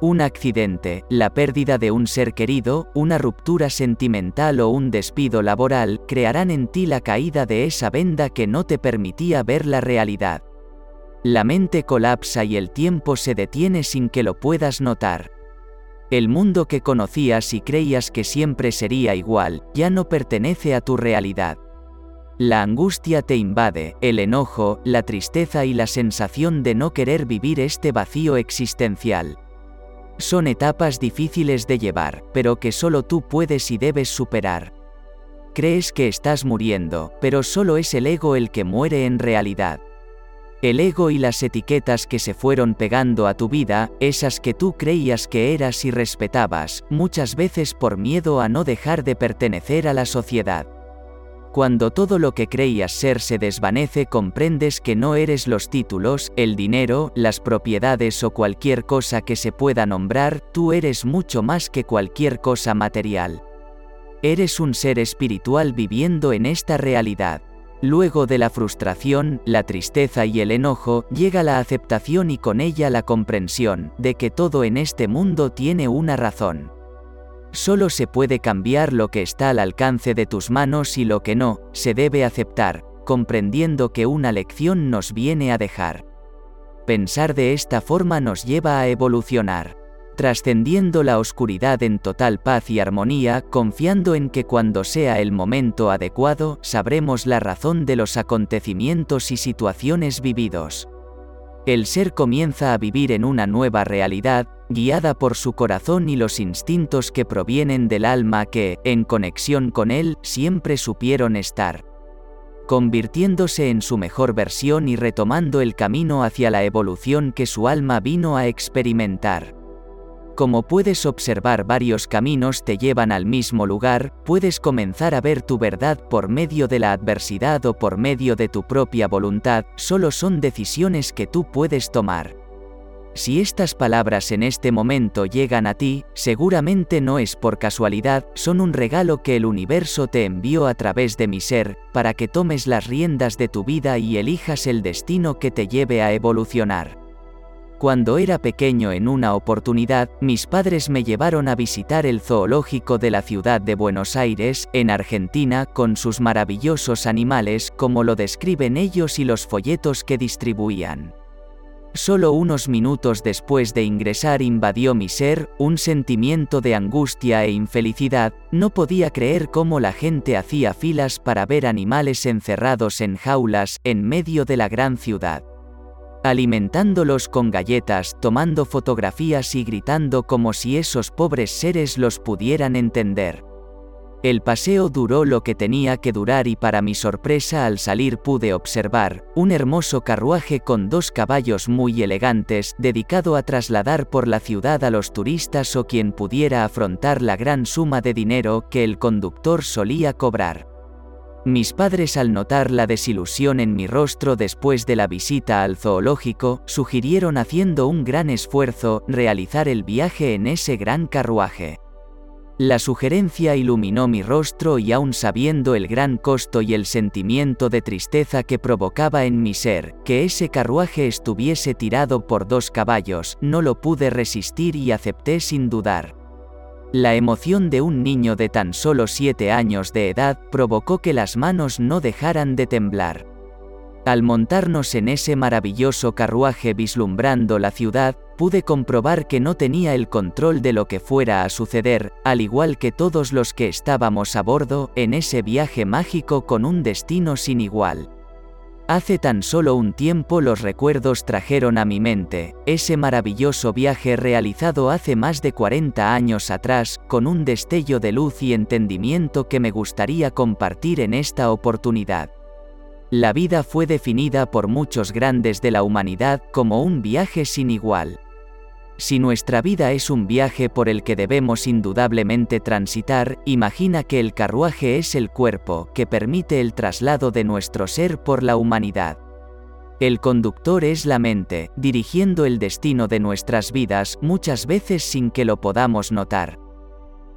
Un accidente, la pérdida de un ser querido, una ruptura sentimental o un despido laboral crearán en ti la caída de esa venda que no te permitía ver la realidad. La mente colapsa y el tiempo se detiene sin que lo puedas notar. El mundo que conocías y creías que siempre sería igual, ya no pertenece a tu realidad. La angustia te invade, el enojo, la tristeza y la sensación de no querer vivir este vacío existencial. Son etapas difíciles de llevar, pero que solo tú puedes y debes superar. Crees que estás muriendo, pero solo es el ego el que muere en realidad. El ego y las etiquetas que se fueron pegando a tu vida, esas que tú creías que eras y respetabas, muchas veces por miedo a no dejar de pertenecer a la sociedad. Cuando todo lo que creías ser se desvanece comprendes que no eres los títulos, el dinero, las propiedades o cualquier cosa que se pueda nombrar, tú eres mucho más que cualquier cosa material. Eres un ser espiritual viviendo en esta realidad. Luego de la frustración, la tristeza y el enojo, llega la aceptación y con ella la comprensión, de que todo en este mundo tiene una razón. Solo se puede cambiar lo que está al alcance de tus manos y lo que no, se debe aceptar, comprendiendo que una lección nos viene a dejar. Pensar de esta forma nos lleva a evolucionar trascendiendo la oscuridad en total paz y armonía, confiando en que cuando sea el momento adecuado, sabremos la razón de los acontecimientos y situaciones vividos. El ser comienza a vivir en una nueva realidad, guiada por su corazón y los instintos que provienen del alma que, en conexión con él, siempre supieron estar convirtiéndose en su mejor versión y retomando el camino hacia la evolución que su alma vino a experimentar. Como puedes observar varios caminos te llevan al mismo lugar, puedes comenzar a ver tu verdad por medio de la adversidad o por medio de tu propia voluntad, solo son decisiones que tú puedes tomar. Si estas palabras en este momento llegan a ti, seguramente no es por casualidad, son un regalo que el universo te envió a través de mi ser, para que tomes las riendas de tu vida y elijas el destino que te lleve a evolucionar. Cuando era pequeño en una oportunidad, mis padres me llevaron a visitar el zoológico de la ciudad de Buenos Aires, en Argentina, con sus maravillosos animales, como lo describen ellos y los folletos que distribuían. Solo unos minutos después de ingresar invadió mi ser, un sentimiento de angustia e infelicidad, no podía creer cómo la gente hacía filas para ver animales encerrados en jaulas, en medio de la gran ciudad alimentándolos con galletas, tomando fotografías y gritando como si esos pobres seres los pudieran entender. El paseo duró lo que tenía que durar y para mi sorpresa al salir pude observar un hermoso carruaje con dos caballos muy elegantes dedicado a trasladar por la ciudad a los turistas o quien pudiera afrontar la gran suma de dinero que el conductor solía cobrar. Mis padres al notar la desilusión en mi rostro después de la visita al zoológico, sugirieron haciendo un gran esfuerzo realizar el viaje en ese gran carruaje. La sugerencia iluminó mi rostro y aun sabiendo el gran costo y el sentimiento de tristeza que provocaba en mi ser, que ese carruaje estuviese tirado por dos caballos, no lo pude resistir y acepté sin dudar. La emoción de un niño de tan solo siete años de edad provocó que las manos no dejaran de temblar. Al montarnos en ese maravilloso carruaje vislumbrando la ciudad, pude comprobar que no tenía el control de lo que fuera a suceder, al igual que todos los que estábamos a bordo, en ese viaje mágico con un destino sin igual. Hace tan solo un tiempo los recuerdos trajeron a mi mente ese maravilloso viaje realizado hace más de 40 años atrás, con un destello de luz y entendimiento que me gustaría compartir en esta oportunidad. La vida fue definida por muchos grandes de la humanidad como un viaje sin igual. Si nuestra vida es un viaje por el que debemos indudablemente transitar, imagina que el carruaje es el cuerpo que permite el traslado de nuestro ser por la humanidad. El conductor es la mente, dirigiendo el destino de nuestras vidas muchas veces sin que lo podamos notar.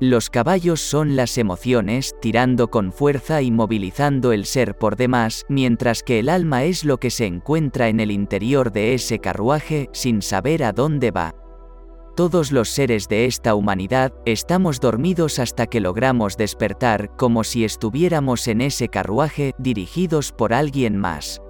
Los caballos son las emociones, tirando con fuerza y movilizando el ser por demás, mientras que el alma es lo que se encuentra en el interior de ese carruaje sin saber a dónde va. Todos los seres de esta humanidad estamos dormidos hasta que logramos despertar como si estuviéramos en ese carruaje dirigidos por alguien más.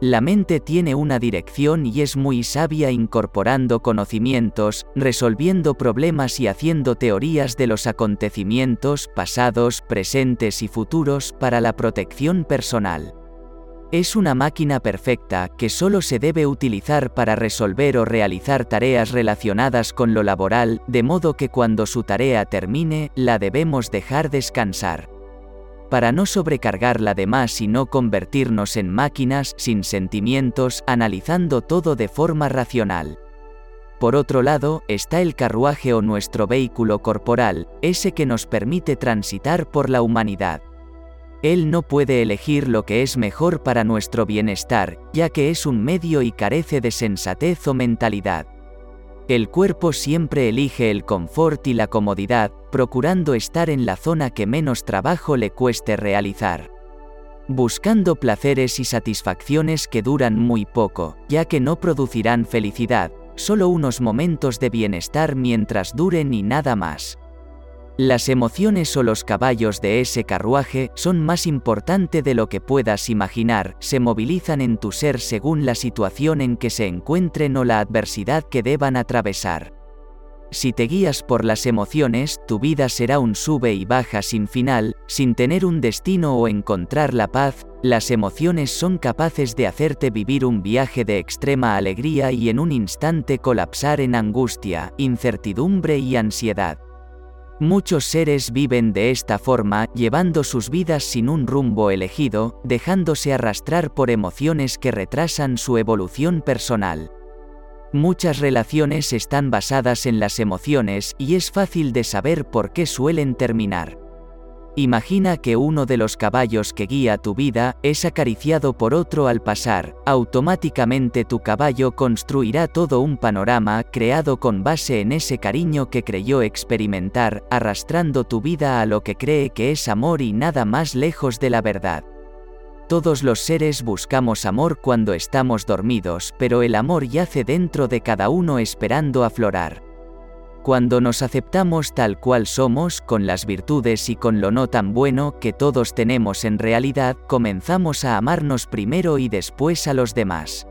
La mente tiene una dirección y es muy sabia incorporando conocimientos, resolviendo problemas y haciendo teorías de los acontecimientos pasados, presentes y futuros para la protección personal. Es una máquina perfecta que solo se debe utilizar para resolver o realizar tareas relacionadas con lo laboral, de modo que cuando su tarea termine, la debemos dejar descansar. Para no sobrecargarla de más y no convertirnos en máquinas sin sentimientos, analizando todo de forma racional. Por otro lado, está el carruaje o nuestro vehículo corporal, ese que nos permite transitar por la humanidad. Él no puede elegir lo que es mejor para nuestro bienestar, ya que es un medio y carece de sensatez o mentalidad. El cuerpo siempre elige el confort y la comodidad, procurando estar en la zona que menos trabajo le cueste realizar. Buscando placeres y satisfacciones que duran muy poco, ya que no producirán felicidad, solo unos momentos de bienestar mientras duren y nada más. Las emociones o los caballos de ese carruaje son más importante de lo que puedas imaginar, se movilizan en tu ser según la situación en que se encuentren o la adversidad que deban atravesar. Si te guías por las emociones, tu vida será un sube y baja sin final, sin tener un destino o encontrar la paz, las emociones son capaces de hacerte vivir un viaje de extrema alegría y en un instante colapsar en angustia, incertidumbre y ansiedad. Muchos seres viven de esta forma, llevando sus vidas sin un rumbo elegido, dejándose arrastrar por emociones que retrasan su evolución personal. Muchas relaciones están basadas en las emociones y es fácil de saber por qué suelen terminar. Imagina que uno de los caballos que guía tu vida es acariciado por otro al pasar, automáticamente tu caballo construirá todo un panorama creado con base en ese cariño que creyó experimentar, arrastrando tu vida a lo que cree que es amor y nada más lejos de la verdad. Todos los seres buscamos amor cuando estamos dormidos, pero el amor yace dentro de cada uno esperando aflorar. Cuando nos aceptamos tal cual somos, con las virtudes y con lo no tan bueno que todos tenemos en realidad, comenzamos a amarnos primero y después a los demás.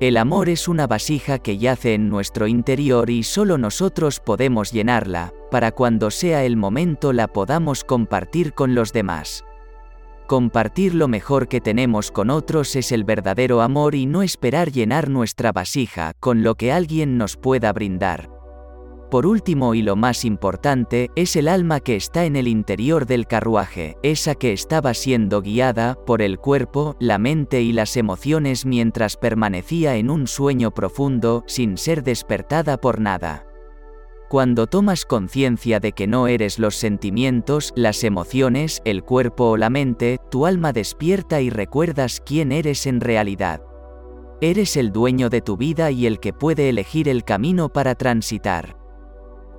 El amor es una vasija que yace en nuestro interior y solo nosotros podemos llenarla, para cuando sea el momento la podamos compartir con los demás. Compartir lo mejor que tenemos con otros es el verdadero amor y no esperar llenar nuestra vasija con lo que alguien nos pueda brindar. Por último y lo más importante, es el alma que está en el interior del carruaje, esa que estaba siendo guiada por el cuerpo, la mente y las emociones mientras permanecía en un sueño profundo, sin ser despertada por nada. Cuando tomas conciencia de que no eres los sentimientos, las emociones, el cuerpo o la mente, tu alma despierta y recuerdas quién eres en realidad. Eres el dueño de tu vida y el que puede elegir el camino para transitar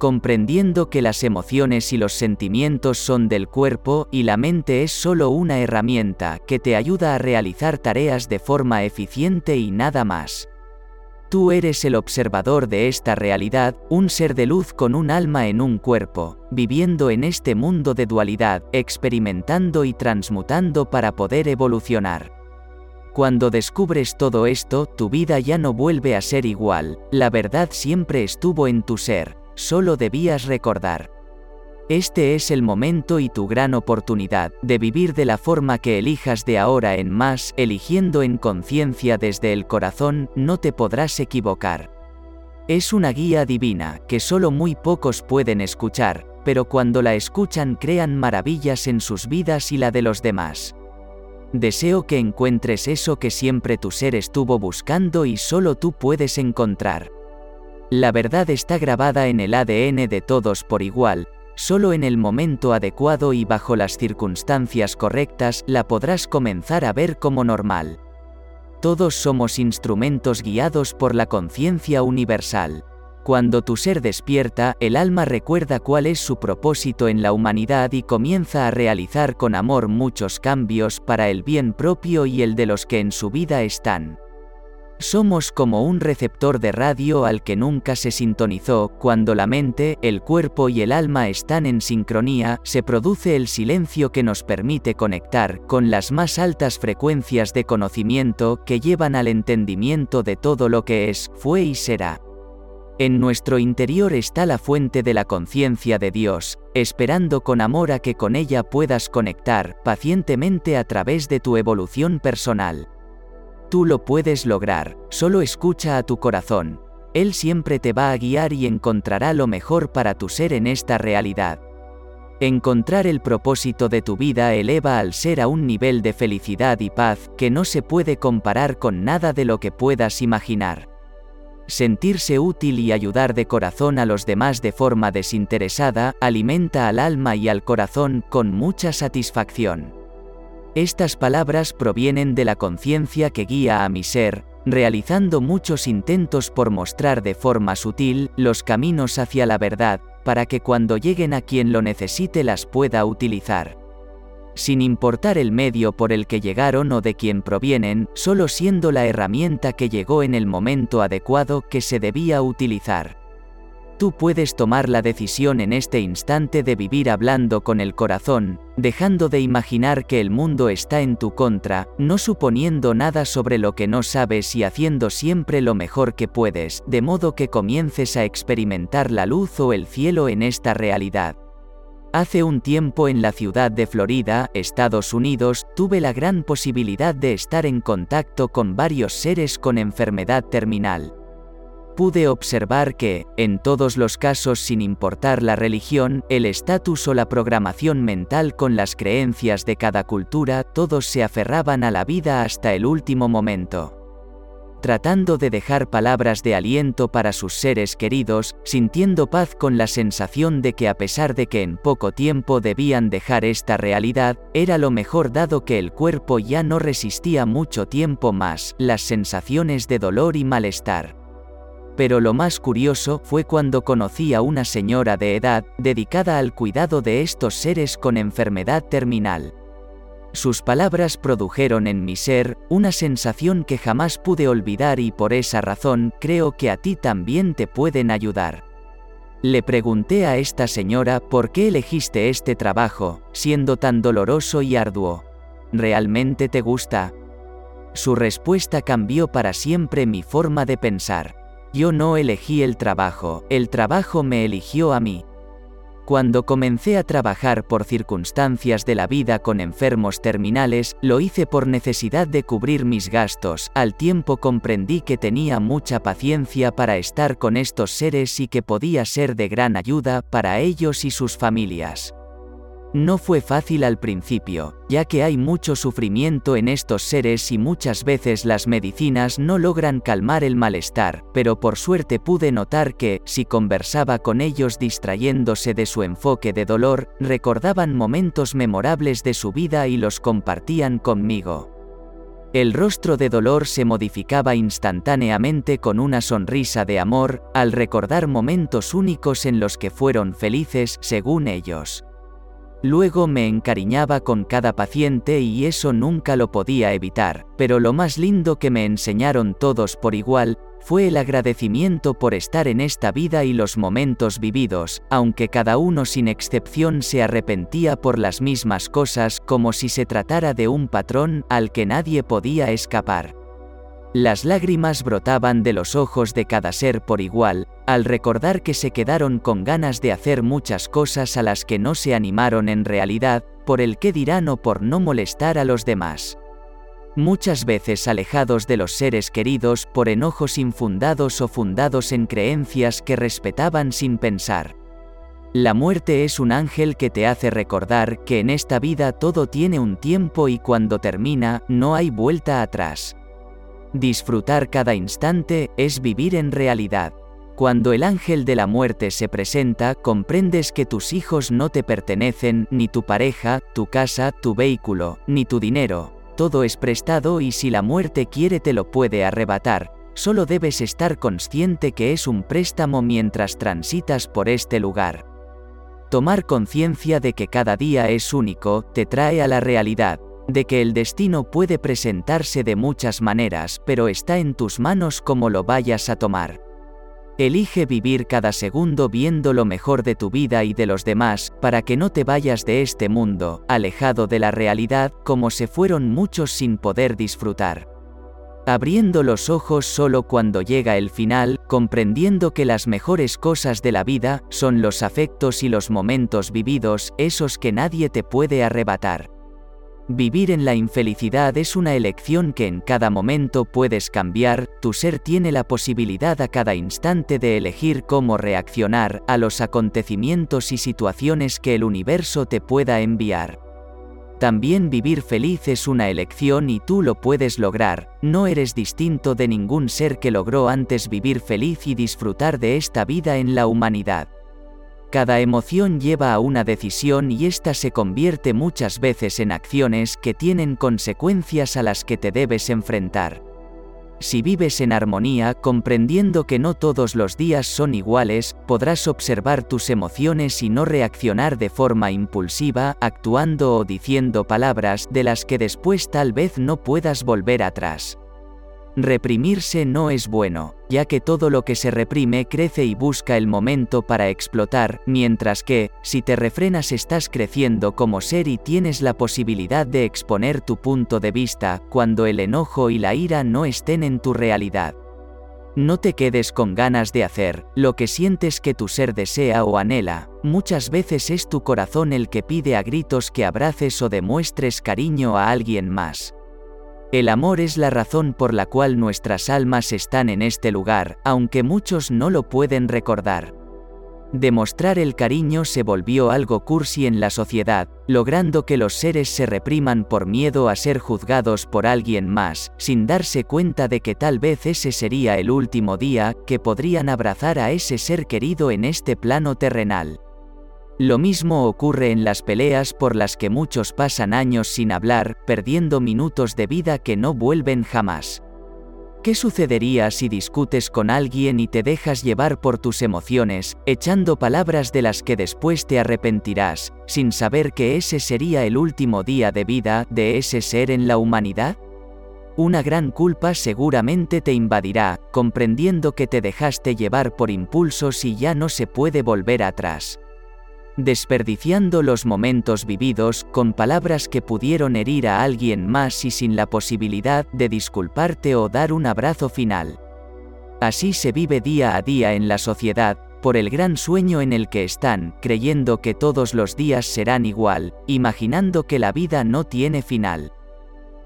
comprendiendo que las emociones y los sentimientos son del cuerpo y la mente es solo una herramienta que te ayuda a realizar tareas de forma eficiente y nada más. Tú eres el observador de esta realidad, un ser de luz con un alma en un cuerpo, viviendo en este mundo de dualidad, experimentando y transmutando para poder evolucionar. Cuando descubres todo esto, tu vida ya no vuelve a ser igual, la verdad siempre estuvo en tu ser, solo debías recordar. Este es el momento y tu gran oportunidad de vivir de la forma que elijas de ahora en más, eligiendo en conciencia desde el corazón, no te podrás equivocar. Es una guía divina que solo muy pocos pueden escuchar, pero cuando la escuchan crean maravillas en sus vidas y la de los demás. Deseo que encuentres eso que siempre tu ser estuvo buscando y solo tú puedes encontrar. La verdad está grabada en el ADN de todos por igual, Solo en el momento adecuado y bajo las circunstancias correctas la podrás comenzar a ver como normal. Todos somos instrumentos guiados por la conciencia universal. Cuando tu ser despierta, el alma recuerda cuál es su propósito en la humanidad y comienza a realizar con amor muchos cambios para el bien propio y el de los que en su vida están. Somos como un receptor de radio al que nunca se sintonizó, cuando la mente, el cuerpo y el alma están en sincronía, se produce el silencio que nos permite conectar con las más altas frecuencias de conocimiento que llevan al entendimiento de todo lo que es, fue y será. En nuestro interior está la fuente de la conciencia de Dios, esperando con amor a que con ella puedas conectar pacientemente a través de tu evolución personal. Tú lo puedes lograr, solo escucha a tu corazón. Él siempre te va a guiar y encontrará lo mejor para tu ser en esta realidad. Encontrar el propósito de tu vida eleva al ser a un nivel de felicidad y paz que no se puede comparar con nada de lo que puedas imaginar. Sentirse útil y ayudar de corazón a los demás de forma desinteresada alimenta al alma y al corazón con mucha satisfacción. Estas palabras provienen de la conciencia que guía a mi ser, realizando muchos intentos por mostrar de forma sutil los caminos hacia la verdad, para que cuando lleguen a quien lo necesite las pueda utilizar. Sin importar el medio por el que llegaron o de quien provienen, solo siendo la herramienta que llegó en el momento adecuado que se debía utilizar. Tú puedes tomar la decisión en este instante de vivir hablando con el corazón, dejando de imaginar que el mundo está en tu contra, no suponiendo nada sobre lo que no sabes y haciendo siempre lo mejor que puedes, de modo que comiences a experimentar la luz o el cielo en esta realidad. Hace un tiempo en la ciudad de Florida, Estados Unidos, tuve la gran posibilidad de estar en contacto con varios seres con enfermedad terminal pude observar que, en todos los casos sin importar la religión, el estatus o la programación mental con las creencias de cada cultura, todos se aferraban a la vida hasta el último momento. Tratando de dejar palabras de aliento para sus seres queridos, sintiendo paz con la sensación de que a pesar de que en poco tiempo debían dejar esta realidad, era lo mejor dado que el cuerpo ya no resistía mucho tiempo más las sensaciones de dolor y malestar. Pero lo más curioso fue cuando conocí a una señora de edad dedicada al cuidado de estos seres con enfermedad terminal. Sus palabras produjeron en mi ser una sensación que jamás pude olvidar y por esa razón creo que a ti también te pueden ayudar. Le pregunté a esta señora por qué elegiste este trabajo, siendo tan doloroso y arduo. ¿Realmente te gusta? Su respuesta cambió para siempre mi forma de pensar. Yo no elegí el trabajo, el trabajo me eligió a mí. Cuando comencé a trabajar por circunstancias de la vida con enfermos terminales, lo hice por necesidad de cubrir mis gastos, al tiempo comprendí que tenía mucha paciencia para estar con estos seres y que podía ser de gran ayuda para ellos y sus familias. No fue fácil al principio, ya que hay mucho sufrimiento en estos seres y muchas veces las medicinas no logran calmar el malestar, pero por suerte pude notar que, si conversaba con ellos distrayéndose de su enfoque de dolor, recordaban momentos memorables de su vida y los compartían conmigo. El rostro de dolor se modificaba instantáneamente con una sonrisa de amor, al recordar momentos únicos en los que fueron felices, según ellos. Luego me encariñaba con cada paciente y eso nunca lo podía evitar, pero lo más lindo que me enseñaron todos por igual, fue el agradecimiento por estar en esta vida y los momentos vividos, aunque cada uno sin excepción se arrepentía por las mismas cosas como si se tratara de un patrón al que nadie podía escapar. Las lágrimas brotaban de los ojos de cada ser por igual, al recordar que se quedaron con ganas de hacer muchas cosas a las que no se animaron en realidad, por el que dirán o por no molestar a los demás. Muchas veces alejados de los seres queridos por enojos infundados o fundados en creencias que respetaban sin pensar. La muerte es un ángel que te hace recordar que en esta vida todo tiene un tiempo y cuando termina, no hay vuelta atrás. Disfrutar cada instante es vivir en realidad. Cuando el ángel de la muerte se presenta, comprendes que tus hijos no te pertenecen, ni tu pareja, tu casa, tu vehículo, ni tu dinero. Todo es prestado y si la muerte quiere te lo puede arrebatar. Solo debes estar consciente que es un préstamo mientras transitas por este lugar. Tomar conciencia de que cada día es único te trae a la realidad, de que el destino puede presentarse de muchas maneras, pero está en tus manos como lo vayas a tomar. Elige vivir cada segundo viendo lo mejor de tu vida y de los demás, para que no te vayas de este mundo, alejado de la realidad, como se fueron muchos sin poder disfrutar. Abriendo los ojos solo cuando llega el final, comprendiendo que las mejores cosas de la vida son los afectos y los momentos vividos, esos que nadie te puede arrebatar. Vivir en la infelicidad es una elección que en cada momento puedes cambiar, tu ser tiene la posibilidad a cada instante de elegir cómo reaccionar a los acontecimientos y situaciones que el universo te pueda enviar. También vivir feliz es una elección y tú lo puedes lograr, no eres distinto de ningún ser que logró antes vivir feliz y disfrutar de esta vida en la humanidad. Cada emoción lleva a una decisión y ésta se convierte muchas veces en acciones que tienen consecuencias a las que te debes enfrentar. Si vives en armonía, comprendiendo que no todos los días son iguales, podrás observar tus emociones y no reaccionar de forma impulsiva, actuando o diciendo palabras de las que después tal vez no puedas volver atrás. Reprimirse no es bueno, ya que todo lo que se reprime crece y busca el momento para explotar, mientras que, si te refrenas estás creciendo como ser y tienes la posibilidad de exponer tu punto de vista cuando el enojo y la ira no estén en tu realidad. No te quedes con ganas de hacer lo que sientes que tu ser desea o anhela, muchas veces es tu corazón el que pide a gritos que abraces o demuestres cariño a alguien más. El amor es la razón por la cual nuestras almas están en este lugar, aunque muchos no lo pueden recordar. Demostrar el cariño se volvió algo cursi en la sociedad, logrando que los seres se repriman por miedo a ser juzgados por alguien más, sin darse cuenta de que tal vez ese sería el último día que podrían abrazar a ese ser querido en este plano terrenal. Lo mismo ocurre en las peleas por las que muchos pasan años sin hablar, perdiendo minutos de vida que no vuelven jamás. ¿Qué sucedería si discutes con alguien y te dejas llevar por tus emociones, echando palabras de las que después te arrepentirás, sin saber que ese sería el último día de vida de ese ser en la humanidad? Una gran culpa seguramente te invadirá, comprendiendo que te dejaste llevar por impulsos y ya no se puede volver atrás desperdiciando los momentos vividos con palabras que pudieron herir a alguien más y sin la posibilidad de disculparte o dar un abrazo final. Así se vive día a día en la sociedad, por el gran sueño en el que están, creyendo que todos los días serán igual, imaginando que la vida no tiene final.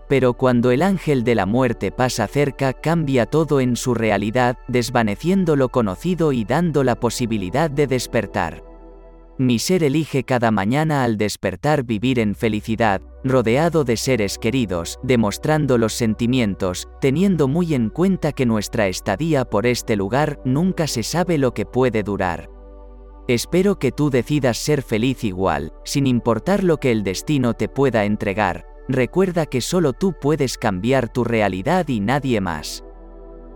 Pero cuando el ángel de la muerte pasa cerca cambia todo en su realidad, desvaneciendo lo conocido y dando la posibilidad de despertar. Mi ser elige cada mañana al despertar vivir en felicidad, rodeado de seres queridos, demostrando los sentimientos, teniendo muy en cuenta que nuestra estadía por este lugar nunca se sabe lo que puede durar. Espero que tú decidas ser feliz igual, sin importar lo que el destino te pueda entregar, recuerda que solo tú puedes cambiar tu realidad y nadie más.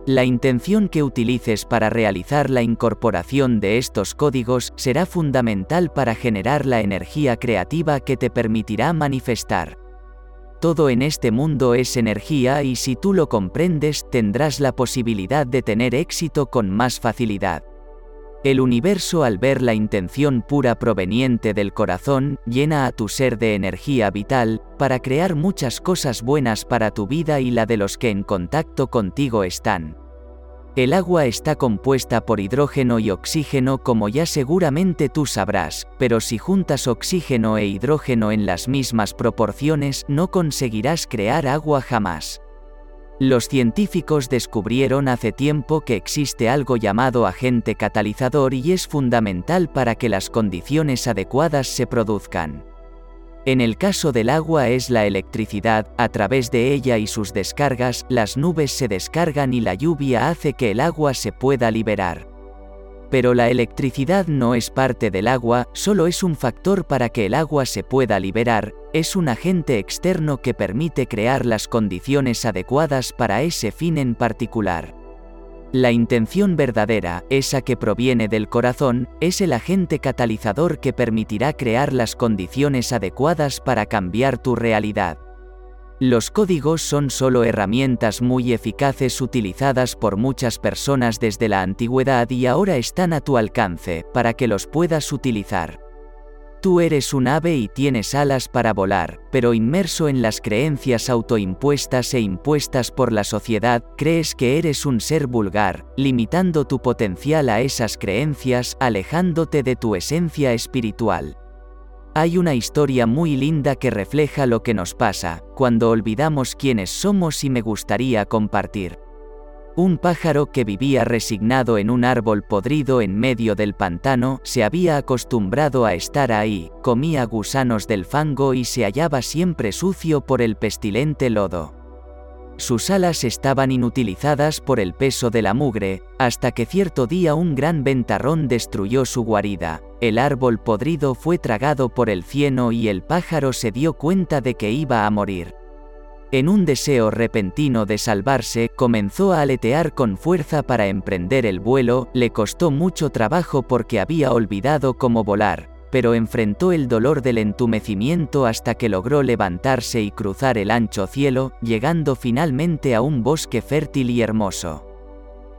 La intención que utilices para realizar la incorporación de estos códigos será fundamental para generar la energía creativa que te permitirá manifestar. Todo en este mundo es energía y si tú lo comprendes tendrás la posibilidad de tener éxito con más facilidad. El universo al ver la intención pura proveniente del corazón, llena a tu ser de energía vital, para crear muchas cosas buenas para tu vida y la de los que en contacto contigo están. El agua está compuesta por hidrógeno y oxígeno como ya seguramente tú sabrás, pero si juntas oxígeno e hidrógeno en las mismas proporciones no conseguirás crear agua jamás. Los científicos descubrieron hace tiempo que existe algo llamado agente catalizador y es fundamental para que las condiciones adecuadas se produzcan. En el caso del agua es la electricidad, a través de ella y sus descargas, las nubes se descargan y la lluvia hace que el agua se pueda liberar. Pero la electricidad no es parte del agua, solo es un factor para que el agua se pueda liberar, es un agente externo que permite crear las condiciones adecuadas para ese fin en particular. La intención verdadera, esa que proviene del corazón, es el agente catalizador que permitirá crear las condiciones adecuadas para cambiar tu realidad. Los códigos son solo herramientas muy eficaces utilizadas por muchas personas desde la antigüedad y ahora están a tu alcance, para que los puedas utilizar. Tú eres un ave y tienes alas para volar, pero inmerso en las creencias autoimpuestas e impuestas por la sociedad, crees que eres un ser vulgar, limitando tu potencial a esas creencias, alejándote de tu esencia espiritual. Hay una historia muy linda que refleja lo que nos pasa, cuando olvidamos quiénes somos y me gustaría compartir. Un pájaro que vivía resignado en un árbol podrido en medio del pantano, se había acostumbrado a estar ahí, comía gusanos del fango y se hallaba siempre sucio por el pestilente lodo. Sus alas estaban inutilizadas por el peso de la mugre, hasta que cierto día un gran ventarrón destruyó su guarida, el árbol podrido fue tragado por el cieno y el pájaro se dio cuenta de que iba a morir. En un deseo repentino de salvarse, comenzó a aletear con fuerza para emprender el vuelo, le costó mucho trabajo porque había olvidado cómo volar, pero enfrentó el dolor del entumecimiento hasta que logró levantarse y cruzar el ancho cielo, llegando finalmente a un bosque fértil y hermoso.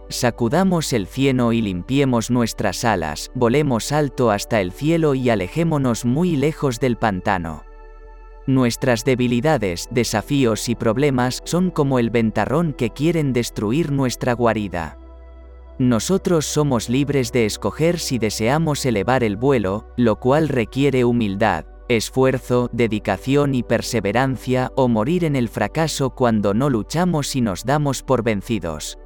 Sacudamos el cieno y limpiemos nuestras alas, volemos alto hasta el cielo y alejémonos muy lejos del pantano. Nuestras debilidades, desafíos y problemas son como el ventarrón que quieren destruir nuestra guarida. Nosotros somos libres de escoger si deseamos elevar el vuelo, lo cual requiere humildad, esfuerzo, dedicación y perseverancia, o morir en el fracaso cuando no luchamos y nos damos por vencidos.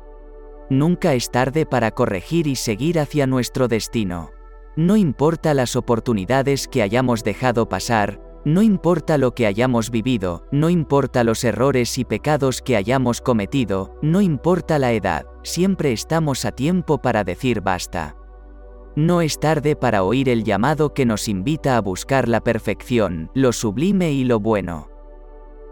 Nunca es tarde para corregir y seguir hacia nuestro destino. No importa las oportunidades que hayamos dejado pasar, no importa lo que hayamos vivido, no importa los errores y pecados que hayamos cometido, no importa la edad, siempre estamos a tiempo para decir basta. No es tarde para oír el llamado que nos invita a buscar la perfección, lo sublime y lo bueno.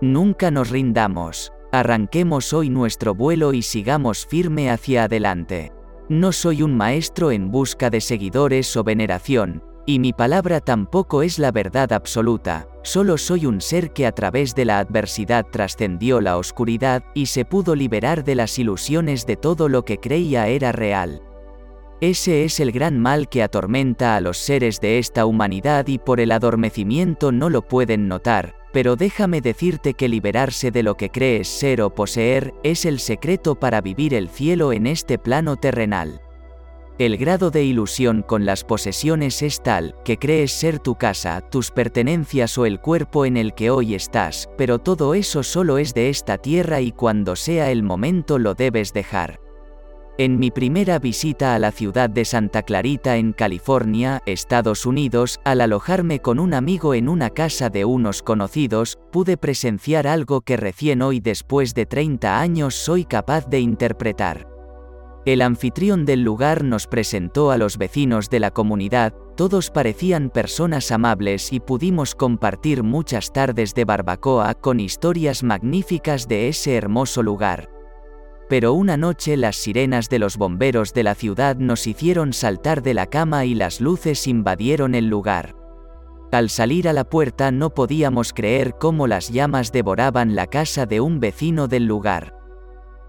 Nunca nos rindamos, arranquemos hoy nuestro vuelo y sigamos firme hacia adelante. No soy un maestro en busca de seguidores o veneración, y mi palabra tampoco es la verdad absoluta, solo soy un ser que a través de la adversidad trascendió la oscuridad y se pudo liberar de las ilusiones de todo lo que creía era real. Ese es el gran mal que atormenta a los seres de esta humanidad y por el adormecimiento no lo pueden notar, pero déjame decirte que liberarse de lo que crees ser o poseer es el secreto para vivir el cielo en este plano terrenal. El grado de ilusión con las posesiones es tal, que crees ser tu casa, tus pertenencias o el cuerpo en el que hoy estás, pero todo eso solo es de esta tierra y cuando sea el momento lo debes dejar. En mi primera visita a la ciudad de Santa Clarita en California, Estados Unidos, al alojarme con un amigo en una casa de unos conocidos, pude presenciar algo que recién hoy después de 30 años soy capaz de interpretar. El anfitrión del lugar nos presentó a los vecinos de la comunidad, todos parecían personas amables y pudimos compartir muchas tardes de barbacoa con historias magníficas de ese hermoso lugar. Pero una noche las sirenas de los bomberos de la ciudad nos hicieron saltar de la cama y las luces invadieron el lugar. Al salir a la puerta no podíamos creer cómo las llamas devoraban la casa de un vecino del lugar.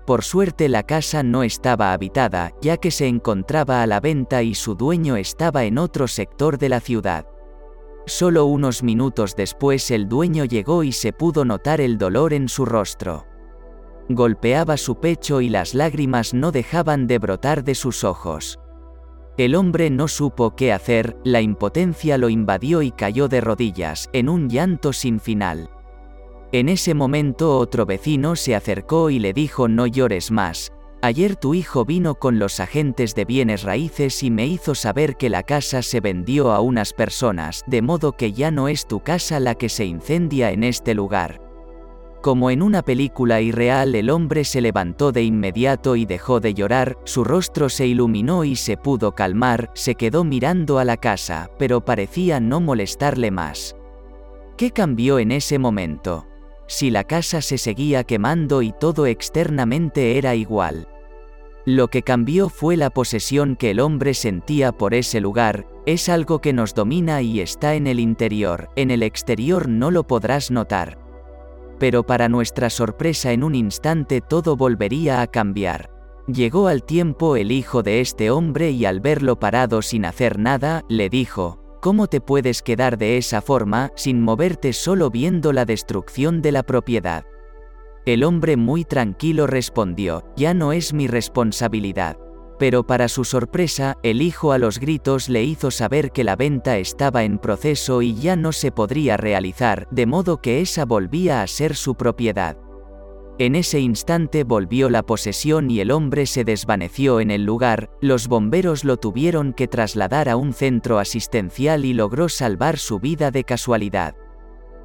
Por suerte la casa no estaba habitada, ya que se encontraba a la venta y su dueño estaba en otro sector de la ciudad. Solo unos minutos después el dueño llegó y se pudo notar el dolor en su rostro. Golpeaba su pecho y las lágrimas no dejaban de brotar de sus ojos. El hombre no supo qué hacer, la impotencia lo invadió y cayó de rodillas, en un llanto sin final. En ese momento otro vecino se acercó y le dijo no llores más. Ayer tu hijo vino con los agentes de bienes raíces y me hizo saber que la casa se vendió a unas personas, de modo que ya no es tu casa la que se incendia en este lugar. Como en una película irreal el hombre se levantó de inmediato y dejó de llorar, su rostro se iluminó y se pudo calmar, se quedó mirando a la casa, pero parecía no molestarle más. ¿Qué cambió en ese momento? Si la casa se seguía quemando y todo externamente era igual. Lo que cambió fue la posesión que el hombre sentía por ese lugar, es algo que nos domina y está en el interior, en el exterior no lo podrás notar. Pero para nuestra sorpresa en un instante todo volvería a cambiar. Llegó al tiempo el hijo de este hombre y al verlo parado sin hacer nada, le dijo, ¿Cómo te puedes quedar de esa forma, sin moverte solo viendo la destrucción de la propiedad? El hombre muy tranquilo respondió, ya no es mi responsabilidad. Pero para su sorpresa, el hijo a los gritos le hizo saber que la venta estaba en proceso y ya no se podría realizar, de modo que esa volvía a ser su propiedad. En ese instante volvió la posesión y el hombre se desvaneció en el lugar, los bomberos lo tuvieron que trasladar a un centro asistencial y logró salvar su vida de casualidad.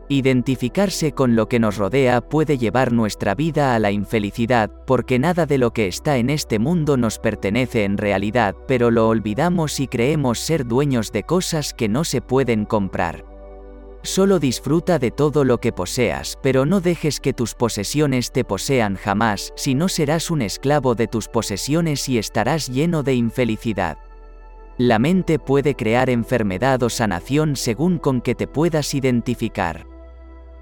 Identificarse con lo que nos rodea puede llevar nuestra vida a la infelicidad, porque nada de lo que está en este mundo nos pertenece en realidad, pero lo olvidamos y creemos ser dueños de cosas que no se pueden comprar. Solo disfruta de todo lo que poseas, pero no dejes que tus posesiones te posean jamás, si no serás un esclavo de tus posesiones y estarás lleno de infelicidad. La mente puede crear enfermedad o sanación según con que te puedas identificar.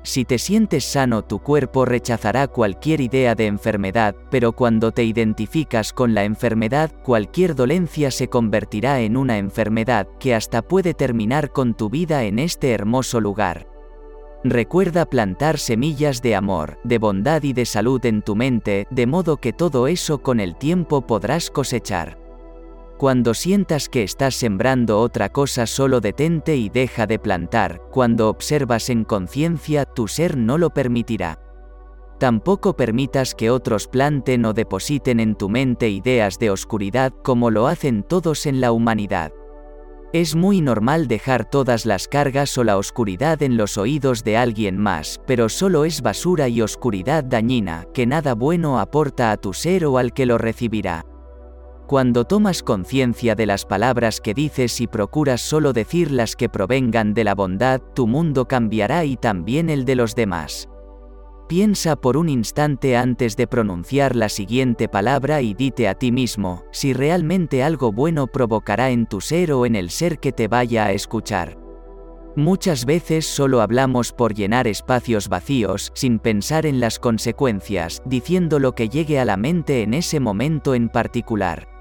Si te sientes sano tu cuerpo rechazará cualquier idea de enfermedad, pero cuando te identificas con la enfermedad, cualquier dolencia se convertirá en una enfermedad que hasta puede terminar con tu vida en este hermoso lugar. Recuerda plantar semillas de amor, de bondad y de salud en tu mente, de modo que todo eso con el tiempo podrás cosechar. Cuando sientas que estás sembrando otra cosa solo detente y deja de plantar, cuando observas en conciencia, tu ser no lo permitirá. Tampoco permitas que otros planten o depositen en tu mente ideas de oscuridad como lo hacen todos en la humanidad. Es muy normal dejar todas las cargas o la oscuridad en los oídos de alguien más, pero solo es basura y oscuridad dañina, que nada bueno aporta a tu ser o al que lo recibirá. Cuando tomas conciencia de las palabras que dices y procuras solo decir las que provengan de la bondad, tu mundo cambiará y también el de los demás. Piensa por un instante antes de pronunciar la siguiente palabra y dite a ti mismo, si realmente algo bueno provocará en tu ser o en el ser que te vaya a escuchar. Muchas veces solo hablamos por llenar espacios vacíos, sin pensar en las consecuencias, diciendo lo que llegue a la mente en ese momento en particular.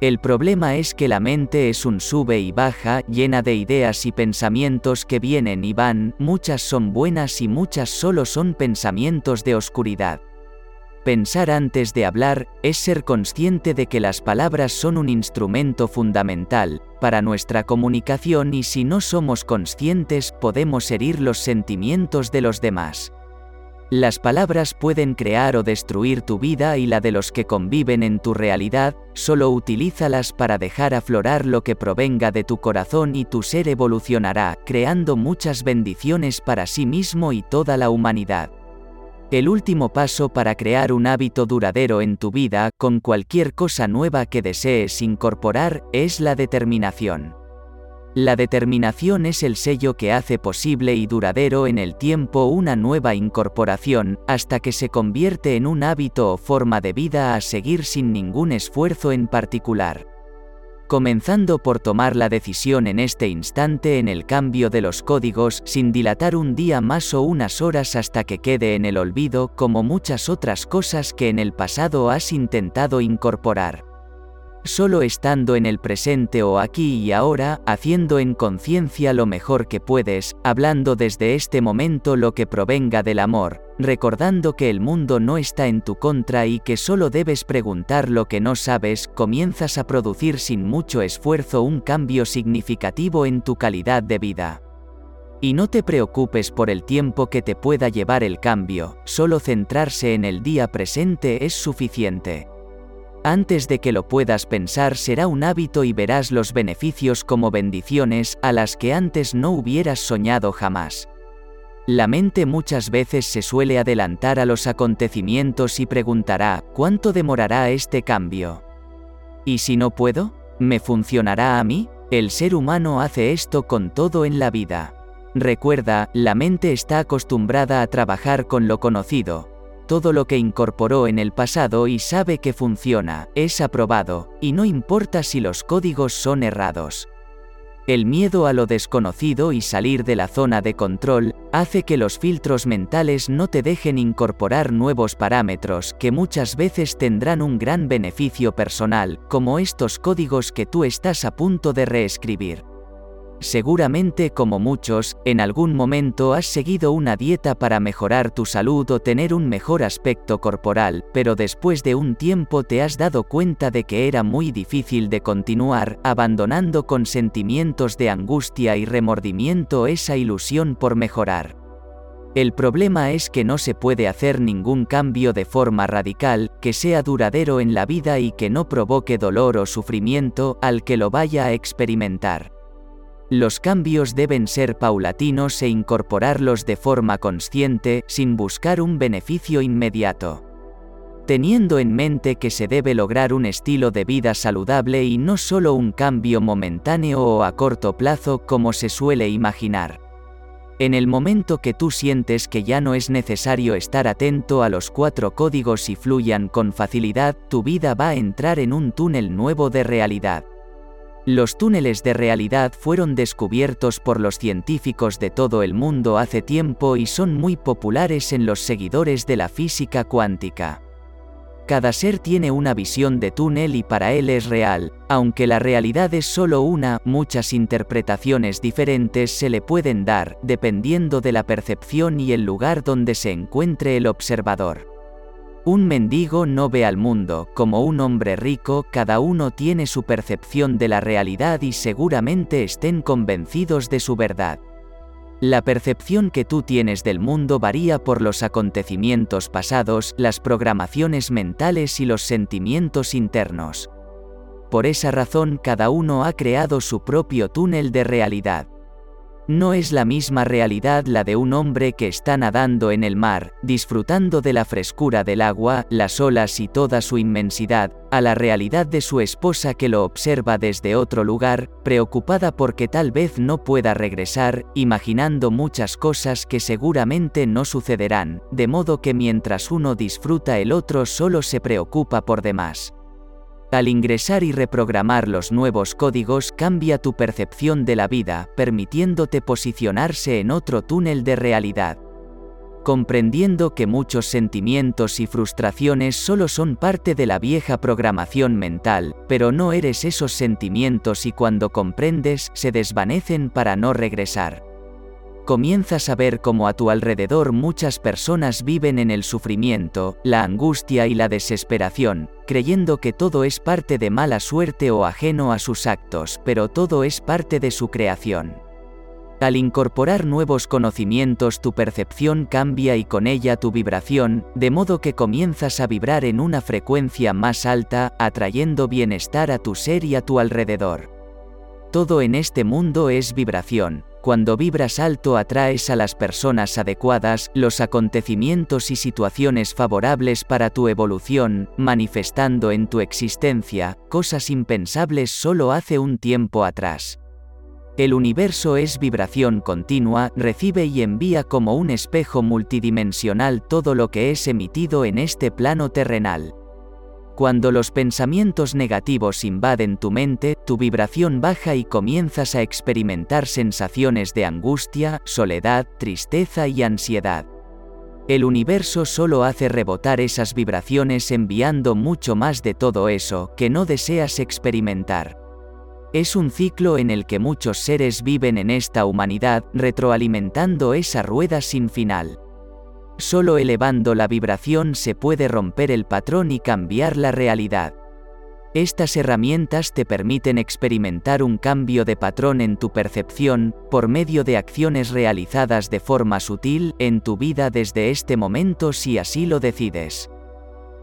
El problema es que la mente es un sube y baja, llena de ideas y pensamientos que vienen y van, muchas son buenas y muchas solo son pensamientos de oscuridad. Pensar antes de hablar es ser consciente de que las palabras son un instrumento fundamental para nuestra comunicación y si no somos conscientes podemos herir los sentimientos de los demás. Las palabras pueden crear o destruir tu vida y la de los que conviven en tu realidad, solo utilízalas para dejar aflorar lo que provenga de tu corazón y tu ser evolucionará, creando muchas bendiciones para sí mismo y toda la humanidad. El último paso para crear un hábito duradero en tu vida, con cualquier cosa nueva que desees incorporar, es la determinación. La determinación es el sello que hace posible y duradero en el tiempo una nueva incorporación, hasta que se convierte en un hábito o forma de vida a seguir sin ningún esfuerzo en particular. comenzando por tomar la decisión en este instante en el cambio de los códigos sin dilatar un día más o unas horas hasta que quede en el olvido como muchas otras cosas que en el pasado has intentado incorporar. Solo estando en el presente o aquí y ahora, haciendo en conciencia lo mejor que puedes, hablando desde este momento lo que provenga del amor, recordando que el mundo no está en tu contra y que solo debes preguntar lo que no sabes, comienzas a producir sin mucho esfuerzo un cambio significativo en tu calidad de vida. Y no te preocupes por el tiempo que te pueda llevar el cambio, solo centrarse en el día presente es suficiente. Antes de que lo puedas pensar será un hábito y verás los beneficios como bendiciones a las que antes no hubieras soñado jamás. La mente muchas veces se suele adelantar a los acontecimientos y preguntará, ¿cuánto demorará este cambio? ¿Y si no puedo? ¿Me funcionará a mí? El ser humano hace esto con todo en la vida. Recuerda, la mente está acostumbrada a trabajar con lo conocido, todo lo que incorporó en el pasado y sabe que funciona, es aprobado, y no importa si los códigos son errados. El miedo a lo desconocido y salir de la zona de control hace que los filtros mentales no te dejen incorporar nuevos parámetros que muchas veces tendrán un gran beneficio personal, como estos códigos que tú estás a punto de reescribir. Seguramente como muchos, en algún momento has seguido una dieta para mejorar tu salud o tener un mejor aspecto corporal, pero después de un tiempo te has dado cuenta de que era muy difícil de continuar, abandonando con sentimientos de angustia y remordimiento esa ilusión por mejorar. El problema es que no se puede hacer ningún cambio de forma radical, que sea duradero en la vida y que no provoque dolor o sufrimiento al que lo vaya a experimentar. Los cambios deben ser paulatinos e incorporarlos de forma consciente, sin buscar un beneficio inmediato. Teniendo en mente que se debe lograr un estilo de vida saludable y no solo un cambio momentáneo o a corto plazo como se suele imaginar. En el momento que tú sientes que ya no es necesario estar atento a los cuatro códigos y fluyan con facilidad, tu vida va a entrar en un túnel nuevo de realidad. Los túneles de realidad fueron descubiertos por los científicos de todo el mundo hace tiempo y son muy populares en los seguidores de la física cuántica. Cada ser tiene una visión de túnel y para él es real, aunque la realidad es solo una, muchas interpretaciones diferentes se le pueden dar, dependiendo de la percepción y el lugar donde se encuentre el observador. Un mendigo no ve al mundo como un hombre rico, cada uno tiene su percepción de la realidad y seguramente estén convencidos de su verdad. La percepción que tú tienes del mundo varía por los acontecimientos pasados, las programaciones mentales y los sentimientos internos. Por esa razón cada uno ha creado su propio túnel de realidad. No es la misma realidad la de un hombre que está nadando en el mar, disfrutando de la frescura del agua, las olas y toda su inmensidad, a la realidad de su esposa que lo observa desde otro lugar, preocupada porque tal vez no pueda regresar, imaginando muchas cosas que seguramente no sucederán, de modo que mientras uno disfruta el otro solo se preocupa por demás. Al ingresar y reprogramar los nuevos códigos cambia tu percepción de la vida, permitiéndote posicionarse en otro túnel de realidad. Comprendiendo que muchos sentimientos y frustraciones solo son parte de la vieja programación mental, pero no eres esos sentimientos y cuando comprendes, se desvanecen para no regresar comienzas a ver cómo a tu alrededor muchas personas viven en el sufrimiento, la angustia y la desesperación, creyendo que todo es parte de mala suerte o ajeno a sus actos, pero todo es parte de su creación. Al incorporar nuevos conocimientos tu percepción cambia y con ella tu vibración, de modo que comienzas a vibrar en una frecuencia más alta, atrayendo bienestar a tu ser y a tu alrededor. Todo en este mundo es vibración, cuando vibras alto atraes a las personas adecuadas, los acontecimientos y situaciones favorables para tu evolución, manifestando en tu existencia, cosas impensables solo hace un tiempo atrás. El universo es vibración continua, recibe y envía como un espejo multidimensional todo lo que es emitido en este plano terrenal. Cuando los pensamientos negativos invaden tu mente, tu vibración baja y comienzas a experimentar sensaciones de angustia, soledad, tristeza y ansiedad. El universo solo hace rebotar esas vibraciones enviando mucho más de todo eso que no deseas experimentar. Es un ciclo en el que muchos seres viven en esta humanidad, retroalimentando esa rueda sin final. Solo elevando la vibración se puede romper el patrón y cambiar la realidad. Estas herramientas te permiten experimentar un cambio de patrón en tu percepción, por medio de acciones realizadas de forma sutil en tu vida desde este momento si así lo decides.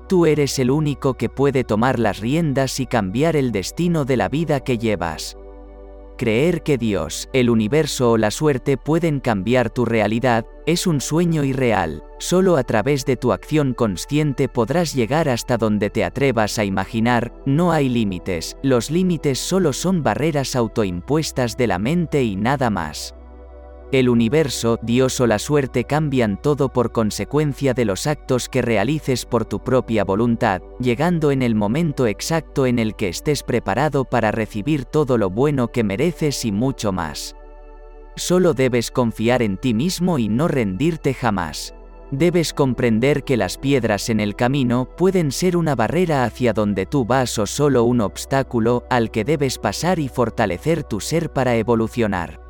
Tú eres el único que puede tomar las riendas y cambiar el destino de la vida que llevas. Creer que Dios, el universo o la suerte pueden cambiar tu realidad, es un sueño irreal, solo a través de tu acción consciente podrás llegar hasta donde te atrevas a imaginar, no hay límites, los límites solo son barreras autoimpuestas de la mente y nada más. El universo, Dios o la suerte cambian todo por consecuencia de los actos que realices por tu propia voluntad, llegando en el momento exacto en el que estés preparado para recibir todo lo bueno que mereces y mucho más. Solo debes confiar en ti mismo y no rendirte jamás. Debes comprender que las piedras en el camino pueden ser una barrera hacia donde tú vas o solo un obstáculo al que debes pasar y fortalecer tu ser para evolucionar.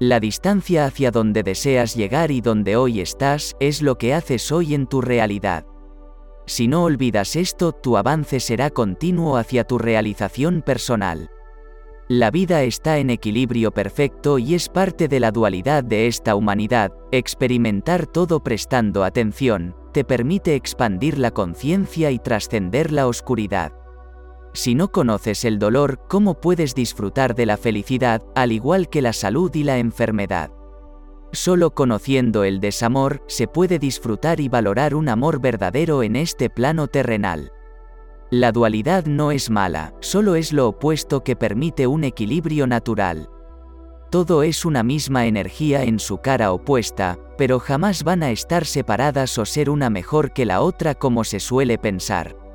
La distancia hacia donde deseas llegar y donde hoy estás es lo que haces hoy en tu realidad. Si no olvidas esto, tu avance será continuo hacia tu realización personal. La vida está en equilibrio perfecto y es parte de la dualidad de esta humanidad, experimentar todo prestando atención, te permite expandir la conciencia y trascender la oscuridad. Si no conoces el dolor, ¿cómo puedes disfrutar de la felicidad, al igual que la salud y la enfermedad? Solo conociendo el desamor, se puede disfrutar y valorar un amor verdadero en este plano terrenal. La dualidad no es mala, solo es lo opuesto que permite un equilibrio natural. Todo es una misma energía en su cara opuesta, pero jamás van a estar separadas o ser una mejor que la otra como se suele pensar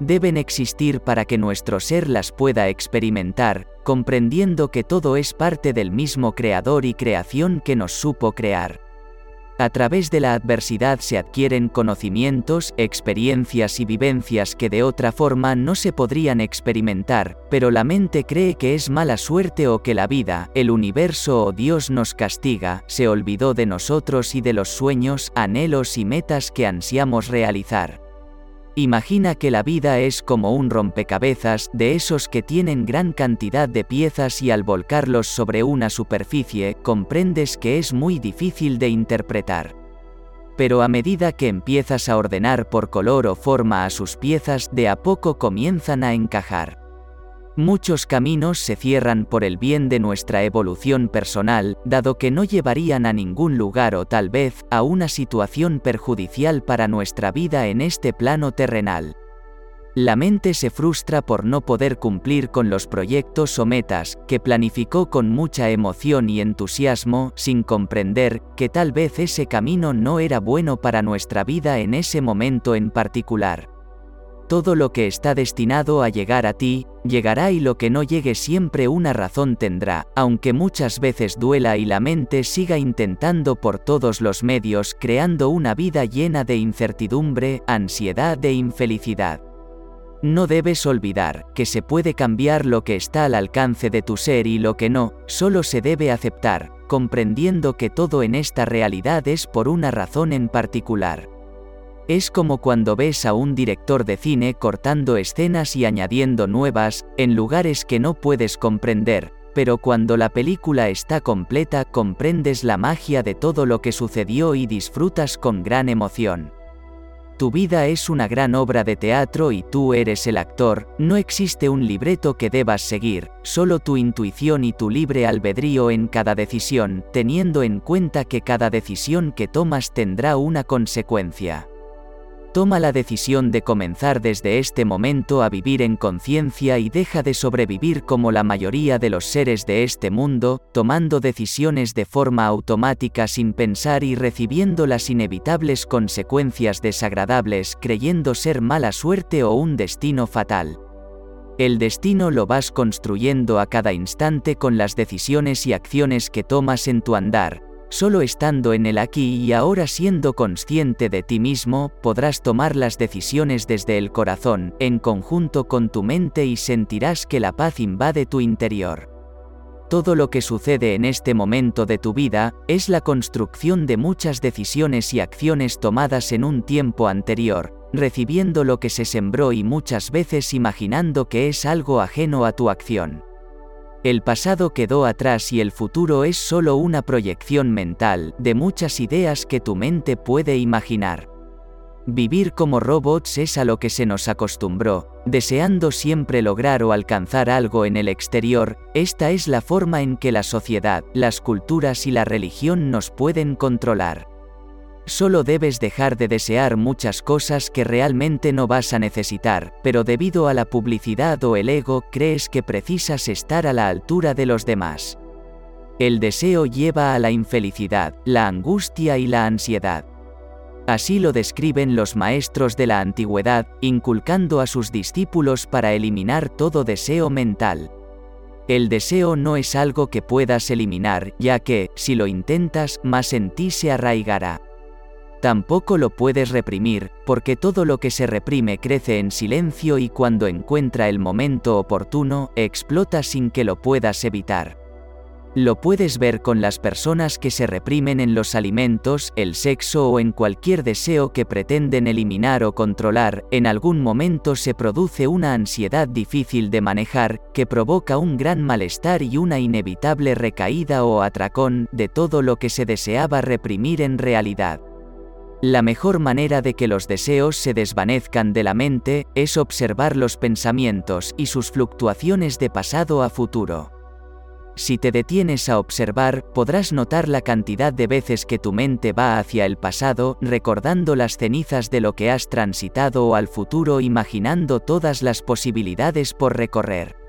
deben existir para que nuestro ser las pueda experimentar, comprendiendo que todo es parte del mismo creador y creación que nos supo crear. A través de la adversidad se adquieren conocimientos, experiencias y vivencias que de otra forma no se podrían experimentar, pero la mente cree que es mala suerte o que la vida, el universo o Dios nos castiga, se olvidó de nosotros y de los sueños, anhelos y metas que ansiamos realizar. Imagina que la vida es como un rompecabezas de esos que tienen gran cantidad de piezas y al volcarlos sobre una superficie comprendes que es muy difícil de interpretar. Pero a medida que empiezas a ordenar por color o forma a sus piezas, de a poco comienzan a encajar. Muchos caminos se cierran por el bien de nuestra evolución personal, dado que no llevarían a ningún lugar o tal vez a una situación perjudicial para nuestra vida en este plano terrenal. La mente se frustra por no poder cumplir con los proyectos o metas que planificó con mucha emoción y entusiasmo, sin comprender que tal vez ese camino no era bueno para nuestra vida en ese momento en particular. Todo lo que está destinado a llegar a ti, llegará y lo que no llegue siempre una razón tendrá, aunque muchas veces duela y la mente siga intentando por todos los medios creando una vida llena de incertidumbre, ansiedad e infelicidad. No debes olvidar que se puede cambiar lo que está al alcance de tu ser y lo que no, solo se debe aceptar, comprendiendo que todo en esta realidad es por una razón en particular. Es como cuando ves a un director de cine cortando escenas y añadiendo nuevas, en lugares que no puedes comprender, pero cuando la película está completa comprendes la magia de todo lo que sucedió y disfrutas con gran emoción. Tu vida es una gran obra de teatro y tú eres el actor, no existe un libreto que debas seguir, solo tu intuición y tu libre albedrío en cada decisión, teniendo en cuenta que cada decisión que tomas tendrá una consecuencia. Toma la decisión de comenzar desde este momento a vivir en conciencia y deja de sobrevivir como la mayoría de los seres de este mundo, tomando decisiones de forma automática sin pensar y recibiendo las inevitables consecuencias desagradables creyendo ser mala suerte o un destino fatal. El destino lo vas construyendo a cada instante con las decisiones y acciones que tomas en tu andar, Solo estando en el aquí y ahora siendo consciente de ti mismo, podrás tomar las decisiones desde el corazón, en conjunto con tu mente y sentirás que la paz invade tu interior. Todo lo que sucede en este momento de tu vida, es la construcción de muchas decisiones y acciones tomadas en un tiempo anterior, recibiendo lo que se sembró y muchas veces imaginando que es algo ajeno a tu acción. El pasado quedó atrás y el futuro es solo una proyección mental de muchas ideas que tu mente puede imaginar. Vivir como robots es a lo que se nos acostumbró, deseando siempre lograr o alcanzar algo en el exterior, esta es la forma en que la sociedad, las culturas y la religión nos pueden controlar. Solo debes dejar de desear muchas cosas que realmente no vas a necesitar, pero debido a la publicidad o el ego crees que precisas estar a la altura de los demás. El deseo lleva a la infelicidad, la angustia y la ansiedad. Así lo describen los maestros de la antigüedad, inculcando a sus discípulos para eliminar todo deseo mental. El deseo no es algo que puedas eliminar, ya que, si lo intentas, más en ti se arraigará. Tampoco lo puedes reprimir, porque todo lo que se reprime crece en silencio y cuando encuentra el momento oportuno, explota sin que lo puedas evitar. Lo puedes ver con las personas que se reprimen en los alimentos, el sexo o en cualquier deseo que pretenden eliminar o controlar, en algún momento se produce una ansiedad difícil de manejar, que provoca un gran malestar y una inevitable recaída o atracón de todo lo que se deseaba reprimir en realidad. La mejor manera de que los deseos se desvanezcan de la mente es observar los pensamientos y sus fluctuaciones de pasado a futuro. Si te detienes a observar, podrás notar la cantidad de veces que tu mente va hacia el pasado, recordando las cenizas de lo que has transitado o al futuro imaginando todas las posibilidades por recorrer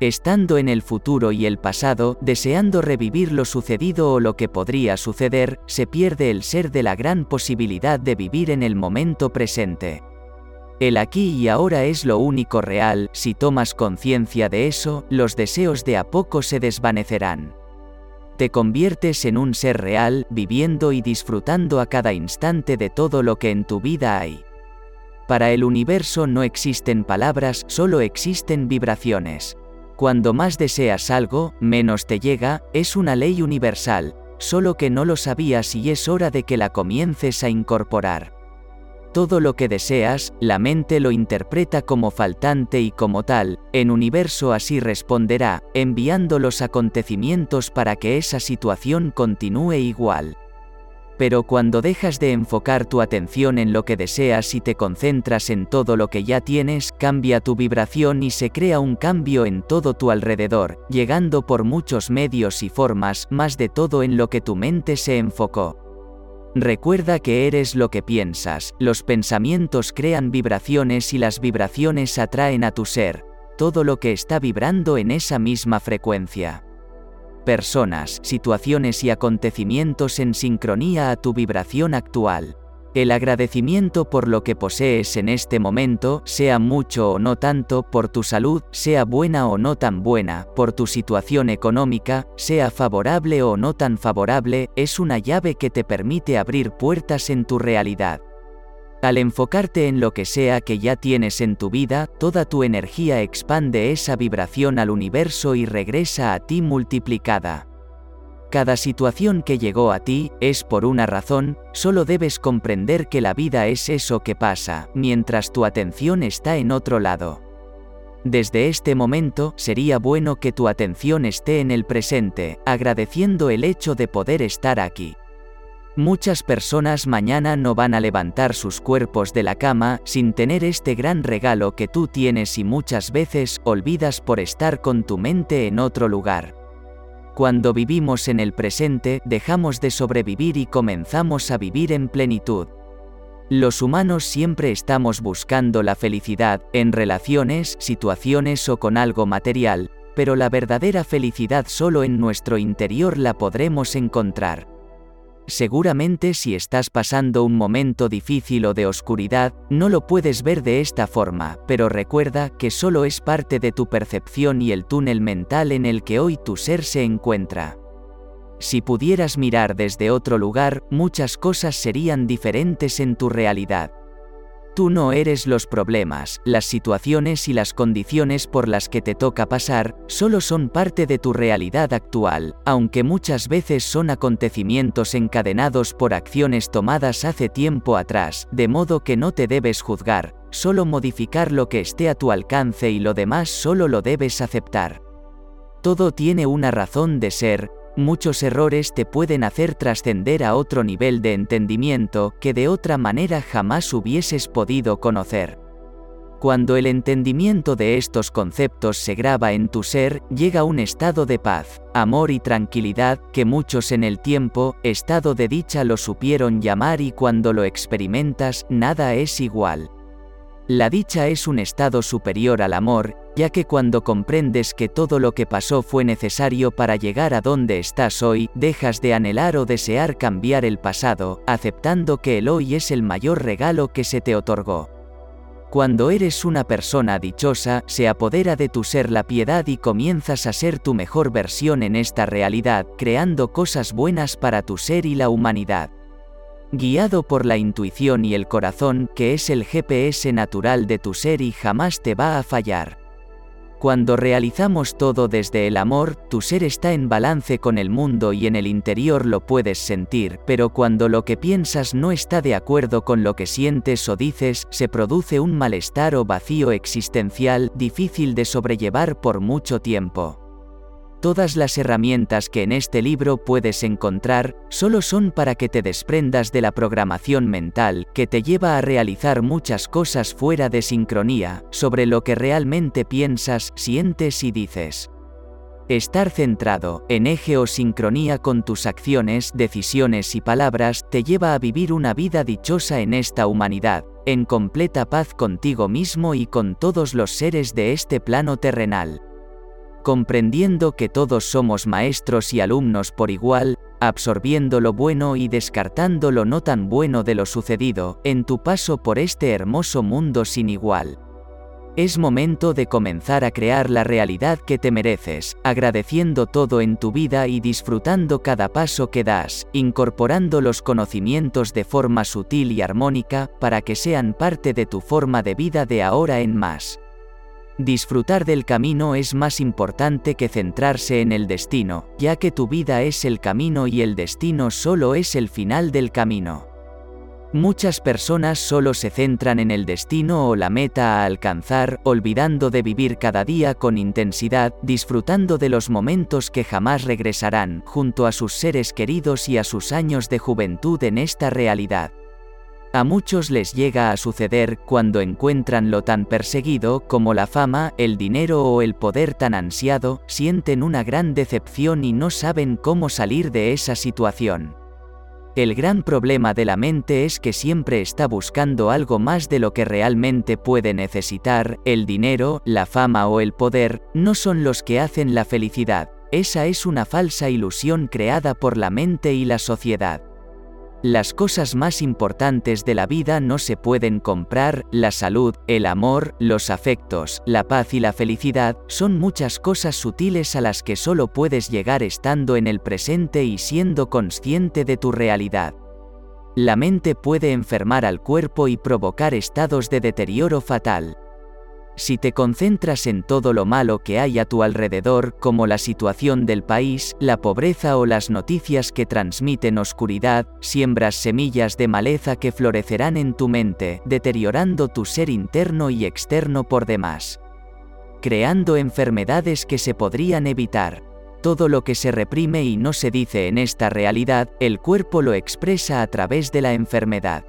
estando en el futuro y el pasado, deseando revivir lo sucedido o lo que podría suceder, se pierde el ser de la gran posibilidad de vivir en el momento presente. El aquí y ahora es lo único real, si tomas conciencia de eso, los deseos de a poco se desvanecerán. Te conviertes en un ser real, viviendo y disfrutando a cada instante de todo lo que en tu vida hay. Para el universo no existen palabras, solo existen vibraciones. Cuando más deseas algo, menos te llega, es una ley universal, solo que no lo sabías y es hora de que la comiences a incorporar. Todo lo que deseas, la mente lo interpreta como faltante y como tal, en universo así responderá, enviando los acontecimientos para que esa situación continúe igual. Pero cuando dejas de enfocar tu atención en lo que deseas y te concentras en todo lo que ya tienes, cambia tu vibración y se crea un cambio en todo tu alrededor, llegando por muchos medios y formas, más de todo en lo que tu mente se enfocó. Recuerda que eres lo que piensas, los pensamientos crean vibraciones y las vibraciones atraen a tu ser, todo lo que está vibrando en esa misma frecuencia personas, situaciones y acontecimientos en sincronía a tu vibración actual. El agradecimiento por lo que posees en este momento, sea mucho o no tanto, por tu salud, sea buena o no tan buena, por tu situación económica, sea favorable o no tan favorable, es una llave que te permite abrir puertas en tu realidad. Al enfocarte en lo que sea que ya tienes en tu vida, toda tu energía expande esa vibración al universo y regresa a ti multiplicada. Cada situación que llegó a ti es por una razón, solo debes comprender que la vida es eso que pasa, mientras tu atención está en otro lado. Desde este momento, sería bueno que tu atención esté en el presente, agradeciendo el hecho de poder estar aquí. Muchas personas mañana no van a levantar sus cuerpos de la cama sin tener este gran regalo que tú tienes y muchas veces olvidas por estar con tu mente en otro lugar. Cuando vivimos en el presente, dejamos de sobrevivir y comenzamos a vivir en plenitud. Los humanos siempre estamos buscando la felicidad, en relaciones, situaciones o con algo material, pero la verdadera felicidad solo en nuestro interior la podremos encontrar. Seguramente si estás pasando un momento difícil o de oscuridad, no lo puedes ver de esta forma, pero recuerda que solo es parte de tu percepción y el túnel mental en el que hoy tu ser se encuentra. Si pudieras mirar desde otro lugar, muchas cosas serían diferentes en tu realidad. Tú no eres los problemas, las situaciones y las condiciones por las que te toca pasar, solo son parte de tu realidad actual, aunque muchas veces son acontecimientos encadenados por acciones tomadas hace tiempo atrás, de modo que no te debes juzgar, solo modificar lo que esté a tu alcance y lo demás solo lo debes aceptar. Todo tiene una razón de ser, muchos errores te pueden hacer trascender a otro nivel de entendimiento que de otra manera jamás hubieses podido conocer. Cuando el entendimiento de estos conceptos se graba en tu ser, llega un estado de paz, amor y tranquilidad que muchos en el tiempo, estado de dicha lo supieron llamar y cuando lo experimentas, nada es igual. La dicha es un estado superior al amor, ya que cuando comprendes que todo lo que pasó fue necesario para llegar a donde estás hoy, dejas de anhelar o desear cambiar el pasado, aceptando que el hoy es el mayor regalo que se te otorgó. Cuando eres una persona dichosa, se apodera de tu ser la piedad y comienzas a ser tu mejor versión en esta realidad, creando cosas buenas para tu ser y la humanidad guiado por la intuición y el corazón, que es el GPS natural de tu ser y jamás te va a fallar. Cuando realizamos todo desde el amor, tu ser está en balance con el mundo y en el interior lo puedes sentir, pero cuando lo que piensas no está de acuerdo con lo que sientes o dices, se produce un malestar o vacío existencial difícil de sobrellevar por mucho tiempo. Todas las herramientas que en este libro puedes encontrar solo son para que te desprendas de la programación mental que te lleva a realizar muchas cosas fuera de sincronía sobre lo que realmente piensas, sientes y dices. Estar centrado, en eje o sincronía con tus acciones, decisiones y palabras te lleva a vivir una vida dichosa en esta humanidad, en completa paz contigo mismo y con todos los seres de este plano terrenal comprendiendo que todos somos maestros y alumnos por igual, absorbiendo lo bueno y descartando lo no tan bueno de lo sucedido, en tu paso por este hermoso mundo sin igual. Es momento de comenzar a crear la realidad que te mereces, agradeciendo todo en tu vida y disfrutando cada paso que das, incorporando los conocimientos de forma sutil y armónica para que sean parte de tu forma de vida de ahora en más. Disfrutar del camino es más importante que centrarse en el destino, ya que tu vida es el camino y el destino solo es el final del camino. Muchas personas solo se centran en el destino o la meta a alcanzar, olvidando de vivir cada día con intensidad, disfrutando de los momentos que jamás regresarán, junto a sus seres queridos y a sus años de juventud en esta realidad. A muchos les llega a suceder cuando encuentran lo tan perseguido como la fama, el dinero o el poder tan ansiado, sienten una gran decepción y no saben cómo salir de esa situación. El gran problema de la mente es que siempre está buscando algo más de lo que realmente puede necesitar, el dinero, la fama o el poder, no son los que hacen la felicidad, esa es una falsa ilusión creada por la mente y la sociedad. Las cosas más importantes de la vida no se pueden comprar, la salud, el amor, los afectos, la paz y la felicidad, son muchas cosas sutiles a las que solo puedes llegar estando en el presente y siendo consciente de tu realidad. La mente puede enfermar al cuerpo y provocar estados de deterioro fatal. Si te concentras en todo lo malo que hay a tu alrededor, como la situación del país, la pobreza o las noticias que transmiten oscuridad, siembras semillas de maleza que florecerán en tu mente, deteriorando tu ser interno y externo por demás. Creando enfermedades que se podrían evitar. Todo lo que se reprime y no se dice en esta realidad, el cuerpo lo expresa a través de la enfermedad.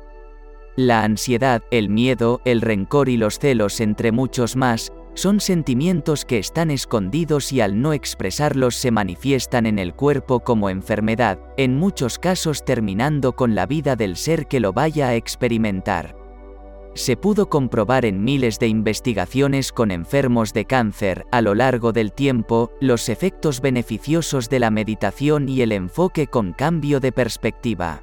La ansiedad, el miedo, el rencor y los celos, entre muchos más, Son sentimientos que están escondidos y al no expresarlos se manifiestan en el cuerpo como enfermedad, en muchos casos terminando con la vida del ser que lo vaya a experimentar. Se pudo comprobar en miles de investigaciones con enfermos de cáncer, a lo largo del tiempo, los efectos beneficiosos de la meditación y el enfoque con cambio de perspectiva.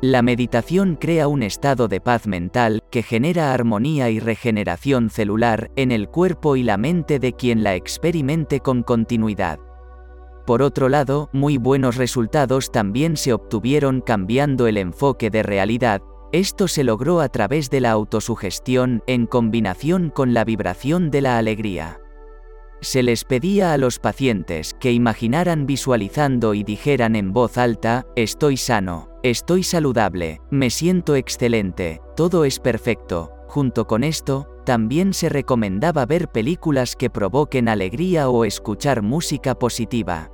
La meditación crea un estado de paz mental que genera armonía y regeneración celular en el cuerpo y la mente de quien la experimente con continuidad. Por otro lado, muy buenos resultados también se obtuvieron cambiando el enfoque de realidad, esto se logró a través de la autosugestión en combinación con la vibración de la alegría. Se les pedía a los pacientes que imaginaran visualizando y dijeran en voz alta, estoy sano, estoy saludable, me siento excelente, todo es perfecto. Junto con esto, también se recomendaba ver películas que provoquen alegría o escuchar música positiva.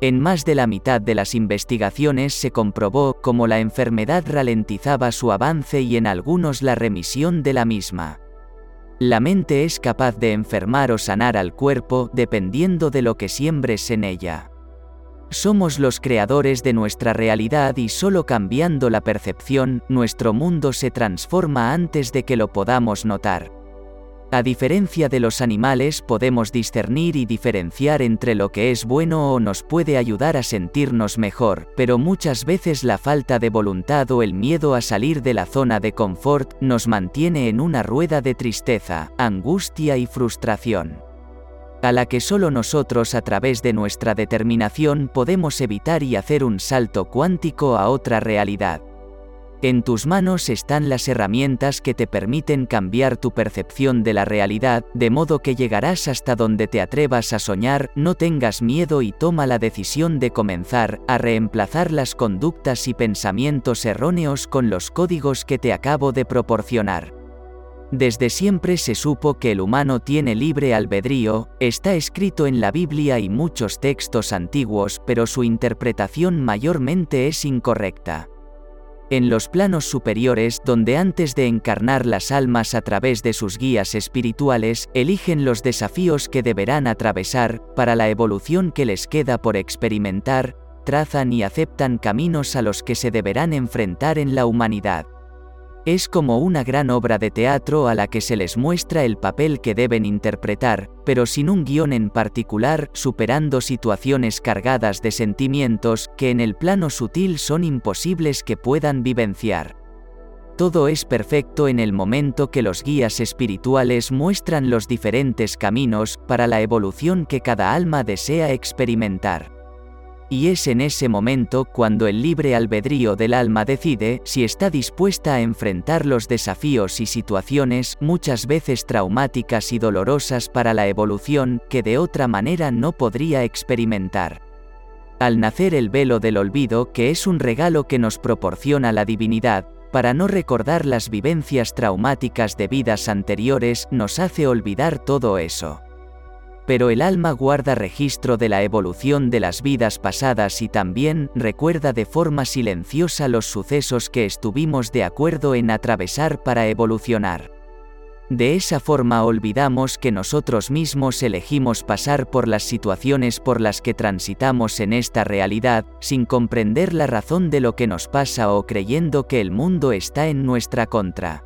En más de la mitad de las investigaciones se comprobó cómo la enfermedad ralentizaba su avance y en algunos la remisión de la misma. La mente es capaz de enfermar o sanar al cuerpo dependiendo de lo que siembres en ella. Somos los creadores de nuestra realidad y solo cambiando la percepción, nuestro mundo se transforma antes de que lo podamos notar. A diferencia de los animales podemos discernir y diferenciar entre lo que es bueno o nos puede ayudar a sentirnos mejor, pero muchas veces la falta de voluntad o el miedo a salir de la zona de confort nos mantiene en una rueda de tristeza, angustia y frustración a la que solo nosotros a través de nuestra determinación podemos evitar y hacer un salto cuántico a otra realidad. En tus manos están las herramientas que te permiten cambiar tu percepción de la realidad, de modo que llegarás hasta donde te atrevas a soñar, no tengas miedo y toma la decisión de comenzar a reemplazar las conductas y pensamientos erróneos con los códigos que te acabo de proporcionar. Desde siempre se supo que el humano tiene libre albedrío, está escrito en la Biblia y muchos textos antiguos, pero su interpretación mayormente es incorrecta. En los planos superiores, donde antes de encarnar las almas a través de sus guías espirituales, eligen los desafíos que deberán atravesar, para la evolución que les queda por experimentar, trazan y aceptan caminos a los que se deberán enfrentar en la humanidad. Es como una gran obra de teatro a la que se les muestra el papel que deben interpretar, pero sin un guion en particular, superando situaciones cargadas de sentimientos que en el plano sutil son imposibles que puedan vivenciar. Todo es perfecto en el momento que los guías espirituales muestran los diferentes caminos para la evolución que cada alma desea experimentar. Y es en ese momento cuando el libre albedrío del alma decide si está dispuesta a enfrentar los desafíos y situaciones muchas veces traumáticas y dolorosas para la evolución que de otra manera no podría experimentar. Al nacer el velo del olvido, que es un regalo que nos proporciona la divinidad, para no recordar las vivencias traumáticas de vidas anteriores, nos hace olvidar todo eso pero el alma guarda registro de la evolución de las vidas pasadas y también recuerda de forma silenciosa los sucesos que estuvimos de acuerdo en atravesar para evolucionar. De esa forma olvidamos que nosotros mismos elegimos pasar por las situaciones por las que transitamos en esta realidad, sin comprender la razón de lo que nos pasa o creyendo que el mundo está en nuestra contra.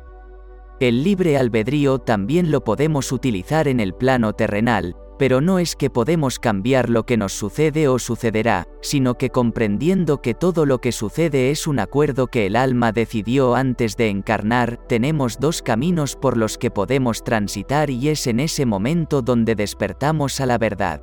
El libre albedrío también lo podemos utilizar en el plano terrenal, pero no es que podemos cambiar lo que nos sucede o sucederá, sino que comprendiendo que todo lo que sucede es un acuerdo que el alma decidió antes de encarnar, tenemos dos caminos por los que podemos transitar y es en ese momento donde despertamos a la verdad.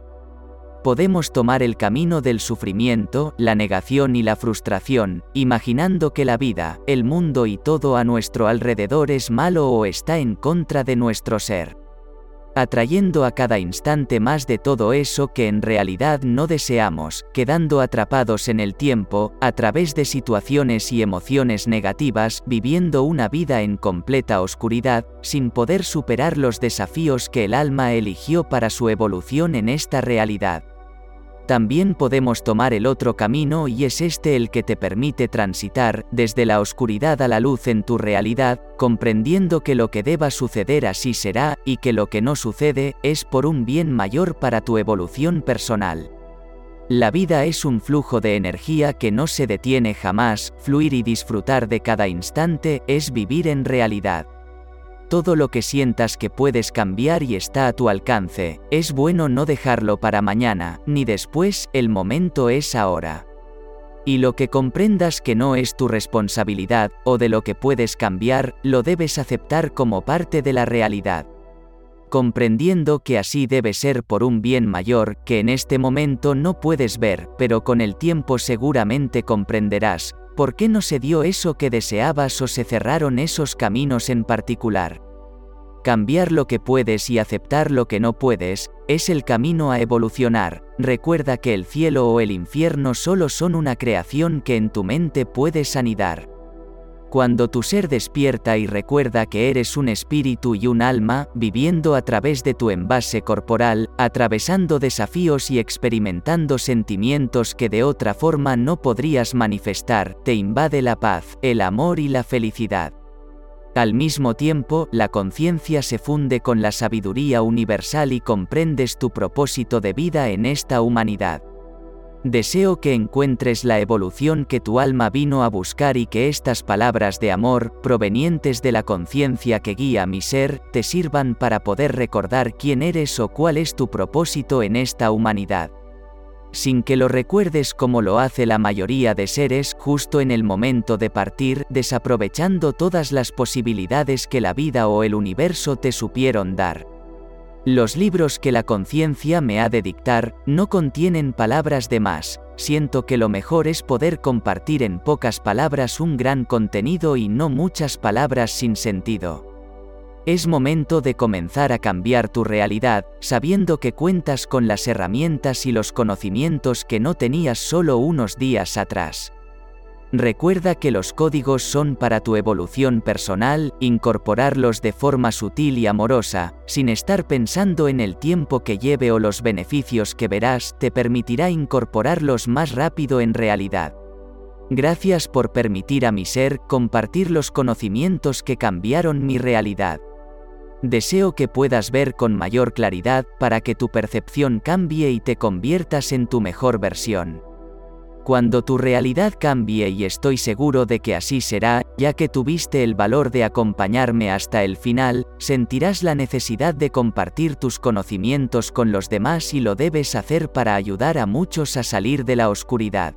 Podemos tomar el camino del sufrimiento, la negación y la frustración, imaginando que la vida, el mundo y todo a nuestro alrededor es malo o está en contra de nuestro ser atrayendo a cada instante más de todo eso que en realidad no deseamos, quedando atrapados en el tiempo, a través de situaciones y emociones negativas, viviendo una vida en completa oscuridad, sin poder superar los desafíos que el alma eligió para su evolución en esta realidad. También podemos tomar el otro camino y es este el que te permite transitar desde la oscuridad a la luz en tu realidad, comprendiendo que lo que deba suceder así será y que lo que no sucede es por un bien mayor para tu evolución personal. La vida es un flujo de energía que no se detiene jamás, fluir y disfrutar de cada instante es vivir en realidad. Todo lo que sientas que puedes cambiar y está a tu alcance, es bueno no dejarlo para mañana, ni después, el momento es ahora. Y lo que comprendas que no es tu responsabilidad, o de lo que puedes cambiar, lo debes aceptar como parte de la realidad comprendiendo que así debe ser por un bien mayor que en este momento no puedes ver, pero con el tiempo seguramente comprenderás, por qué no se dio eso que deseabas o se cerraron esos caminos en particular. Cambiar lo que puedes y aceptar lo que no puedes, es el camino a evolucionar, recuerda que el cielo o el infierno solo son una creación que en tu mente puedes anidar. Cuando tu ser despierta y recuerda que eres un espíritu y un alma, viviendo a través de tu envase corporal, atravesando desafíos y experimentando sentimientos que de otra forma no podrías manifestar, te invade la paz, el amor y la felicidad. Al mismo tiempo, la conciencia se funde con la sabiduría universal y comprendes tu propósito de vida en esta humanidad. Deseo que encuentres la evolución que tu alma vino a buscar y que estas palabras de amor, provenientes de la conciencia que guía mi ser, te sirvan para poder recordar quién eres o cuál es tu propósito en esta humanidad. Sin que lo recuerdes como lo hace la mayoría de seres justo en el momento de partir, desaprovechando todas las posibilidades que la vida o el universo te supieron dar. Los libros que la conciencia me ha de dictar no contienen palabras de más, siento que lo mejor es poder compartir en pocas palabras un gran contenido y no muchas palabras sin sentido. Es momento de comenzar a cambiar tu realidad, sabiendo que cuentas con las herramientas y los conocimientos que no tenías solo unos días atrás. Recuerda que los códigos son para tu evolución personal, incorporarlos de forma sutil y amorosa, sin estar pensando en el tiempo que lleve o los beneficios que verás, te permitirá incorporarlos más rápido en realidad. Gracias por permitir a mi ser compartir los conocimientos que cambiaron mi realidad. Deseo que puedas ver con mayor claridad para que tu percepción cambie y te conviertas en tu mejor versión. Cuando tu realidad cambie y estoy seguro de que así será, ya que tuviste el valor de acompañarme hasta el final, sentirás la necesidad de compartir tus conocimientos con los demás y lo debes hacer para ayudar a muchos a salir de la oscuridad.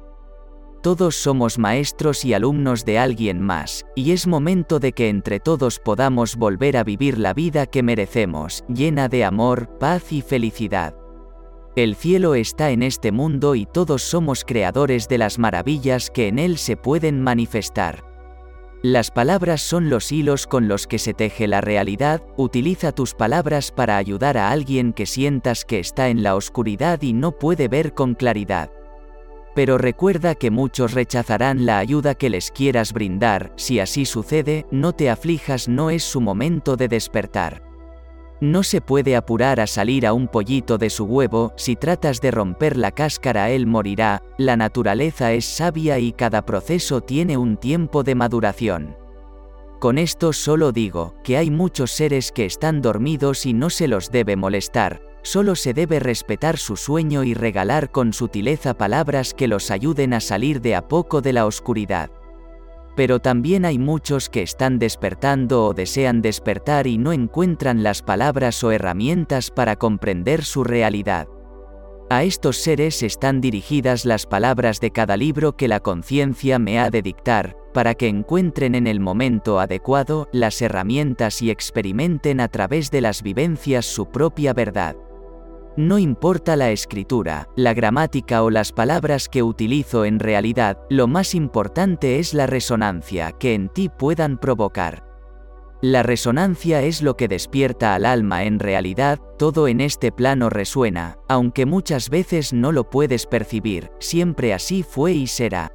Todos somos maestros y alumnos de alguien más, y es momento de que entre todos podamos volver a vivir la vida que merecemos, llena de amor, paz y felicidad. El cielo está en este mundo y todos somos creadores de las maravillas que en él se pueden manifestar. Las palabras son los hilos con los que se teje la realidad, utiliza tus palabras para ayudar a alguien que sientas que está en la oscuridad y no puede ver con claridad. Pero recuerda que muchos rechazarán la ayuda que les quieras brindar, si así sucede, no te aflijas, no es su momento de despertar. No se puede apurar a salir a un pollito de su huevo, si tratas de romper la cáscara él morirá, la naturaleza es sabia y cada proceso tiene un tiempo de maduración. Con esto solo digo, que hay muchos seres que están dormidos y no se los debe molestar, solo se debe respetar su sueño y regalar con sutileza palabras que los ayuden a salir de a poco de la oscuridad. Pero también hay muchos que están despertando o desean despertar y no encuentran las palabras o herramientas para comprender su realidad. A estos seres están dirigidas las palabras de cada libro que la conciencia me ha de dictar, para que encuentren en el momento adecuado las herramientas y experimenten a través de las vivencias su propia verdad. No importa la escritura, la gramática o las palabras que utilizo en realidad, lo más importante es la resonancia que en ti puedan provocar. La resonancia es lo que despierta al alma en realidad, todo en este plano resuena, aunque muchas veces no lo puedes percibir, siempre así fue y será.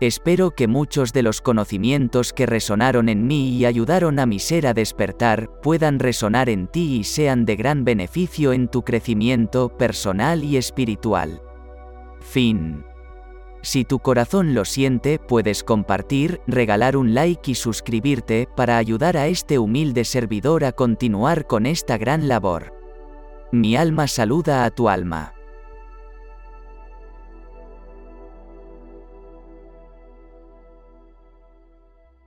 Espero que muchos de los conocimientos que resonaron en mí y ayudaron a mi ser a despertar puedan resonar en ti y sean de gran beneficio en tu crecimiento personal y espiritual. Fin. Si tu corazón lo siente, puedes compartir, regalar un like y suscribirte para ayudar a este humilde servidor a continuar con esta gran labor. Mi alma saluda a tu alma.